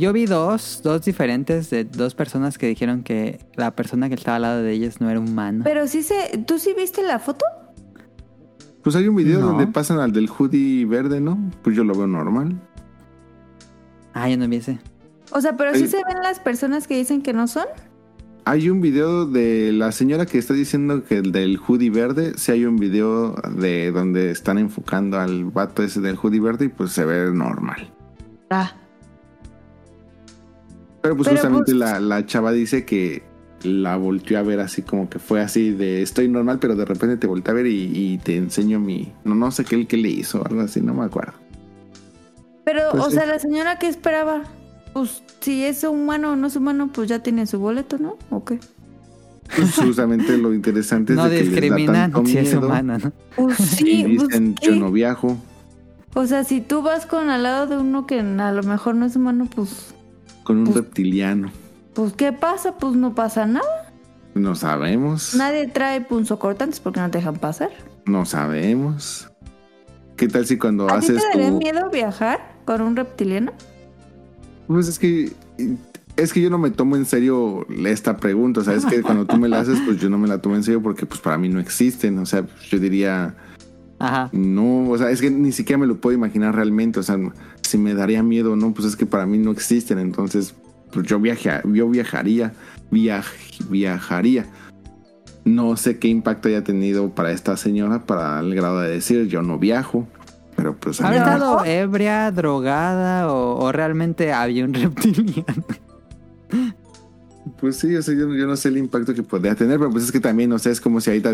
Yo vi dos, dos diferentes de dos personas que dijeron que la persona que estaba al lado de ellas no era humano. Pero sí se... ¿Tú sí viste la foto? Pues hay un video No. donde pasan al del hoodie verde, ¿no? Pues yo lo veo normal. Ah, yo no vi ese. O sea, pero sí Eh. se ven las personas que dicen que no son. Hay un video de la señora que está diciendo que el del hoodie verde, sí hay un video de donde están enfocando al vato ese del hoodie verde y pues se ve normal. Ah. Pero pues Pero, justamente pues- la, la chava dice que la volteó a ver así como que fue así de estoy normal, pero de repente te volteé a ver y, y te enseño mi... No, no sé qué el que le hizo, algo así, no me acuerdo. Pero, Pues o sea, la señora que esperaba, pues si es humano o no es humano, pues ya tiene su boleto, ¿no? ¿O qué? Pues justamente lo interesante es No de que les da si es humana, ¿no? Pues y sí, pues, dicen ¿qué? yo no viajo. O sea, si tú vas con al lado de uno que a lo mejor no es humano, pues, con un Pues- reptiliano. pues ¿qué pasa? Pues no pasa nada. No sabemos. Nadie trae punzocortantes porque no te dejan pasar. No sabemos. ¿Qué tal si cuando ¿A ti te haces daría tu... miedo viajar con un reptiliano? Pues es que... Es que yo no me tomo en serio esta pregunta. O sea, es que cuando tú me la haces, pues yo no me la tomo en serio porque pues para mí no existen. O sea, yo diría... Ajá. No, o sea, es que ni siquiera me lo puedo imaginar realmente. O sea, si me daría miedo o no, pues es que para mí no existen. Entonces, pues yo, viaja, yo viajaría, viaj- viajaría. No sé qué impacto haya tenido para esta señora para el grado de decir yo no viajo. Pero pues ¿Ha estado ebria, drogada o, o realmente había un reptiliano? Pues sí, o sea, yo, yo no sé el impacto que podría tener, pero pues es que también, o sea, es como si ahorita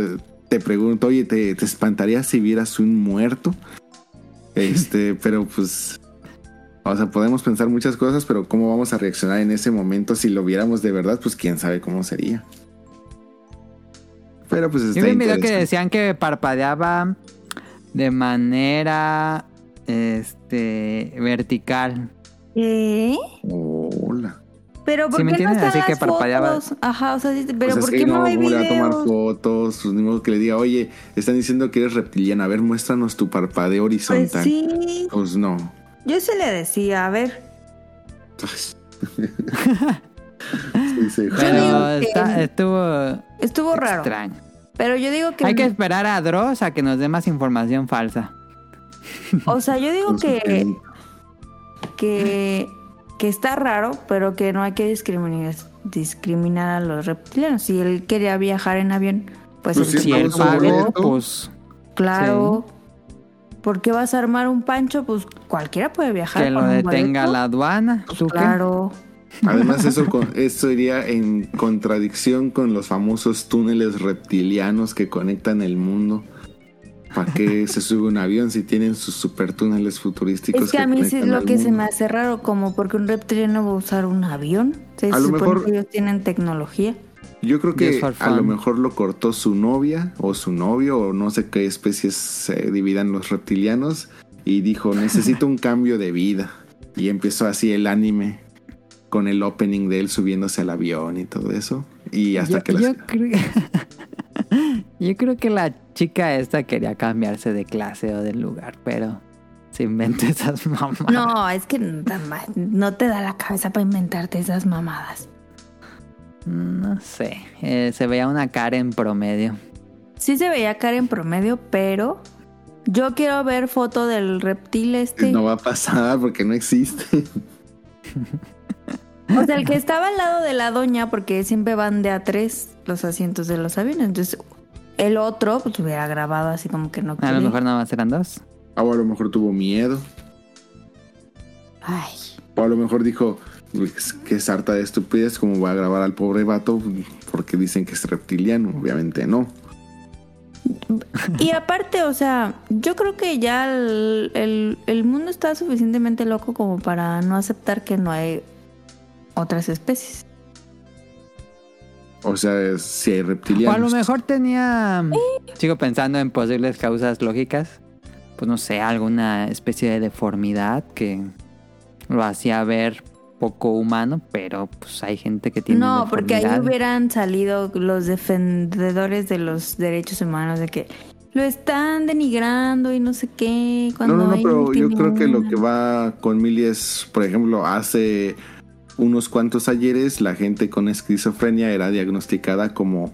te pregunto, oye, ¿te, te espantaría si vieras un muerto? Este, pero pues, o sea, podemos pensar muchas cosas, pero ¿cómo vamos a reaccionar en ese momento si lo viéramos de verdad? Pues quién sabe cómo sería. Pero pues está Yo vi un video que decían que parpadeaba de manera este vertical. ¿Qué? Hola. Pero ¿por ¿Sí me qué no entiendes? están Así que parpadeaba. fotos? Ajá, o sea, sí, pero Pues es ¿por que qué no, hay ¿cómo le va a tomar videos? fotos? Pues ni modo que le diga, oye, están diciendo que eres reptiliana, a ver, muéstranos tu parpadeo Pues horizontal. sí, Pues no. yo se le decía, a ver, Sí, sí. digo Pero que- está- estuvo estuvo raro. extraño. Pero yo digo que, Hay que esperar a Dross a que nos dé más información falsa. o sea, yo digo su que, que, que está raro, pero que no hay que discriminar, discriminar a los reptilianos. Si él quería viajar en avión, pues, Pues Si él boleto. pues Claro. ¿Por qué vas a armar un pancho? Pues cualquiera puede viajar. que lo detenga la aduana. ¿Tú qué? Claro. Además, eso, con- eso iría en contradicción con los famosos túneles reptilianos que conectan el mundo. ¿Para qué se sube un avión si tienen sus super túneles futurísticos? Es que a mí sí es lo que se me hace raro, como porque un reptiliano va a usar un avión. Se A lo supone mejor- que ellos tienen tecnología. Yo creo que a lo mejor lo cortó su novia o su novio o no sé qué especies se dividan los reptilianos y dijo necesito un cambio de vida y empezó así el anime con el opening de él subiéndose al avión y todo eso y hasta yo, que la- yo creo... yo creo que la chica esta quería cambiarse de clase o de lugar, pero se inventa esas mamadas. No, es que no no te da la cabeza para inventarte esas mamadas. No sé, eh, se veía una cara en promedio. Sí se veía cara en promedio, pero yo quiero ver foto del reptil este. no va a pasar porque no existe. O sea, el que estaba al lado de la doña, porque siempre van de a tres los asientos de los aviones. Entonces, el otro, pues hubiera grabado así como que no A lo mejor nada más eran dos. O a lo mejor tuvo miedo. Ay. O a lo mejor dijo "Pues, que sarta de estupidez como voy a grabar al pobre vato porque dicen que es reptiliano. Obviamente no. Y aparte, o sea, yo creo que ya el, el- el mundo está suficientemente loco como para no aceptar que no hay otras especies. O sea, si hay O a reptilianos. lo mejor tenía... Sigo pensando en posibles causas lógicas. Pues no sé, alguna especie de deformidad que lo hacía ver poco humano, pero pues hay gente que tiene No, porque ahí hubieran salido los defendedores de los derechos humanos de que lo están denigrando y no sé qué. Cuando No, no, no, hay pero yo creo que lo que va con Millie es, por ejemplo, hace unos cuantos ayeres la gente con esquizofrenia era diagnosticada como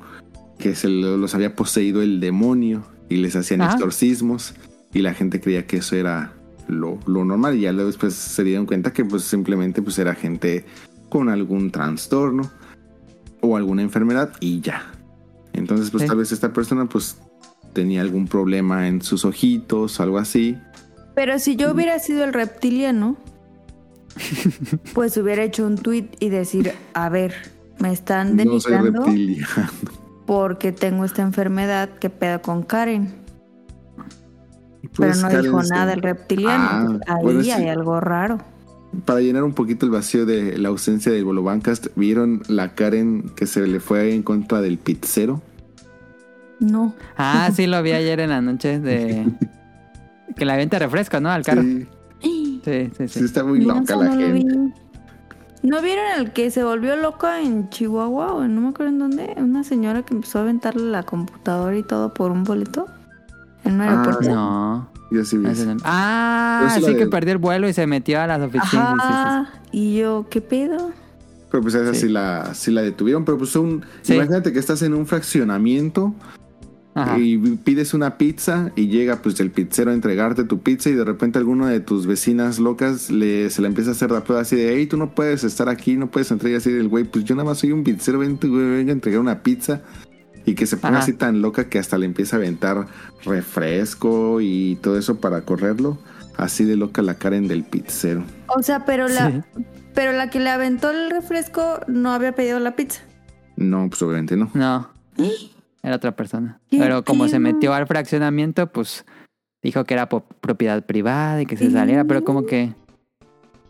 que se lo- los había poseído el demonio y les hacían Ah. exorcismos y la gente creía que eso era lo, lo normal y ya luego después se dieron cuenta que pues simplemente pues era gente con algún trastorno o alguna enfermedad y ya. Entonces pues Sí. tal vez esta persona pues tenía algún problema en sus ojitos, algo así. Pero si yo hubiera sido el reptiliano, pues hubiera hecho un tweet y decir, a ver, me están No soy denigrando porque tengo esta enfermedad, ¿qué pedo con Karen? Pero Pues, no Karen, dijo nada el reptiliano. Ah, ahí bueno, sí. hay algo raro. Para llenar un poquito el vacío de la ausencia del Bolobancast, ¿vieron la Karen que se le fue en contra del pizzero? No. Ah, sí, lo vi ayer en la noche de... Que la venta refresco, ¿no? Al carro. Sí, Sí, sí, sí. sí está muy No, loca la no gente. vi. ¿No vieron el que se volvió loca en Chihuahua o no me acuerdo en dónde? Una señora que empezó a aventarle la computadora y todo por un boleto en un Ah, aeropuerto. No. Yo sí vi. Ah, sí que de- perdió el vuelo y se metió a las oficinas. Ajá. Y yo, ¿qué pedo? Pero pues esa Sí. sí, la, sí la detuvieron. Pero pues un, imagínate que estás en un fraccionamiento Ajá. y pides una pizza y llega pues el pizzero a entregarte tu pizza y de repente alguno de tus vecinas locas le, se la empieza a hacer la prueba así de, hey, tú no puedes estar aquí, no puedes entrar y así el güey, pues yo nada más soy un pizzero, ven, venga a entregar una pizza. Y que se ponga Ajá. así tan loca que hasta le empieza a aventar refresco y todo eso para correrlo. Así de loca la Karen del pizzero. O sea, pero la, Sí. pero la que le aventó el refresco no había pedido la pizza. No, pues obviamente no. No. Era otra persona. ¿Qué Pero como se metió al fraccionamiento, pues dijo que era propiedad privada y que se saliera, pero como que...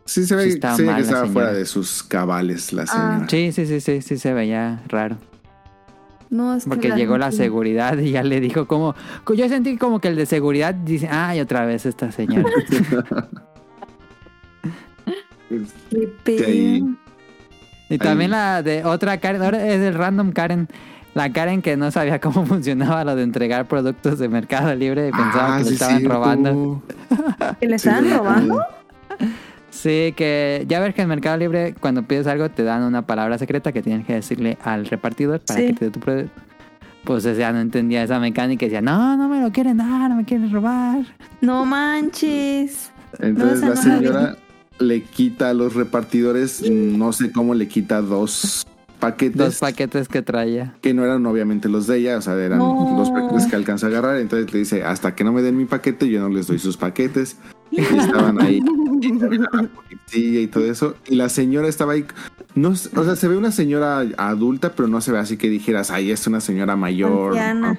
Sí se ve, Sí estaba mal que la estaba fuera de sus cabales la Ah. señora. Sí, sí, sí, sí, sí se veía raro. No, es que Porque llegó la seguridad y ya le dijo como... Yo sentí como que el de seguridad dice, ay, otra vez esta señora. ¿Qué Y también Ahí. la de otra Karen, ahora es el random Karen. La Karen que no sabía cómo funcionaba lo de entregar productos de Mercado Libre y pensaba Ah, que le estaban cierto. robando. ¿Que le estaban robando? Sí, que ya ves que en Mercado Libre cuando pides algo te dan una palabra secreta que tienes que decirle al repartidor para Sí. que te dé tu producto. Pues o sea, no entendía esa mecánica y decía, no, no me lo quieren dar, no me quieren robar. No manches. Entonces No, la esa no la señora le quita a los repartidores, no sé cómo le quita dos paquetes Dos paquetes que traía. que no eran obviamente los de ella, o sea, eran No. los paquetes que alcanza a agarrar. Entonces le dice, hasta que no me den mi paquete, yo no les doy sus paquetes. Y estaban ahí, y todo eso. Y la señora estaba ahí, no, o sea, se ve una señora adulta, pero no se ve así que dijeras, ay, es una señora mayor. Anciana.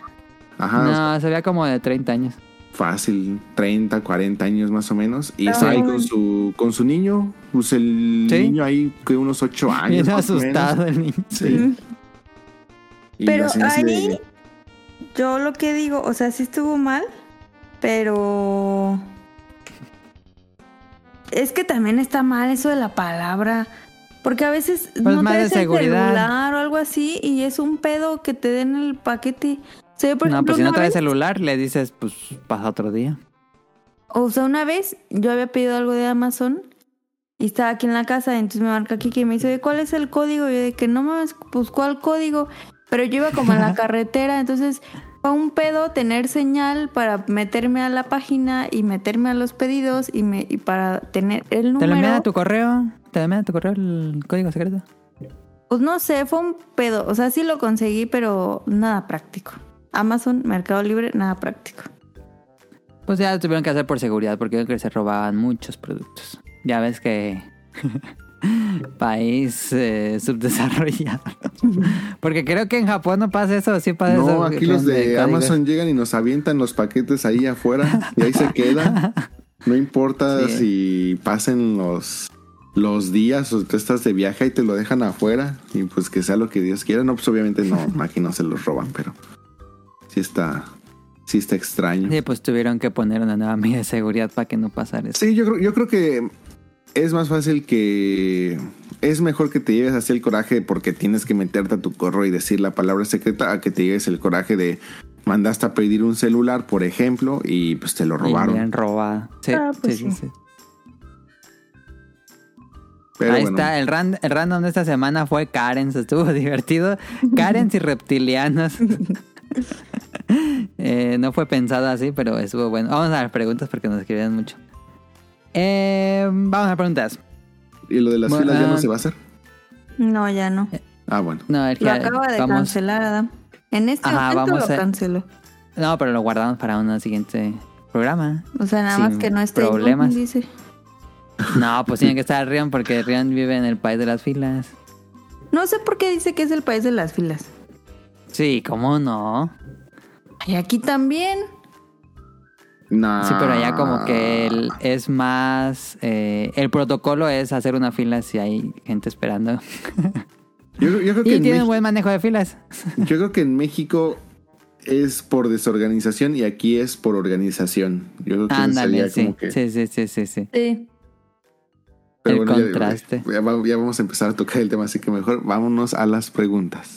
Ajá, o sea, No, se veía como de 30 años. Fácil, 30, 40 años más o menos. Y estaba ahí con su, con su niño, pues el Sí. niño ahí que unos 8 años. Bien asustado el niño. Sí. Pero de- ahí yo lo que digo, o sea, sí estuvo mal, pero es que también está mal eso de la palabra. Porque a veces Pues no más de traes el seguridad. celular o algo así y es un pedo que te den el paquete. Por No, ejemplo, pues si no traes vez- celular, le dices, pues pasa otro día. O sea, una vez yo había pedido algo de Amazon y estaba aquí en la casa, y entonces me marca Kiki y me dice, ¿cuál es el código? Y yo de que no mames, pues ¿cuál código? Pero yo iba como en la carretera, entonces fue un pedo tener señal para meterme a la página y meterme a los pedidos y, me, y para tener el ¿Te lo número. envían a tu correo? ¿Te lo envían a tu correo el código secreto? Pues no sé, fue un pedo. O sea, sí lo conseguí, pero nada práctico. Amazon, Mercado Libre, nada práctico. Pues ya lo tuvieron que hacer por seguridad porque creo que se robaban muchos productos. Ya ves que país eh, subdesarrollado. porque creo que en Japón no pasa eso, sí pasa eso. No, aquí los de. Amazon llegan y nos avientan los paquetes ahí afuera y ahí se quedan. No importa Sí. si pasen los los días o tú estás de viaje y te lo dejan afuera y pues que sea lo que Dios quiera. No, pues obviamente no, aquí no se los roban, pero sí está, sí está extraño. Sí, pues tuvieron que poner una nueva medida de seguridad para que no pasara eso. Sí, yo creo, yo creo que es más fácil que... Es mejor que te lleves así el coraje porque tienes que meterte a tu correo y decir la palabra secreta a que te lleves el coraje de mandaste a pedir un celular, por ejemplo, y pues te lo Y me robaron. han robado. Sí, Ah, pues sí, sí, sí. sí. Pero Ahí bueno, está, el, ran- el random de esta semana fue Karen, estuvo divertido. Karen y reptilianos. Eh, no fue pensado así, pero estuvo bueno. Vamos a las preguntas porque nos escribieron mucho. Eh, vamos a las preguntas. ¿Y lo de las Bueno, filas ya no ah, se va a hacer? No, ya no. Ah, bueno. No, el Lo que- acaba de vamos- cancelar, Adam. En este Ajá, momento vamos lo a- canceló. No, pero lo guardamos para un siguiente programa. O sea, nada más que no esté problemas. Dice. No, pues tiene que estar Rion porque Rion vive en el país de las filas. No sé por qué dice que es el país de las filas. Sí, ¿cómo no? Y aquí también. No. Sí, pero allá como que el- es más... eh, el protocolo es hacer una fila si hay gente esperando. Yo, yo creo que Y en tiene un buen manejo de filas. Yo creo que en México es por desorganización y aquí es por organización. Yo creo que Ándale, sí. como que. sí. Sí, sí, sí, sí. Sí. Pero el bueno, contraste. Ya vamos a empezar a tocar el tema, así que mejor vámonos a las preguntas.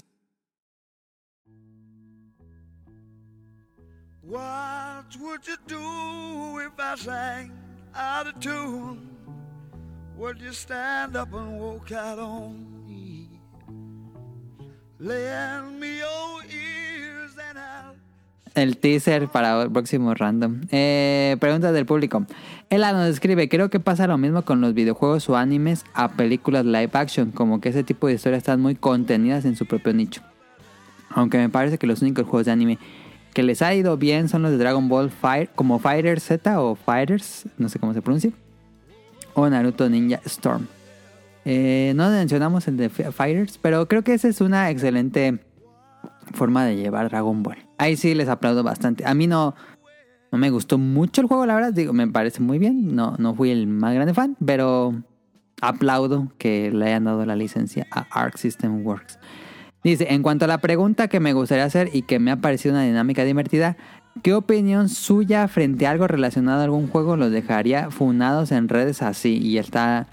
Would you do if I sang out of tune? Would you stand up and walk out on me? Lend me your ears and I'll El teaser para el próximo random. Eh, preguntas del público. Ella nos escribe, creo que pasa lo mismo con los videojuegos o animes a películas live action, como que ese tipo de historias están muy contenidas en su propio nicho. Aunque me parece que los únicos juegos de anime que les ha ido bien son los de Dragon Ball Fire, como Fighter Z o Fighters, no sé cómo se pronuncia, o Naruto Ninja Storm. Eh, no mencionamos el de Fi- Fighters, pero creo que esa es una excelente forma de llevar Dragon Ball. Ahí sí les aplaudo bastante. A mí no, no me gustó mucho el juego, la verdad. Digo, me parece muy bien. No, no fui el más grande fan, pero aplaudo que le hayan dado la licencia a Arc System Works. Dice, en cuanto a la pregunta que me gustaría hacer y que me ha parecido una dinámica divertida, ¿qué opinión suya frente a algo relacionado a algún juego los dejaría funados en redes así? Y está,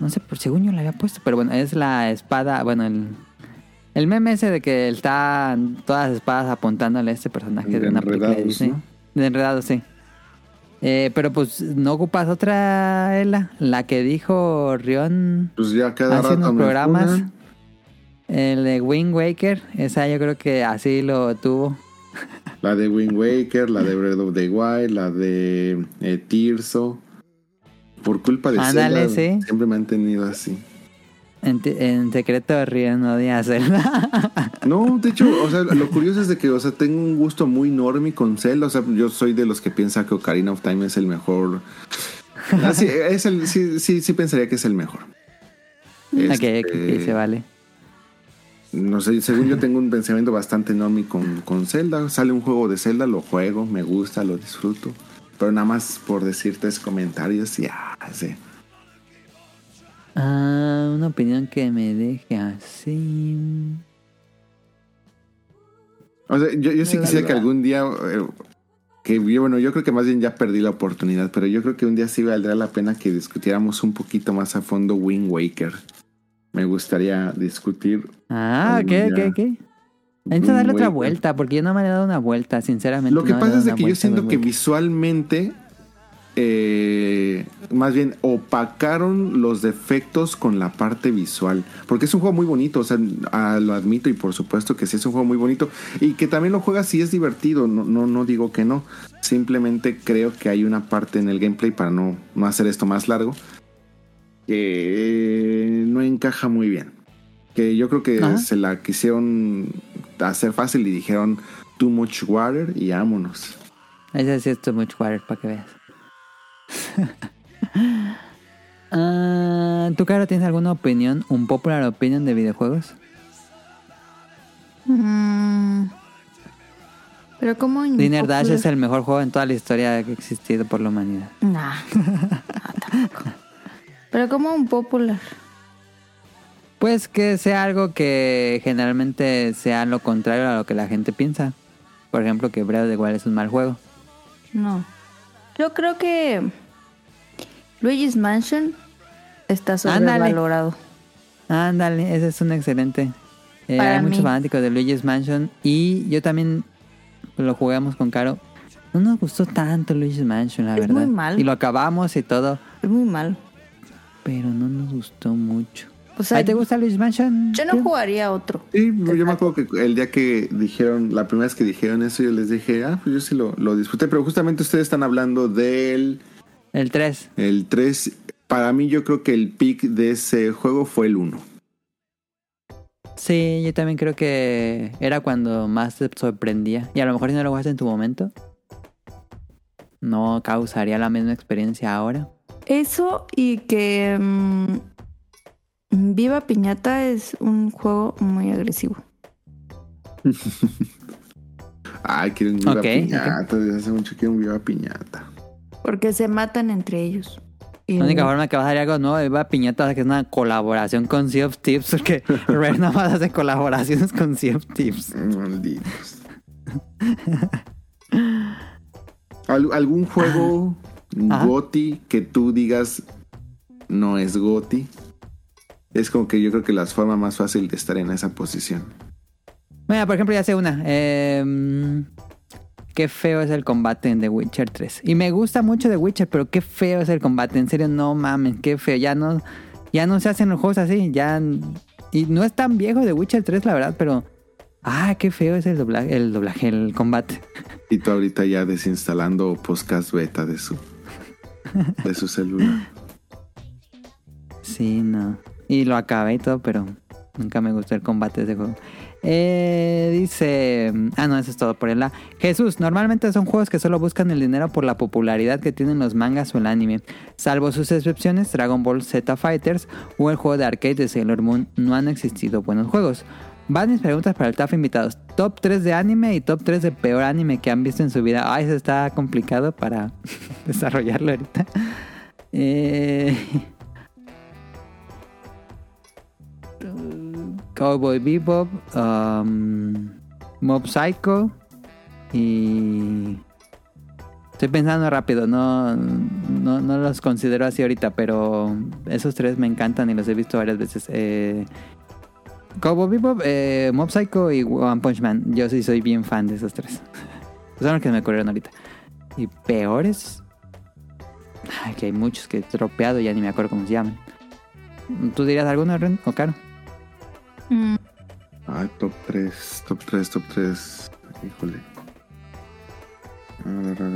no sé, por según yo la había puesto, pero bueno, es la espada, bueno, el, el meme ese de que está todas las espadas apuntándole a este personaje de, una película de Enredados, Disney. ¿no? De enredado, sí. Eh, pero pues no ocupas otra, Ela, la que dijo Rion Pues ya cada hace rato unos me programas. El de Wind Waker, esa yo creo que así lo tuvo. La de Wind Waker, la de Breath of the Wild, la de eh, Tirso. Por culpa de Ándale, Zelda, sí. siempre me han tenido así. En, en secreto Rion odia hacerla. No, de hecho, o sea, lo curioso es de que, o sea, tengo un gusto muy enorme con Zelda. O sea, yo soy de los que piensa que Ocarina of Time es el mejor. Ah, sí, es el, sí, sí, sí pensaría que es el mejor. Este, ok, ok, se vale. No sé, según yo tengo un pensamiento bastante enorme con, con Zelda. Sale un juego de Zelda, lo juego, me gusta, lo disfruto. Pero nada más por decirte es comentarios, ya, sí. Ah, una opinión que me deje así. O sea, yo, yo sí quisiera que algún día, eh, que yo, bueno, yo creo que más bien ya perdí la oportunidad, pero yo creo que un día sí valdría la pena que discutiéramos un poquito más a fondo Wind Waker. Me gustaría discutir. Ah, ok, ok, ok. Necesito darle otra vuelta, porque yo no me he dado una vuelta, sinceramente. Lo que no pasa es de que yo siento que visualmente, eh, más bien opacaron los defectos con la parte visual. Porque es un juego muy bonito, o sea, ah, lo admito y por supuesto que sí es un juego muy bonito. Y que también lo juegas si es divertido, no, no, no digo que no. Simplemente creo que hay una parte en el gameplay, para no, no hacer esto más largo, que no encaja muy bien. Que yo creo que Ajá. se la quisieron hacer fácil y dijeron too much water y vámonos. Ese sí es too much water, para que veas. Ah, ¿Tú, Caro, tienes alguna opinión, un popular opinion de videojuegos? Mm. Pero como Dinner Dash es el mejor juego en toda la historia que ha existido por la humanidad. Nah, no, tampoco. Pero como un popular. Pues que sea algo que generalmente sea lo contrario a lo que la gente piensa. Por ejemplo, que Breath of the Wild es un mal juego. No. Yo creo que Luigi's Mansion está sobrevalorado. Ándale, ese es un excelente. Eh, hay muchos fanáticos de Luigi's Mansion y yo también lo jugamos con Caro. No nos gustó tanto Luigi's Mansion, la Es verdad. muy mal. Y lo acabamos y todo, Es muy malo. Pero no nos gustó mucho. O sea, ¿A ti te gusta Luigi's Mansion? yo no jugaría otro. Sí, yo me acuerdo que el día que dijeron, la primera vez que dijeron eso, yo les dije, ah, pues yo sí lo, lo disfruté, pero justamente ustedes están hablando del El 3. el 3. Para mí yo creo que el pick de ese juego fue el 1. Sí, yo también creo que era cuando más te sorprendía. Y a lo mejor si no lo jugaste en tu momento, no causaría la misma experiencia ahora. Eso y que mm, Viva Piñata es un juego muy agresivo. Ay, quiero un viva Ok, piñata, desde hace mucho quiero un viva piñata. Porque se matan entre ellos. Y- La única forma que va a salir algo nuevo de Viva Piñata es que es una colaboración con Sea of Tips, porque Rare nada más hace colaboraciones con Sea of Tips. Malditos. Al- ¿Algún juego Ajá. GOTI que tú digas no es GOTI? Es como que yo creo que la forma más fácil de estar en esa posición. Mira, por ejemplo, ya sé una. Eh, qué feo es el combate en The Witcher 3. Y me gusta mucho The Witcher, pero qué feo es el combate. En serio, no mames, qué feo. Ya no, ya no se hacen los juegos así. Ya. Y no es tan viejo The Witcher 3, la verdad, pero. Ah, qué feo es el doblaje, el doblaje, el combate. Y tú ahorita ya desinstalando podcast beta de su, de su celular. Sí, no. Y lo acabé y todo, pero nunca me gustó el combate de juego. Eh, dice... Ah, no, eso es todo por el A. Jesús, normalmente son juegos que solo buscan el dinero por la popularidad que tienen los mangas o el anime. Salvo sus excepciones, Dragon Ball Z Fighters o el juego de arcade de Sailor Moon, no han existido buenos juegos. Van mis preguntas para el TAF invitados. Top 3 de anime y top 3 de peor anime que han visto en su vida. Ay, eso está complicado para desarrollarlo ahorita. Eh... Cowboy Bebop, um, Mob Psycho y... Estoy pensando rápido, no, no, no los considero así ahorita, pero esos tres me encantan y los he visto varias veces. Eh, Cowboy Bebop, eh, Mob Psycho y One Punch Man. Yo sí soy bien fan de esos tres. Son los que me ocurrieron ahorita. Y peores... Ay, que hay muchos que he tropeado, ya ni me acuerdo cómo se llaman. ¿Tú dirías alguno, Ren o Caro? Mm, Ay, top 3, top 3, top 3. Híjole.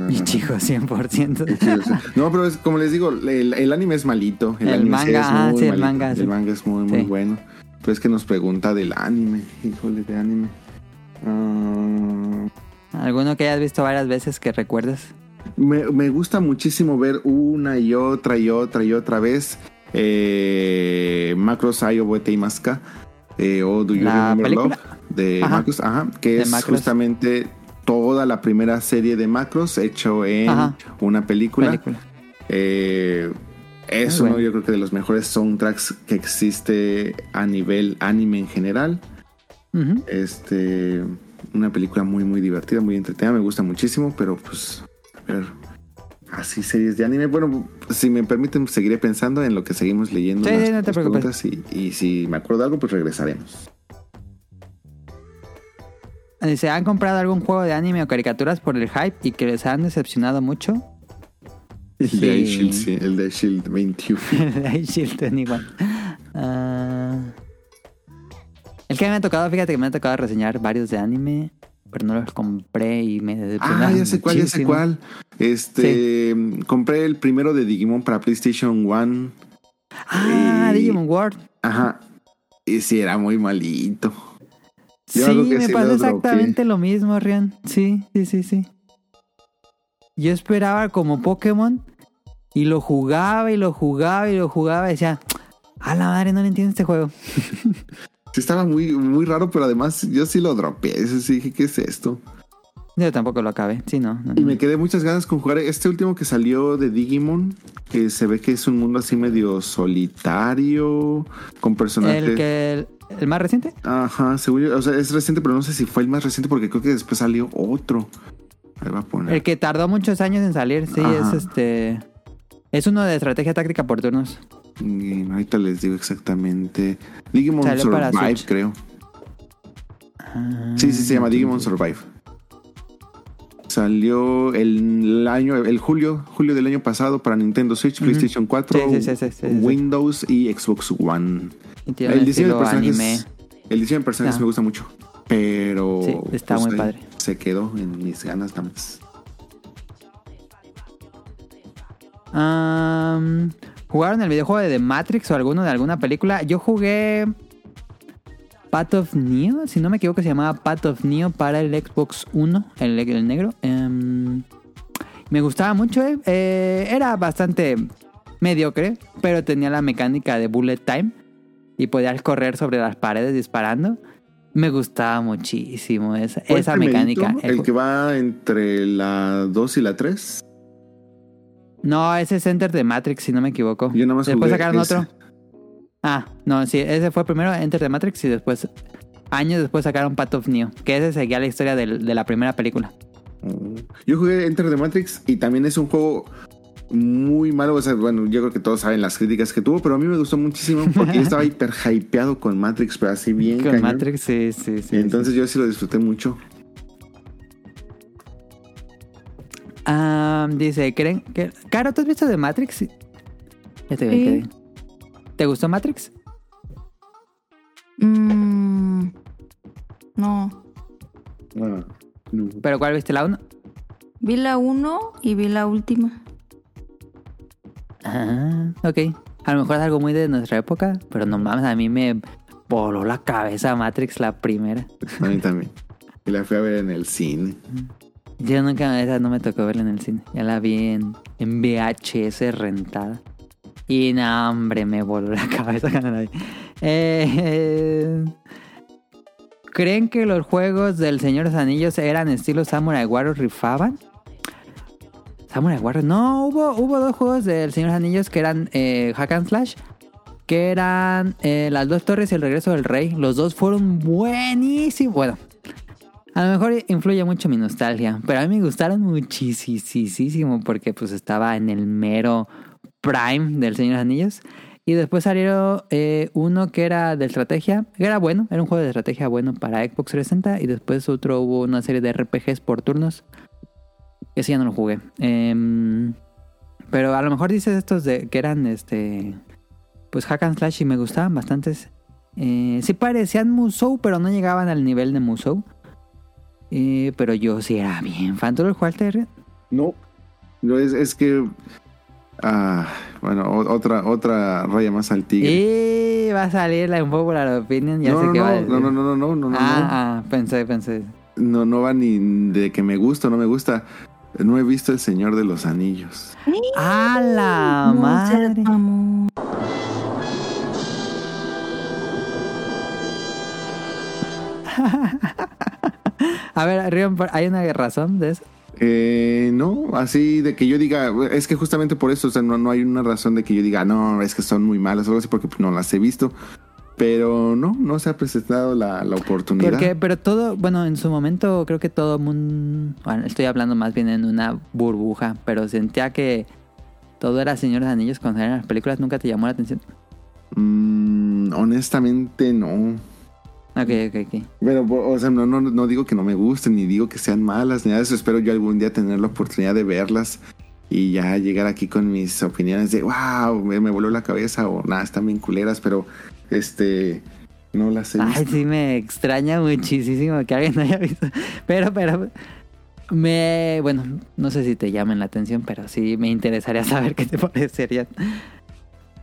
Mi chico, 100%. No, pero es, como les digo, el, el anime es malito. El, El anime manga, es muy sí, el malito. manga, sí. El manga es muy, muy Sí. bueno. Pero es que nos pregunta del anime. Híjole, de anime. Ah, ¿Alguno que hayas visto varias veces que recuerdes? me, me gusta muchísimo ver una y otra y otra y otra vez eh, Macros Ayo Boete y Masca eh, o Do You ¿La Remember película? Love de Ajá. Macros, ajá, que De es Macros. justamente toda la primera serie de Macros hecho en Ajá. una película. Película. Eh, es uno, bueno. yo creo que de los mejores soundtracks que existe a nivel anime en general. Este, una película muy, muy divertida, muy entretenida, me gusta muchísimo, pero pues, a ver, así series de anime. Bueno, si me permiten, seguiré pensando en lo que seguimos leyendo. Sí, las- no te preocupes. preguntas y, y si me acuerdo de algo, pues regresaremos. Dice, ¿han comprado algún juego de anime o caricaturas por el hype y que les han decepcionado mucho? El Sí. de Shield, sí, el de Shield 21. Ay, Shilton igual. Ah, el que me ha tocado, fíjate que me ha tocado reseñar varios de anime, pero no los compré y me Ah, decepcionaron ya sé cuál, ya sé cuál. Este, compré el primero de Digimon para PlayStation 1. Ah, Y- Digimon World. Ajá. Y sí, era muy malito. Yo sí, que me sí pasó exactamente lo mismo, Rian. Sí, sí, sí, sí. Yo esperaba como Pokémon y lo jugaba y lo jugaba y lo jugaba y decía, a la madre, no le entiendo este juego. Sí, estaba muy, muy raro, pero además yo sí lo dropeé. Eso sí dije, ¿qué es esto? Yo tampoco lo acabé, sí, no. no, Y me quedé muchas ganas con jugar este último que salió de Digimon, que se ve que es un mundo así medio solitario, con personajes. El que el, el más reciente. Ajá, según yo, o sea, es reciente, pero no sé si fue el más reciente porque creo que después salió otro. Ahí va a poner. El que tardó muchos años en salir, sí, Ajá. es este. Es uno de estrategia táctica por turnos. Y ahorita les digo exactamente. Digimon Salió Survive, creo. Ah, Sí, sí, se llama Digimon Survive. Salió el año, el julio, julio del año pasado para Nintendo Switch, PlayStation 4, Sí, sí, sí, sí, sí, sí. Windows y Xbox One. Y El diseño de estilo personajes, anime. el diseño de personajes me gusta mucho, pero Sí, está muy ahí padre. Se quedó en mis ganas nada más. ¿Jugaron el videojuego de The Matrix o alguno de alguna película? Yo jugué Path of Neo, si no me equivoco se llamaba Path of Neo para el Xbox 1, el, el negro. Em, me gustaba mucho, eh. Eh, era bastante mediocre, pero tenía la mecánica de bullet time y podías correr sobre las paredes disparando. Me gustaba muchísimo esa, ¿Fue esa el mecánica. El que va entre la 2 y la 3. No, ese es Enter the Matrix, si no me equivoco. Yo nada más Después jugué sacaron ese. otro. Ah, no, sí, ese fue primero Enter the Matrix y después, años después sacaron Path of Neo, que ese seguía la historia del- de la primera película. Yo jugué Enter the Matrix y también es un juego muy malo. O sea, bueno, yo creo que todos saben las críticas que tuvo, pero a mí me gustó muchísimo porque yo estaba hiper hypeado con Matrix, pero así bien Con cañón. Matrix, sí, sí, sí. Entonces yo sí lo disfruté mucho. Ah, dice, ¿creen que... Caro, ¿tú has visto de Matrix? Sí. Ya te vi, vi. ¿Te gustó Matrix? Mm, no. Ah, no. ¿Pero cuál viste la 1? Vi la 1 y vi la última. Ah, ok. A lo mejor es algo muy de nuestra época, pero no mames, a mí me voló la cabeza Matrix la primera. A mí también. Y la fui a ver en el cine. Yo nunca, esa no me tocó verla en el cine. Ya la vi en, VHS rentada. Y no, hombre, me voló la cabeza cuando. Eh, ¿Creen que los juegos del Señor de los Anillos eran estilo Samurai Warriors rifaban? Samurai Warriors. No, hubo, hubo dos juegos del Señor de los Anillos que eran eh, Hack and Slash. Que eran eh, Las dos torres y el regreso del rey. Los dos fueron buenísimos. Bueno, a lo mejor influye mucho mi nostalgia, pero a mí me gustaron muchísimo porque pues estaba en el mero prime del Señor de los Anillos. Y después salieron eh, uno que era de estrategia, que era bueno, era un juego de estrategia bueno para Xbox 360. Y después otro hubo una serie de RPGs por turnos. Ese ya no lo jugué. Em, pero a lo mejor dices estos de que eran este pues hack and slash y me gustaban bastantes. Eh, sí parecían Musou, pero no llegaban al nivel de Musou. Eh, pero yo sí era bien fan. ¿Tú lo jugaste, Red? No. No, es, es que. Ah, bueno, o- otra, otra raya más al tigre. Y va a salir la Unpopular Opinion. Ya no, sé no, que va a no, decir. no, no, no, no, no, no, ah, ah, pensé, pensé. no, no va ni de que me gusta o no me gusta. No he visto El Señor de los Anillos. ¡A la madre! A ver, Rion, ¿hay una razón de eso? Eh, no, así de que yo diga, es que justamente por eso, o sea, no, no hay una razón de que yo diga, no, es que son muy malas o algo así, porque no las he visto. Pero no, no se ha presentado la, la oportunidad. Porque, pero todo, bueno, en su momento creo que todo mundo, bueno, estoy hablando más bien en una burbuja, pero sentía que todo era Señor de los Anillos cuando salían las películas, ¿nunca te llamó la atención? Mm, honestamente, no. Ok, ok, ok. Pero, o sea, no, no, no digo que no me gusten, ni digo que sean malas, ni nada de eso. Espero yo algún día tener la oportunidad de verlas y ya llegar aquí con mis opiniones de, wow, me, me voló la cabeza o nada, están bien culeras, pero este, no las he Ay, visto. sí, me extraña muchísimo que alguien haya visto. Pero, pero, me, bueno, no sé si te llamen la atención, pero sí me interesaría saber qué te parecerían.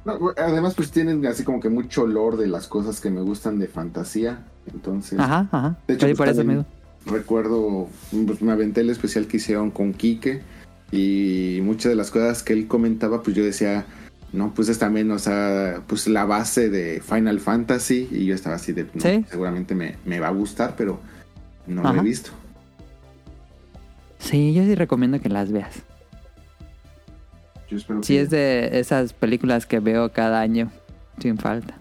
No, además, pues tienen así como que mucho olor de las cosas que me gustan de fantasía. Entonces, Ajá, ajá. De hecho, Sí, pues, por eso recuerdo, pues me aventé el especial que hicieron con Quique y muchas de las cosas que él comentaba, pues yo decía, no, pues es también, o sea, pues la base de Final Fantasy y yo estaba así de, no, Sí. seguramente me, me va a gustar, pero no lo he visto. Sí, yo sí recomiendo que las veas. Yo espero Sí, que es de esas películas que veo cada año, sin falta.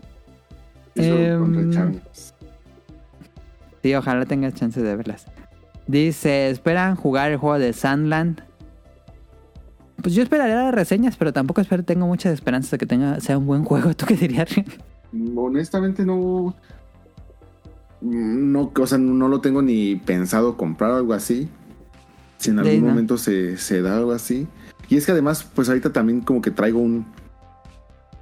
eso Charms. Sí, ojalá tengas chance de verlas. Dice, ¿esperan jugar el juego de Sandland? Pues yo esperaría las reseñas, pero tampoco espero, tengo muchas esperanzas de que tenga, sea un buen juego. ¿Tú qué dirías? Honestamente no, no, o sea, no lo tengo ni pensado comprar algo así. Si en Sí, algún ¿no? momento se, se da algo así. Y es que además, pues ahorita también como que traigo un...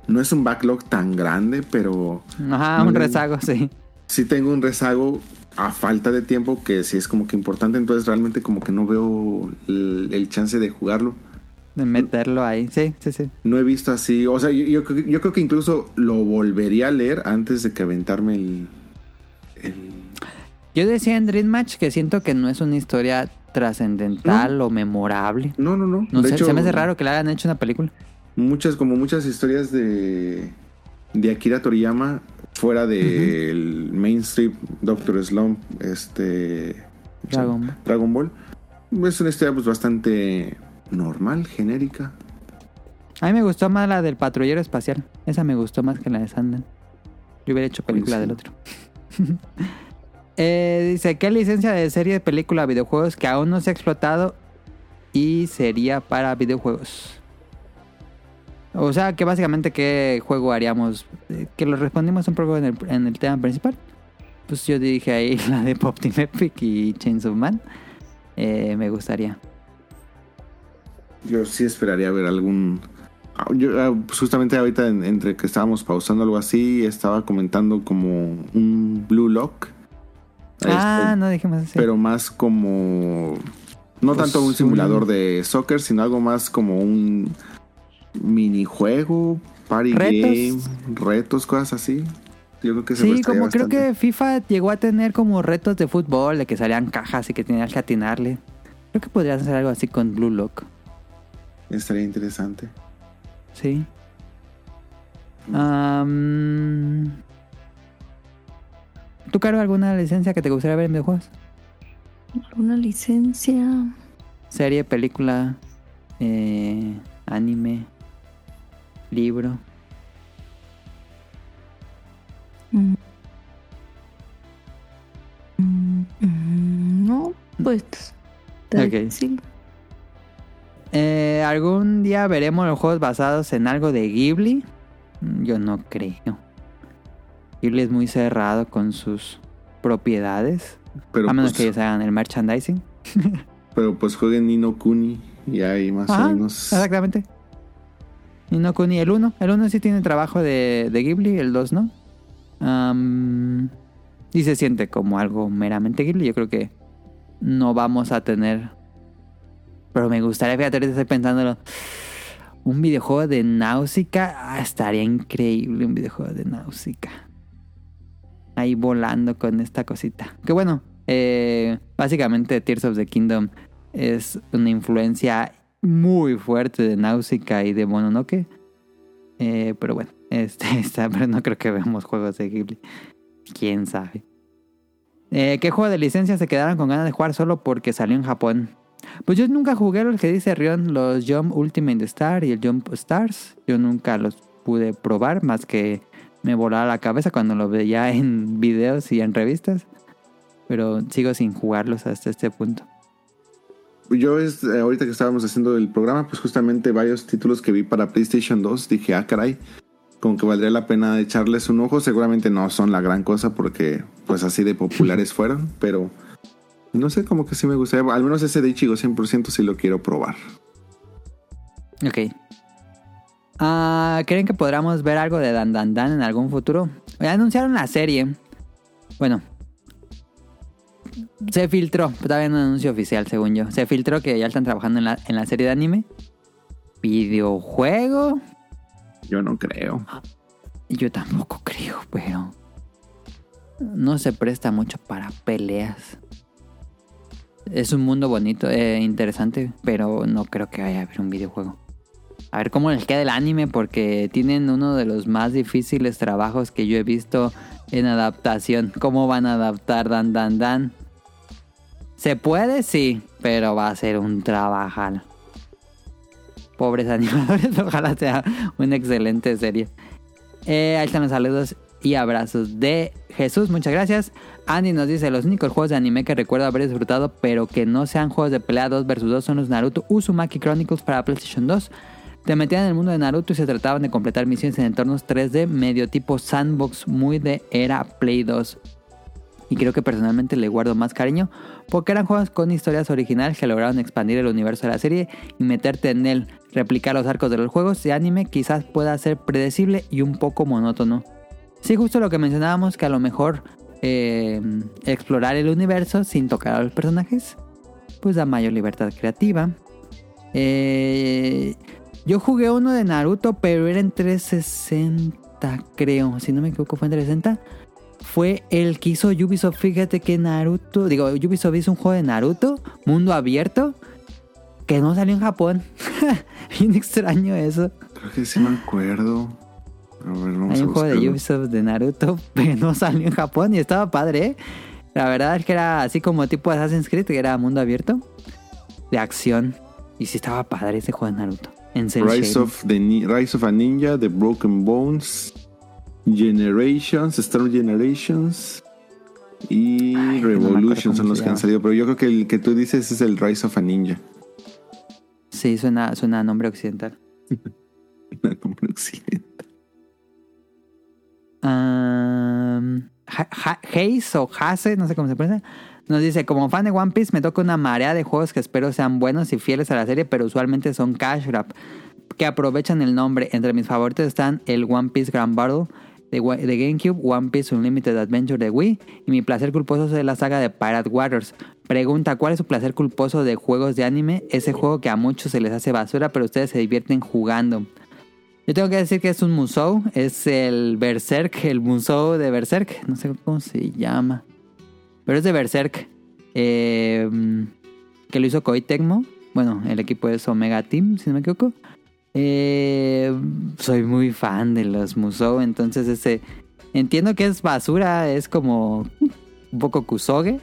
No es un backlog tan grande, pero Ajá, un rezago, sí. sí tengo un rezago a falta de tiempo que sí es como que importante. Entonces realmente como que no veo el, el chance de jugarlo. De meterlo ahí. Sí, sí, sí. No he visto así. O sea, yo, yo creo que incluso lo volvería a leer antes de que aventarme el... el- Yo decía en Dream Match que siento que no es una historia trascendental o memorable. No, no, no. No De sé, hecho, se me hace raro que le hayan hecho una película. muchas como muchas historias de de Akira Toriyama fuera del mainstream Doctor Slump este Dragon Ball. Dragon Ball es una historia pues bastante normal genérica A mí me gustó más la del patrullero espacial. Esa me gustó más que la de Sandman. Yo hubiera hecho película del otro. Eh, dice, ¿qué licencia de serie, película, videojuegos que aún no se ha explotado y sería para videojuegos? O sea, que básicamente qué juego haríamos. Eh, que lo respondimos un poco en el, en el tema principal. Pues yo dije ahí la de Pop Team Epic y Chains of Man. Eh, me gustaría. yo sí esperaría ver algún ah, yo, ah, justamente ahorita en- entre que estábamos pausando algo así estaba comentando como un Blue Lock Ah, Este, no dijimos así. pero más como no Pues tanto un un- simulador de soccer, sino algo más como un minijuego, party Retos. game, retos, cosas así. Yo creo que se Sí, como creo que FIFA llegó a tener como retos de fútbol, de que salían cajas y que tenías que atinarle. Creo que podrías hacer algo así con Blue Lock. estaría interesante. Sí. ¿Tú, Caro, alguna licencia que te gustaría ver en videojuegos? ¿Alguna licencia? Serie, película, eh, anime, libro. Mm. Mm, No, pues. tal Ok. vez Sí. Eh, ¿Algún día veremos los juegos basados en algo de Ghibli? Mm, Yo no creo. Ghibli es muy cerrado con sus propiedades. Pero a menos pues, que ellos hagan el merchandising. pero pues jueguen Nino Kuni y ahí más Ajá, o menos. exactamente. Y no Kuni, el 1. El 1 sí tiene trabajo de, de Ghibli, el 2 no. Y se siente como algo meramente Ghibli. Yo creo que no vamos a tener. Pero me gustaría, fíjate, ahorita estoy pensándolo. Un videojuego de Náusica. Ah, estaría increíble un videojuego de Náusica. Ahí volando con esta cosita. Que bueno, eh, básicamente Tears of the Kingdom es una influencia muy fuerte de Náusica y de Mononoke. Eh, pero bueno, este está, pero no creo que veamos juegos de Ghibli. Quién sabe. Eh, ¿Qué juego de licencia se quedaron con ganas de jugar solo porque salió en Japón? Pues yo nunca jugué los que dice Rion, los Jump Ultimate Star y el Jump Stars. Yo nunca los pude probar, más que me volaba la cabeza cuando los veía en videos y en revistas. Pero sigo sin jugarlos hasta este punto. Yo es, eh, ahorita que estábamos haciendo el programa, pues justamente varios títulos que vi para PlayStation 2, dije, ah, caray, como que valdría la pena echarles un ojo. Seguramente no son la gran cosa porque pues así de populares fueron, pero no sé, como que sí me gustaría, al menos ese de Ichigo 100% sí lo quiero probar. Ok. Ah, ¿Creen que podamos ver algo de Dan Dan Dan en algún futuro? Ya anunciaron la serie. Bueno. Se filtró, todavía no anuncio oficial, según yo. Se filtró que ya están trabajando en la, en la serie de anime. Videojuego. Yo no creo. Yo tampoco creo, pero... No se presta mucho para peleas. Es un mundo bonito, eh, interesante, pero no creo que vaya a haber un videojuego. A ver cómo les queda el anime, porque tienen uno de los más difíciles trabajos que yo he visto en adaptación. ¿Cómo van a adaptar Dan Dan Dan? ¿Se puede? Sí, pero va a ser un trabajal. Pobres animadores, ojalá sea una excelente serie. Eh, ahí están los saludos y abrazos de Jesús, muchas gracias. Andy nos dice, los únicos juegos de anime que recuerdo haber disfrutado, pero que no sean juegos de pelea 2 vs 2 son los Naruto Uzumaki Chronicles para PlayStation 2. Te metían en el mundo de Naruto y se trataban de completar misiones en entornos 3D medio tipo sandbox muy de era Play 2. y creo que personalmente le guardo más cariño porque eran juegos con historias originales que lograron expandir el universo de la serie y meterte en él. Replicar los arcos de los juegos de anime quizás pueda ser predecible y un poco monótono. Sí, justo lo que mencionábamos, que a lo mejor eh, explorar el universo sin tocar a los personajes, pues da mayor libertad creativa. Eh, yo jugué uno de Naruto, pero era en 360, creo. Si no me equivoco, fue en 360. Fue el que hizo Ubisoft. Fíjate que Naruto, digo, Ubisoft hizo un juego de Naruto, mundo abierto, que no salió en Japón. Bien extraño eso. Creo que sí me acuerdo. A ver, vamos Hay a un juego de. Ubisoft de Naruto, pero no salió en Japón y estaba padre. ¿eh? La verdad es que era así como tipo Assassin's Creed, que era mundo abierto, de acción. Y sí estaba padre ese juego de Naruto. En Rise of, the Rise of a Ninja, The Broken Bones, Generations, Star Generations y Ay, Revolution son los que han salido. Pero yo creo que el que tú dices es el Rise of a Ninja. Sí, suena, suena a nombre occidental. Nombre occidental. Um, Ha- Ha- Haze o Hase, no sé cómo se pronuncia, nos dice, como fan de One Piece me toca una marea de juegos que espero sean buenos y fieles a la serie, pero usualmente son cash grab, que aprovechan el nombre. Entre mis favoritos están el One Piece Grand Battle de, de GameCube, One Piece Unlimited Adventure de Wii y mi placer culposo es la saga de Pirate Waters. Pregunta, ¿cuál es su placer culposo de juegos de anime? Ese juego que a muchos se les hace basura, pero ustedes se divierten jugando. Yo tengo que decir que es un musou, es el Berserk, el musou de Berserk, no sé cómo se llama, pero es de Berserk, eh, que lo hizo Koei Tecmo, bueno, el equipo es Omega Team, si no me equivoco. Eh, soy muy fan de los musou, entonces ese, entiendo que es basura, es como un poco kusoge,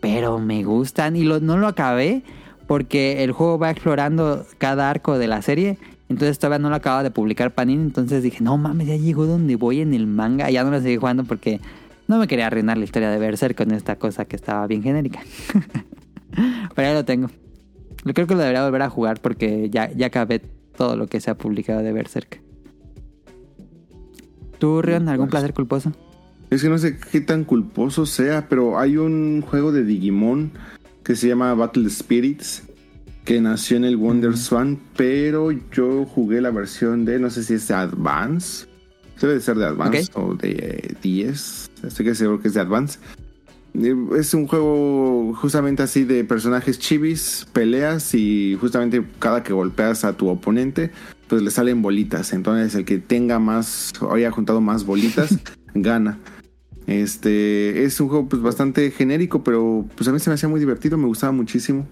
pero me gustan y lo- no lo acabé porque el juego va explorando cada arco de la serie. Entonces todavía no lo acababa de publicar Panini. Entonces dije, no mames, ya llegó donde voy en el manga. Ya no lo seguí jugando porque no me quería arruinar la historia de Berserk con esta cosa que estaba bien genérica. Pero ya lo tengo. Yo creo que lo debería volver a jugar porque ya, ya acabé todo lo que se ha publicado de Berserk. ¿Tú, Rion, algún placer culposo? Es que no sé qué tan culposo sea, pero hay un juego de Digimon que se llama Battle Spirits que nació en el Wonder Swan, pero yo jugué la versión de, no sé si es de Advance, debe de ser de Advance o de eh, 10, estoy que seguro que es de Advance. Es un juego justamente así de personajes chivis, peleas y justamente cada que golpeas a tu oponente, pues le salen bolitas. Entonces el que tenga más, haya juntado más bolitas, gana. Este es un juego pues bastante genérico, pero pues a mí se me hacía muy divertido, me gustaba muchísimo.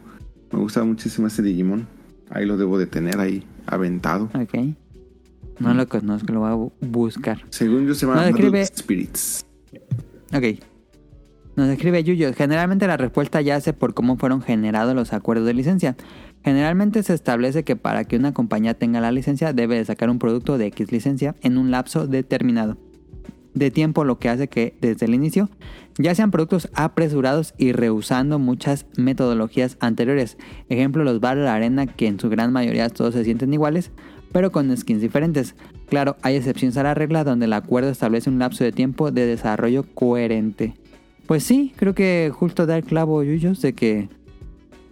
Me gustaba muchísimo ese Digimon. Ahí lo debo de tener ahí aventado. Ok. No lo conozco, lo voy a bu- buscar. Según yo se llama No, Spirits. Ok. Nos escribe Yuyo. Generalmente la respuesta yace por cómo fueron generados los acuerdos de licencia. Generalmente se establece que para que una compañía tenga la licencia debe de sacar un producto de X licencia en un lapso determinado de tiempo, lo que hace que desde el inicio ya sean productos apresurados y rehusando muchas metodologías anteriores. Ejemplo, los Battle Arena, que en su gran mayoría todos se sienten iguales, pero con skins diferentes. Claro, hay excepciones a la regla donde el acuerdo establece un lapso de tiempo de desarrollo coherente. Pues sí, creo que justo da el clavo Yuyos de que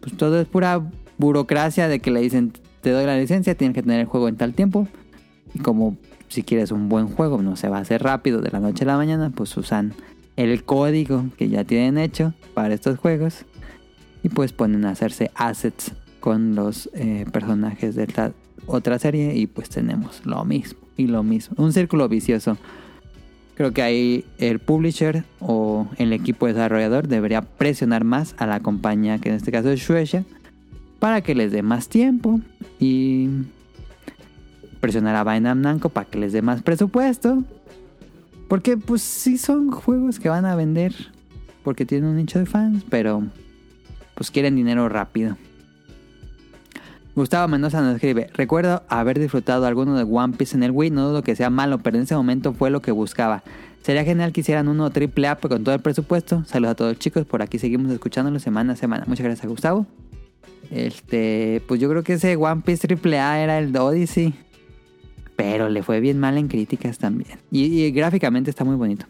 pues todo es pura burocracia de que le dicen te doy la licencia, tienes que tener el juego en tal tiempo. Y como si quieres un buen juego, no se va a hacer rápido de la noche a la mañana, pues usan el código que ya tienen hecho para estos juegos y pues ponen a hacerse assets con los eh, personajes de esta otra serie y pues tenemos lo mismo y lo mismo. Un círculo vicioso. Creo que ahí el publisher o el equipo desarrollador debería presionar más a la compañía, que en este caso es Shueisha, para que les dé más tiempo y presionar a Bandai Namco para que les dé más presupuesto. Porque pues sí son juegos que van a vender porque tienen un nicho de fans, pero pues quieren dinero rápido. Gustavo Mendoza nos escribe, recuerdo haber disfrutado alguno de One Piece en el Wii, no dudo que sea malo, pero en ese momento fue lo que buscaba. Sería genial que hicieran uno triple A con todo el presupuesto. Saludos a todos chicos, por aquí seguimos escuchándolo semana a semana. Muchas gracias Gustavo. Este, pues yo creo que ese One Piece triple A era el Odyssey. Pero le fue bien mal en críticas también. Y gráficamente está muy bonito.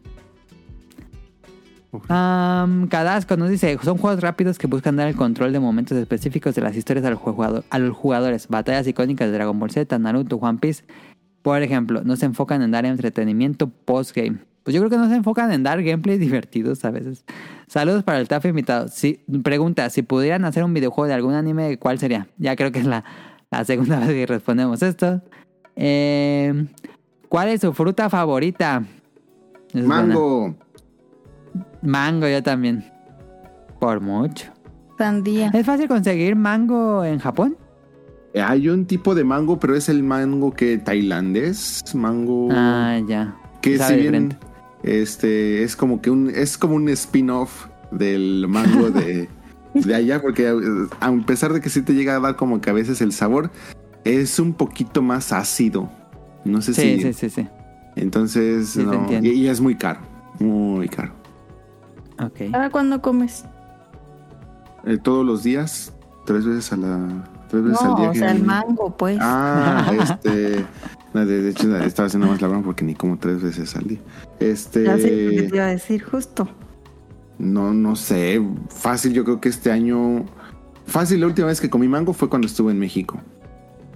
Um, Cadasco nos dice, son juegos rápidos que buscan dar el control de momentos específicos de las historias a los, jugador- a los jugadores. Batallas icónicas de Dragon Ball Z, Naruto, One Piece, por ejemplo, no se enfocan en dar entretenimiento post-game. Pues yo creo que no se enfocan en dar gameplay divertidos a veces. Saludos para el TAF invitado. Si, pregunta, si pudieran hacer un videojuego de algún anime, ¿cuál sería? Ya creo que es la, la segunda vez que respondemos esto. Eh, ¿Cuál es su fruta favorita? Es buena. Mango. Yo también. Por mucho. Sandía. ¿Es fácil conseguir mango en Japón? Hay un tipo de mango, pero es el mango que tailandés, mango Ah, ya. que Sabe si bien este es como que un es como un spin-off del mango de, de allá, porque eh, a pesar de que sí te llega a dar como que a veces el sabor, es un poquito más ácido. No sé Sí, si. sí, sí, sí. Entonces, no, y es muy caro. Muy caro. Ok. ¿Ahora cuándo comes? Eh, todos los días, tres veces a la. Tres veces No, al día. o que- sea, el mango, pues. Ah, este. no, de, de hecho, estaba haciendo más la broma porque ni como tres veces al día. Este. Ya sé lo que te iba a decir, justo. No, no sé. Fácil, yo creo que este año. Fácil, la última vez que comí mango fue cuando estuve en México.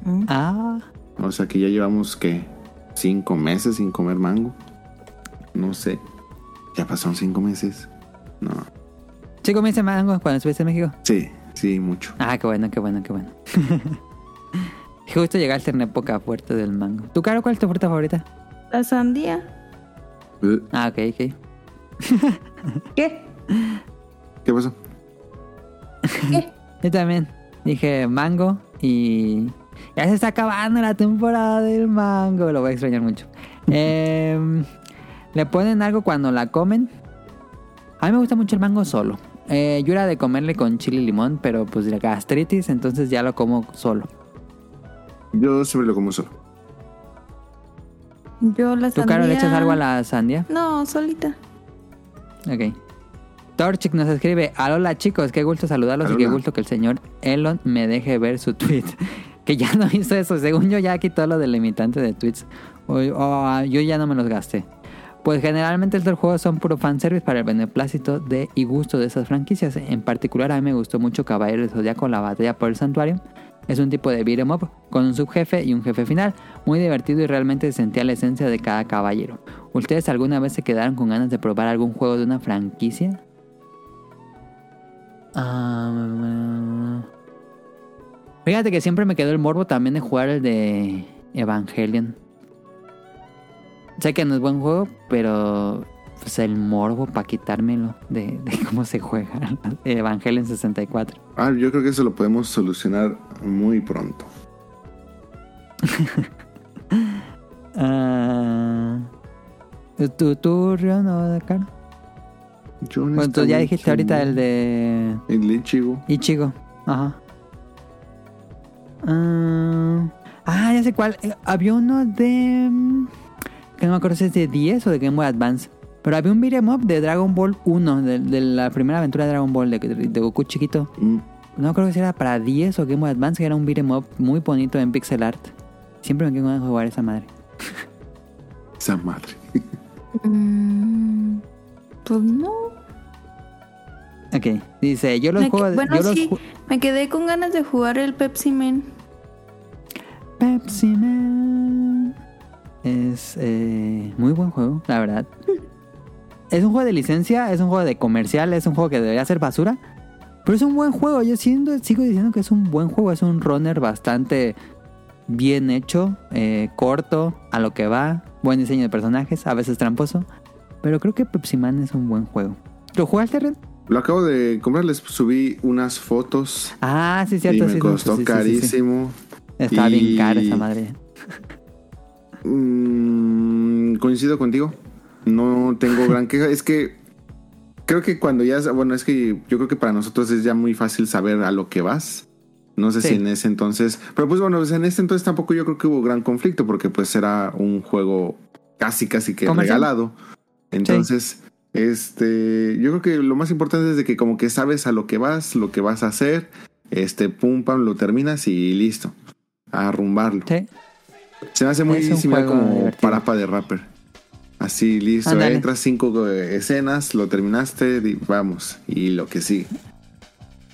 Mm. Ah, O sea que ya llevamos, ¿qué? Cinco meses sin comer mango. No sé. Ya pasaron cinco meses. No. ¿sí comiste mango cuando estuviste en México? Sí, sí, mucho. Ah, qué bueno, qué bueno, qué bueno. Justo llegaste en época fuerte del mango. ¿Tu caro cuál es tu fruta favorita? La sandía. Eh, Ah, ok, ok. ¿Qué? ¿Qué pasó? Yo también dije mango y ya se está acabando la temporada del mango. Lo voy a extrañar mucho. Em, ¿Le ponen algo cuando la comen? A mí me gusta mucho el mango solo. Eh, yo era de comerle con chile y limón, pero pues de gastritis, entonces ya lo como solo. Yo siempre lo como solo. Yo la ¿Tú, sandía. Caro, le echas algo a la sandía? No, solita. Ok. Torchic nos escribe, hola chicos, qué gusto saludarlos y qué gusto que el señor Elon me deje ver su tweet. que ya no hizo eso, según yo ya quitó lo del limitante de tweets. O, o, ah, yo ya no me los gasté. Pues generalmente estos juegos son puro fanservice para el beneplácito de y gusto de esas franquicias. En particular a mí me gustó mucho Caballero del Zodiaco, la batalla por el santuario. Es un tipo de beat'em up con un subjefe y un jefe final. Muy divertido y realmente sentía la esencia de cada caballero. ¿Ustedes alguna vez se quedaron con ganas de probar algún juego de una franquicia? Ah, fíjate que siempre me quedó el morbo también de jugar el de Evangelion. Sé que no es buen juego, pero pues el morbo para quitármelo de, de cómo se juega Evangelion 64. Ah, yo creo que eso lo podemos solucionar muy pronto. Ah, ¿Tú, tú, Rion o Caro? Yo Bueno, tú ya dijiste ahorita el de El Ichigo. Ichigo. Ajá. Ah, ah, ya sé cuál. Eh, Había uno de. Que no me acuerdo si es de 10 o de Game Boy Advance. Pero había un beat'em up de Dragon Ball 1, de, de la primera aventura de Dragon Ball, de, de Goku chiquito. Mm, No me acuerdo si era para 10 o Game Boy Advance, que era un beat'em up muy bonito en pixel art. Siempre me quedo con jugar esa madre. esa madre. Mm, pues no. Ok, dice, yo los Me que- juego... bueno, yo los sí, ju- me quedé con ganas de jugar el Pepsi Man. Pepsi Man. Es eh, muy buen juego, la verdad. Es un juego de licencia, es un juego de comercial, es un juego que debería ser basura. Pero es un buen juego. Yo siendo, sigo diciendo que es un buen juego. Es un runner bastante bien hecho, eh, corto, a lo que va. Buen diseño de personajes, a veces tramposo. Pero creo que Pepsi Man es un buen juego. ¿Lo jugaste, Red? Lo acabo de comprar, les subí unas fotos Ah, sí, y cierto. me sí, costó sí, sí. carísimo. Está Y- bien cara esa madre. Mm, coincido contigo. No tengo gran queja. Es que creo que cuando ya, bueno, es que yo creo que para nosotros es ya muy fácil saber a lo que vas. No sé Sí. si en ese entonces, pero pues bueno, pues en ese entonces tampoco yo creo que hubo gran conflicto porque pues era un juego casi casi que Comercial. regalado. Entonces, este, yo creo que lo más importante es de que como que sabes a lo que vas, lo que vas a hacer, este, pum, pam, lo terminas y listo. A arrumbarlo. Sí. Se me hace muy similar como divertido. Parapa de Rapper. Así, listo. Entras cinco eh, escenas, lo terminaste, vamos. Y lo que sigue.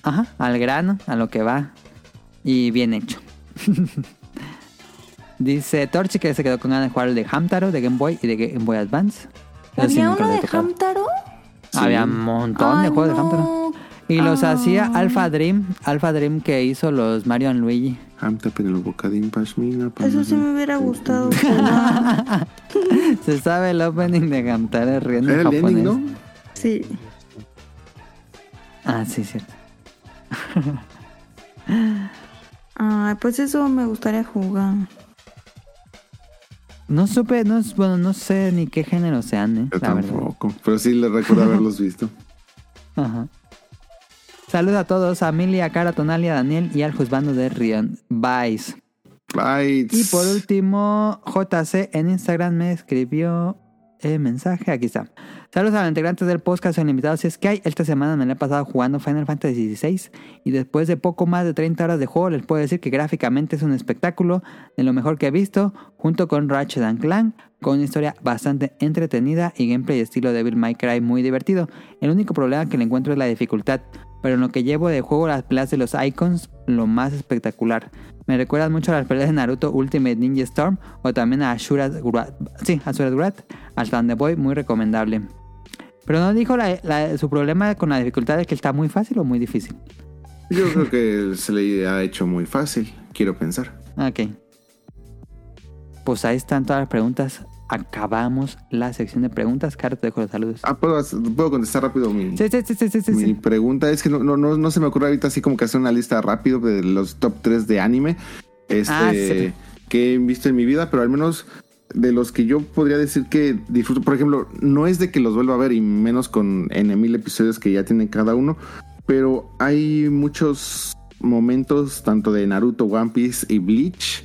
Ajá, al grano, a lo que va. Y bien hecho. Dice Torchi que se quedó con ganas de jugar el de Hamtaro, de Game Boy y de Game Boy Advance. ¿Había uno de. Hamtaro? Había un montón de juegos de Hamtaro. Y los Ah. hacía Alpha Dream. Alpha Dream que hizo los Mario and Luigi. Hamta, pero el bocadín, pashmina. Eso sí me hubiera gustado. Se sabe el opening de Hamtaro riendo Era en el japonés. ending, ¿no? Sí. Ah, sí, cierto. Ay, pues eso me gustaría jugar. No supe, no, bueno, no sé ni qué género sean, ¿eh? Yo la verdad. tampoco. Pero sí le recuerdo haberlos visto. Ajá. Saludos a todos, a Amelia, a Cara, a Tonalia, a Daniel y al juzgando de Rion Vice. Bytes. Y por último, JC en Instagram me escribió el mensaje. Aquí está. Saludos a los integrantes del podcast los invitados. Si es que hay, esta semana me la he pasado jugando Final Fantasy XVI y después de poco más de 30 horas de juego les puedo decir que gráficamente es un espectáculo de lo mejor que he visto, junto con Ratchet and Clank, con una historia bastante entretenida y gameplay estilo Devil May Cry muy divertido. El único problema que le encuentro es la dificultad, pero en lo que llevo de juego las peleas de los icons, lo más espectacular. Me recuerdan mucho a las peleas de Naruto Ultimate Ninja Storm o también a Ashura's Wrath. Sí, Ashura's Wrath, hasta donde voy, muy recomendable. Pero no dijo la- la- su problema con la dificultad es que está muy fácil o muy difícil. Yo creo que se le ha hecho muy fácil, quiero pensar. Ok. Pues ahí están todas las preguntas. Acabamos la sección de preguntas. Caro, te dejo los saludos. Ah, ¿puedo, puedo contestar rápido mi, Sí, sí, sí, pregunta? Es que no, no, no, no se me ocurre ahorita así como que hacer una lista rápido de los top 3 de anime este, Ah, que he visto en mi vida, pero al menos de los que yo podría decir que disfruto, por ejemplo, no es de que los vuelva a ver y menos con N mil episodios que ya tienen cada uno, pero hay muchos momentos tanto de Naruto, One Piece y Bleach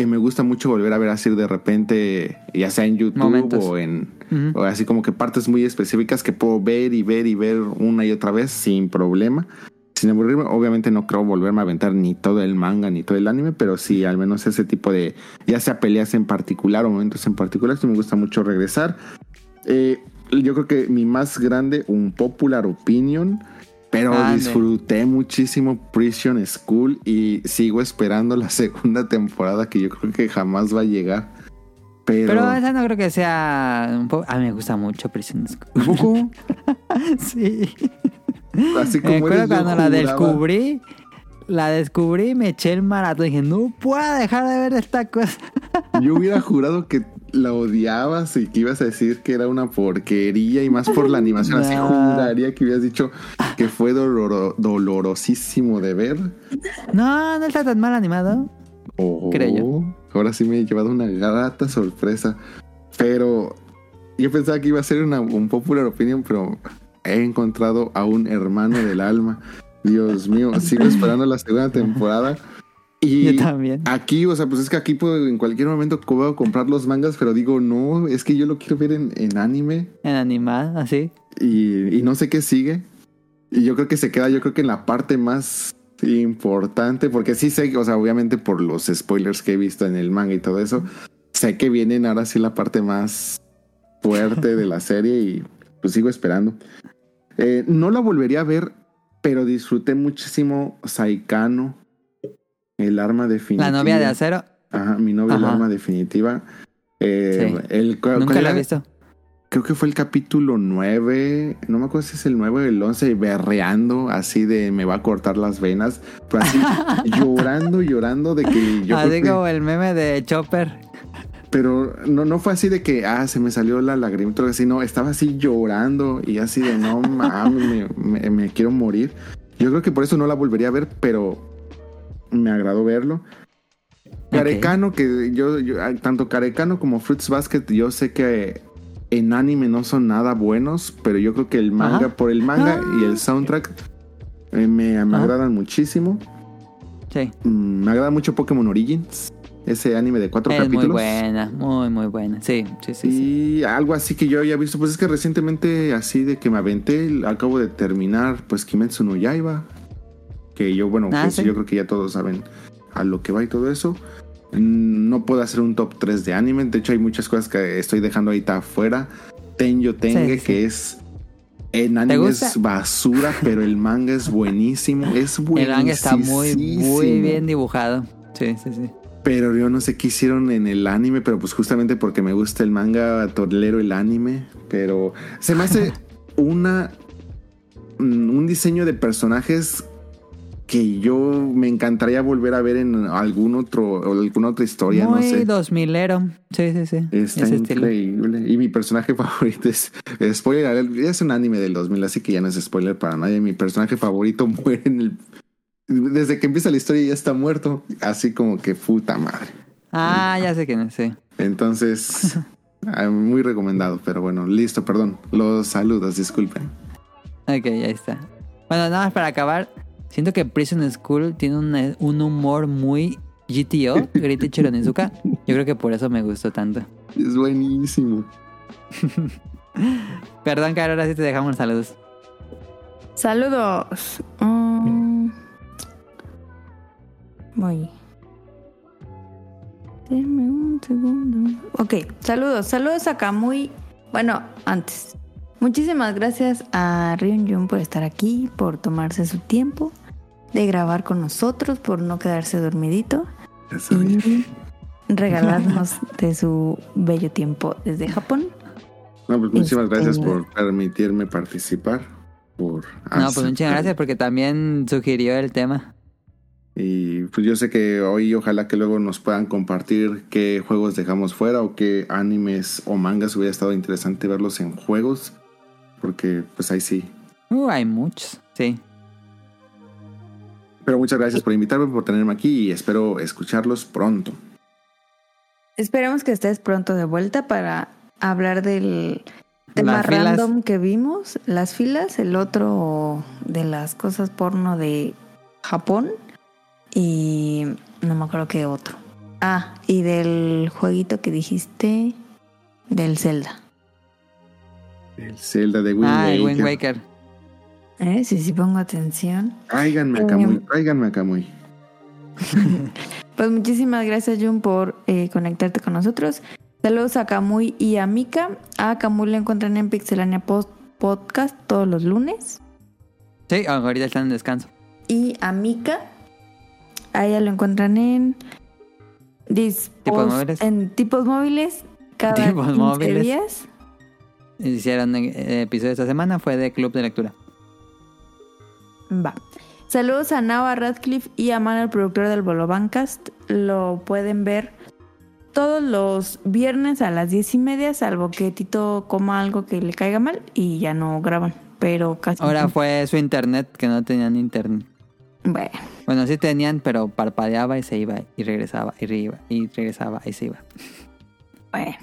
que me gusta mucho volver a ver así de repente, ya sea en YouTube Momentos. o en o así como que partes muy específicas que puedo ver y ver y ver una y otra vez sin problema. Sin aburrirme, obviamente no creo volverme a aventar ni todo el manga ni todo el anime, pero sí al menos ese tipo de, ya sea peleas en particular o momentos en particular, sí me gusta mucho regresar. Eh, yo creo que mi más grande, un popular opinion, pero disfruté muchísimo Prison School y sigo esperando la segunda temporada que yo creo que jamás va a llegar. Pero, Pero esa no creo que sea un poco... A mí me gusta mucho Prison School. ¿Un poco? sí. así como Me acuerdo eres, yo cuando la descubrí. La descubrí y me eché el maratón. Dije, no puedo dejar de ver esta cosa. Yo hubiera jurado que la odiabas y que ibas a decir que era una porquería y más por la animación. Así juraría que hubieras dicho que fue doloro- dolorosísimo de ver. No, no está tan mal animado. Oh, Creo yo. Ahora sí me he llevado una grata sorpresa. Pero yo pensaba que iba a ser una, un popular opinion, pero he encontrado a un hermano del alma. Dios mío, sigo esperando la segunda temporada. Y Yo también. Aquí, o sea, pues es que aquí puedo en cualquier momento puedo comprar los mangas, pero digo, no, es que yo lo quiero ver en, en anime En animado, así. y, y no sé qué sigue. Y yo creo que se queda, yo creo que en la parte más importante, porque sí sé, o sea, obviamente por los spoilers que he visto en el manga y todo eso, sé que vienen ahora sí la parte más fuerte de la serie y pues sigo esperando. Eh, no la volvería a ver, pero disfruté muchísimo Saikano, el arma definitiva. La novia de acero. Ajá, mi novia, el arma definitiva. Eh, Sí. el, ¿cuál Nunca la he visto. Creo que fue el capítulo 9, no me acuerdo si es el 9 o el 11, berreando así de me va a cortar las venas, pero así llorando, llorando de que yo... que- como el meme de Chopper. pero no, no fue así de que, ah, se me salió la lagrimita, así, no, estaba así llorando y así de, no mames, me, me- me quiero morir. Yo creo que por eso no la volvería a ver, pero me agradó verlo. Carecano, que yo, yo- ah, tanto Carecano como Fruits Basket, yo sé que en anime no son nada buenos, pero yo creo que el manga, Ajá. por el manga y el soundtrack, eh, me, me agradan muchísimo. Sí. Mm, me agrada mucho Pokémon Origins, ese anime de cuatro Es muy capítulos. buena, muy, muy buena. Sí, sí, sí. sí. Y algo así que yo había visto, pues es que recientemente así de que me aventé, acabo de terminar pues Kimetsu no Yaiba, que yo, bueno, Ah, sí. yo creo que ya todos saben a lo que va y todo eso. Mm, No puedo hacer un top 3 de anime. De hecho, hay muchas cosas que estoy dejando ahorita afuera. Tenyo Tenge, Sí, que es. En anime es basura, pero el manga es buenísimo. Es buenísimo. El manga está muy, muy bien dibujado. Sí, sí, sí. Pero yo no sé qué hicieron en el anime, pero pues justamente porque me gusta el manga, tolero el anime. Pero se me hace una. mm, un diseño de personajes que yo me encantaría volver a ver en algún otro o alguna otra historia, muy no sé. dos milero. Sí, sí, sí. Está Ese estilo. increíble. Y mi personaje favorito es. Spoiler, es un anime del 2000, así que ya no es spoiler para nadie. Mi personaje favorito muere en el. Desde que empieza la historia ya está muerto. Así como que puta madre. Ah, ya sé quién es, sí. Entonces, ah, muy recomendado. Pero bueno, listo, perdón. Los saludos, disculpen. Ok, ya está. Bueno, nada más para acabar. Siento que Prison School tiene un, un humor muy GTO, Grite Chironizuka. Yo creo que por eso me gustó tanto. Es buenísimo. Perdón, Caro, ahora sí te dejamos los saludos. Saludos. Mm. Voy. Denme un segundo. Ok, saludos. Saludos a Kamui. Bueno, antes. Muchísimas gracias a Ryun Jun por estar aquí, por tomarse su tiempo de grabar con nosotros, por no quedarse dormidito Ya sabía. y regalarnos de su bello tiempo desde Japón. No, pues muchísimas Este- gracias por permitirme participar. Por No, pues muchas gracias porque también sugirió el tema. Y pues yo sé que hoy ojalá que luego nos puedan compartir qué juegos dejamos fuera o qué animes o mangas hubiera estado interesante verlos en juegos. Porque pues ahí sí. Uh, hay muchos, sí. Pero muchas gracias por invitarme, por tenerme aquí y espero escucharlos pronto. Esperemos que estés pronto de vuelta para hablar del tema Las filas. random que vimos, las filas, el otro de las cosas porno de Japón y no me acuerdo qué otro. Ah, y del jueguito que dijiste del Zelda. El Zelda de Wind Ah, Waker. Wind Waker. ¿Eh? Sí, sí pongo atención. Tráiganme a Kamui, tráiganme a Kamui. Pues muchísimas gracias, Jun, por eh, conectarte con nosotros. Saludos a Kamui y a Mika. A Kamui le encuentran en Pixelania Post Podcast todos los lunes. Sí, ahorita están en descanso. Y a Mika, a ella lo encuentran en Dispos- Tipos móviles. en tipos móviles cada Tipos 15 móviles. días. Hicieron eh, episodio esta semana, fue de Club de Lectura. Va. Saludos a Nava Radcliffe y a Manuel, productor del Bolobancast. Lo pueden ver todos los viernes a las diez y media, salvo que Tito coma algo que le caiga mal y ya no graban. Pero casi. Ahora fue su internet, que no tenían internet. Bueno, Bueno, sí tenían, pero parpadeaba y se iba y regresaba y iba y regresaba y se iba. bueno.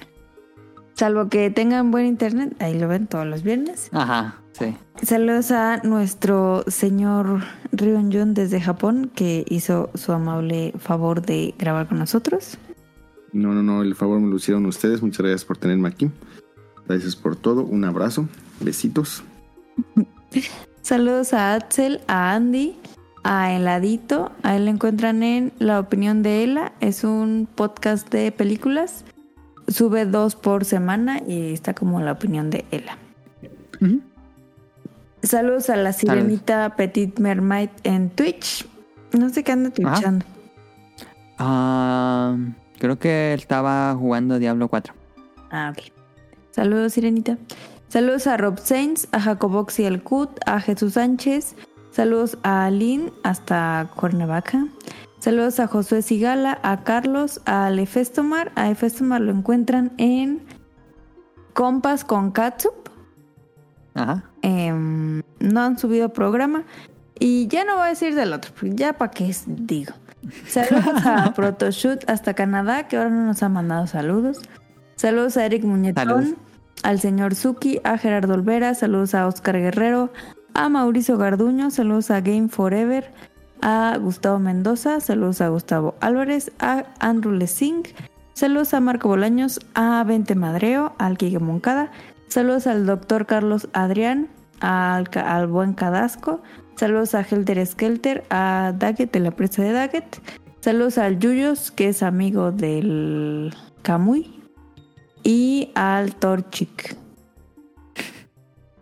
Salvo que tengan buen internet, ahí lo ven todos los viernes. Ajá, sí. Saludos a nuestro señor Rion Jun desde Japón, que hizo su amable favor de grabar con nosotros. No, no, no, el favor me lo hicieron ustedes. Muchas gracias por tenerme aquí. Gracias por todo. Un abrazo. Besitos. Saludos a Axel, a Andy, a Heladito. A él le encuentran en La Opinión de Ela. Es un podcast de películas. Sube dos por semana y está como La Opinión de Ela. Ujú. Saludos a la sirenita Petit Mermaid en Twitch. No sé qué anda twitchando. Ah, creo que estaba jugando Diablo 4. Ah, ok. Saludos, Sirenita. Saludos a Rob Sainz, a Jacobox y el Cut, a Jesús Sánchez. Saludos a Aline hasta Cuernavaca. Saludos a Josué Sigala, a Carlos, a Efestomar. A Efestomar lo encuentran en Compas con Katsup. Ajá. Em, no han subido programa. Y ya no voy a decir del otro, porque ya para qué digo. Saludos a Protoshoot hasta Canadá, que ahora no nos ha mandado saludos. Saludos a Eric Muñetón, al señor Suki, a Gerardo Olvera, saludos a Oscar Guerrero, a Mauricio Garduño, saludos a Game Forever, a Gustavo Mendoza, saludos a Gustavo Álvarez, a Andrew Lessing, saludos a Marco Bolaños, a Vente Madreo, al Quique Moncada, saludos al doctor Carlos Adrián, al, al buen Cadasco, saludos a Helter Skelter, a Daggett de la presa de Daggett, Saludos al Yuyos, que es amigo del Camuy. Y al Torchic.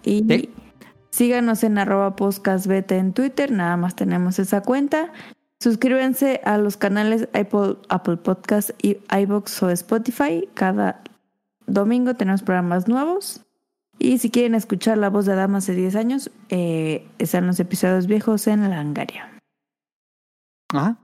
Y Sí. síganos en arroba podcastbeta en Twitter, nada más tenemos esa cuenta. Suscríbanse a los canales Apple, Apple Podcast, y iBox o Spotify. Cada domingo tenemos programas nuevos. Y si quieren escuchar la voz de Adama hace 10 años, eh, están los episodios viejos en Langaria. Ajá.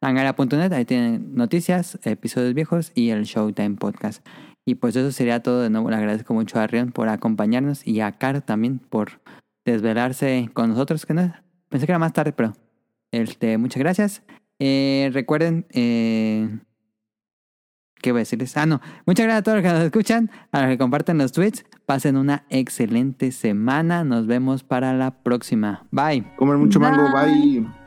Langara.net, ahí tienen noticias, episodios viejos y el Showtime Podcast. Y pues eso sería todo. De nuevo le agradezco mucho a Rion por acompañarnos y a Caro también por desvelarse con nosotros. Que no, pensé que era más tarde, pero este, muchas gracias. Eh, recuerden, eh, ¿qué voy a decirles? Ah, no. Muchas gracias a todos los que nos escuchan, a los que comparten los tweets. Pasen una excelente semana. Nos vemos para la próxima. Bye. Comer mucho mango, Bye. bye.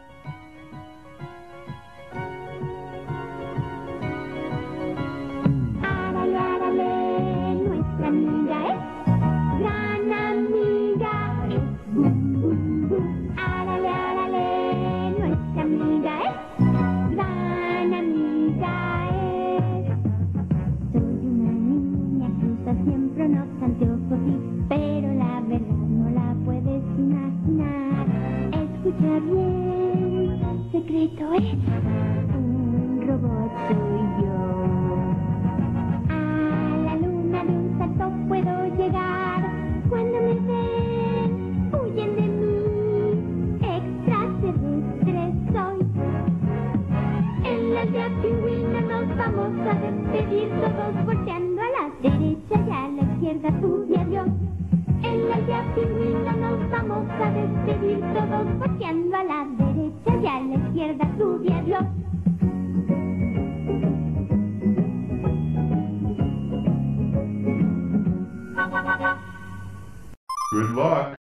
Escucha bien, secreto es un robot soy yo. A la luna de un salto puedo llegar. Cuando me ven, huyen de mí. Extraterrestre soy. En la aldea pingüina nos vamos a despedir todos volteando a la derecha y a la izquierda tú y adiós. En la aldea pingüina nos vamos a despedir todos volteando a la derecha y a la izquierda tú y adiós. Good luck.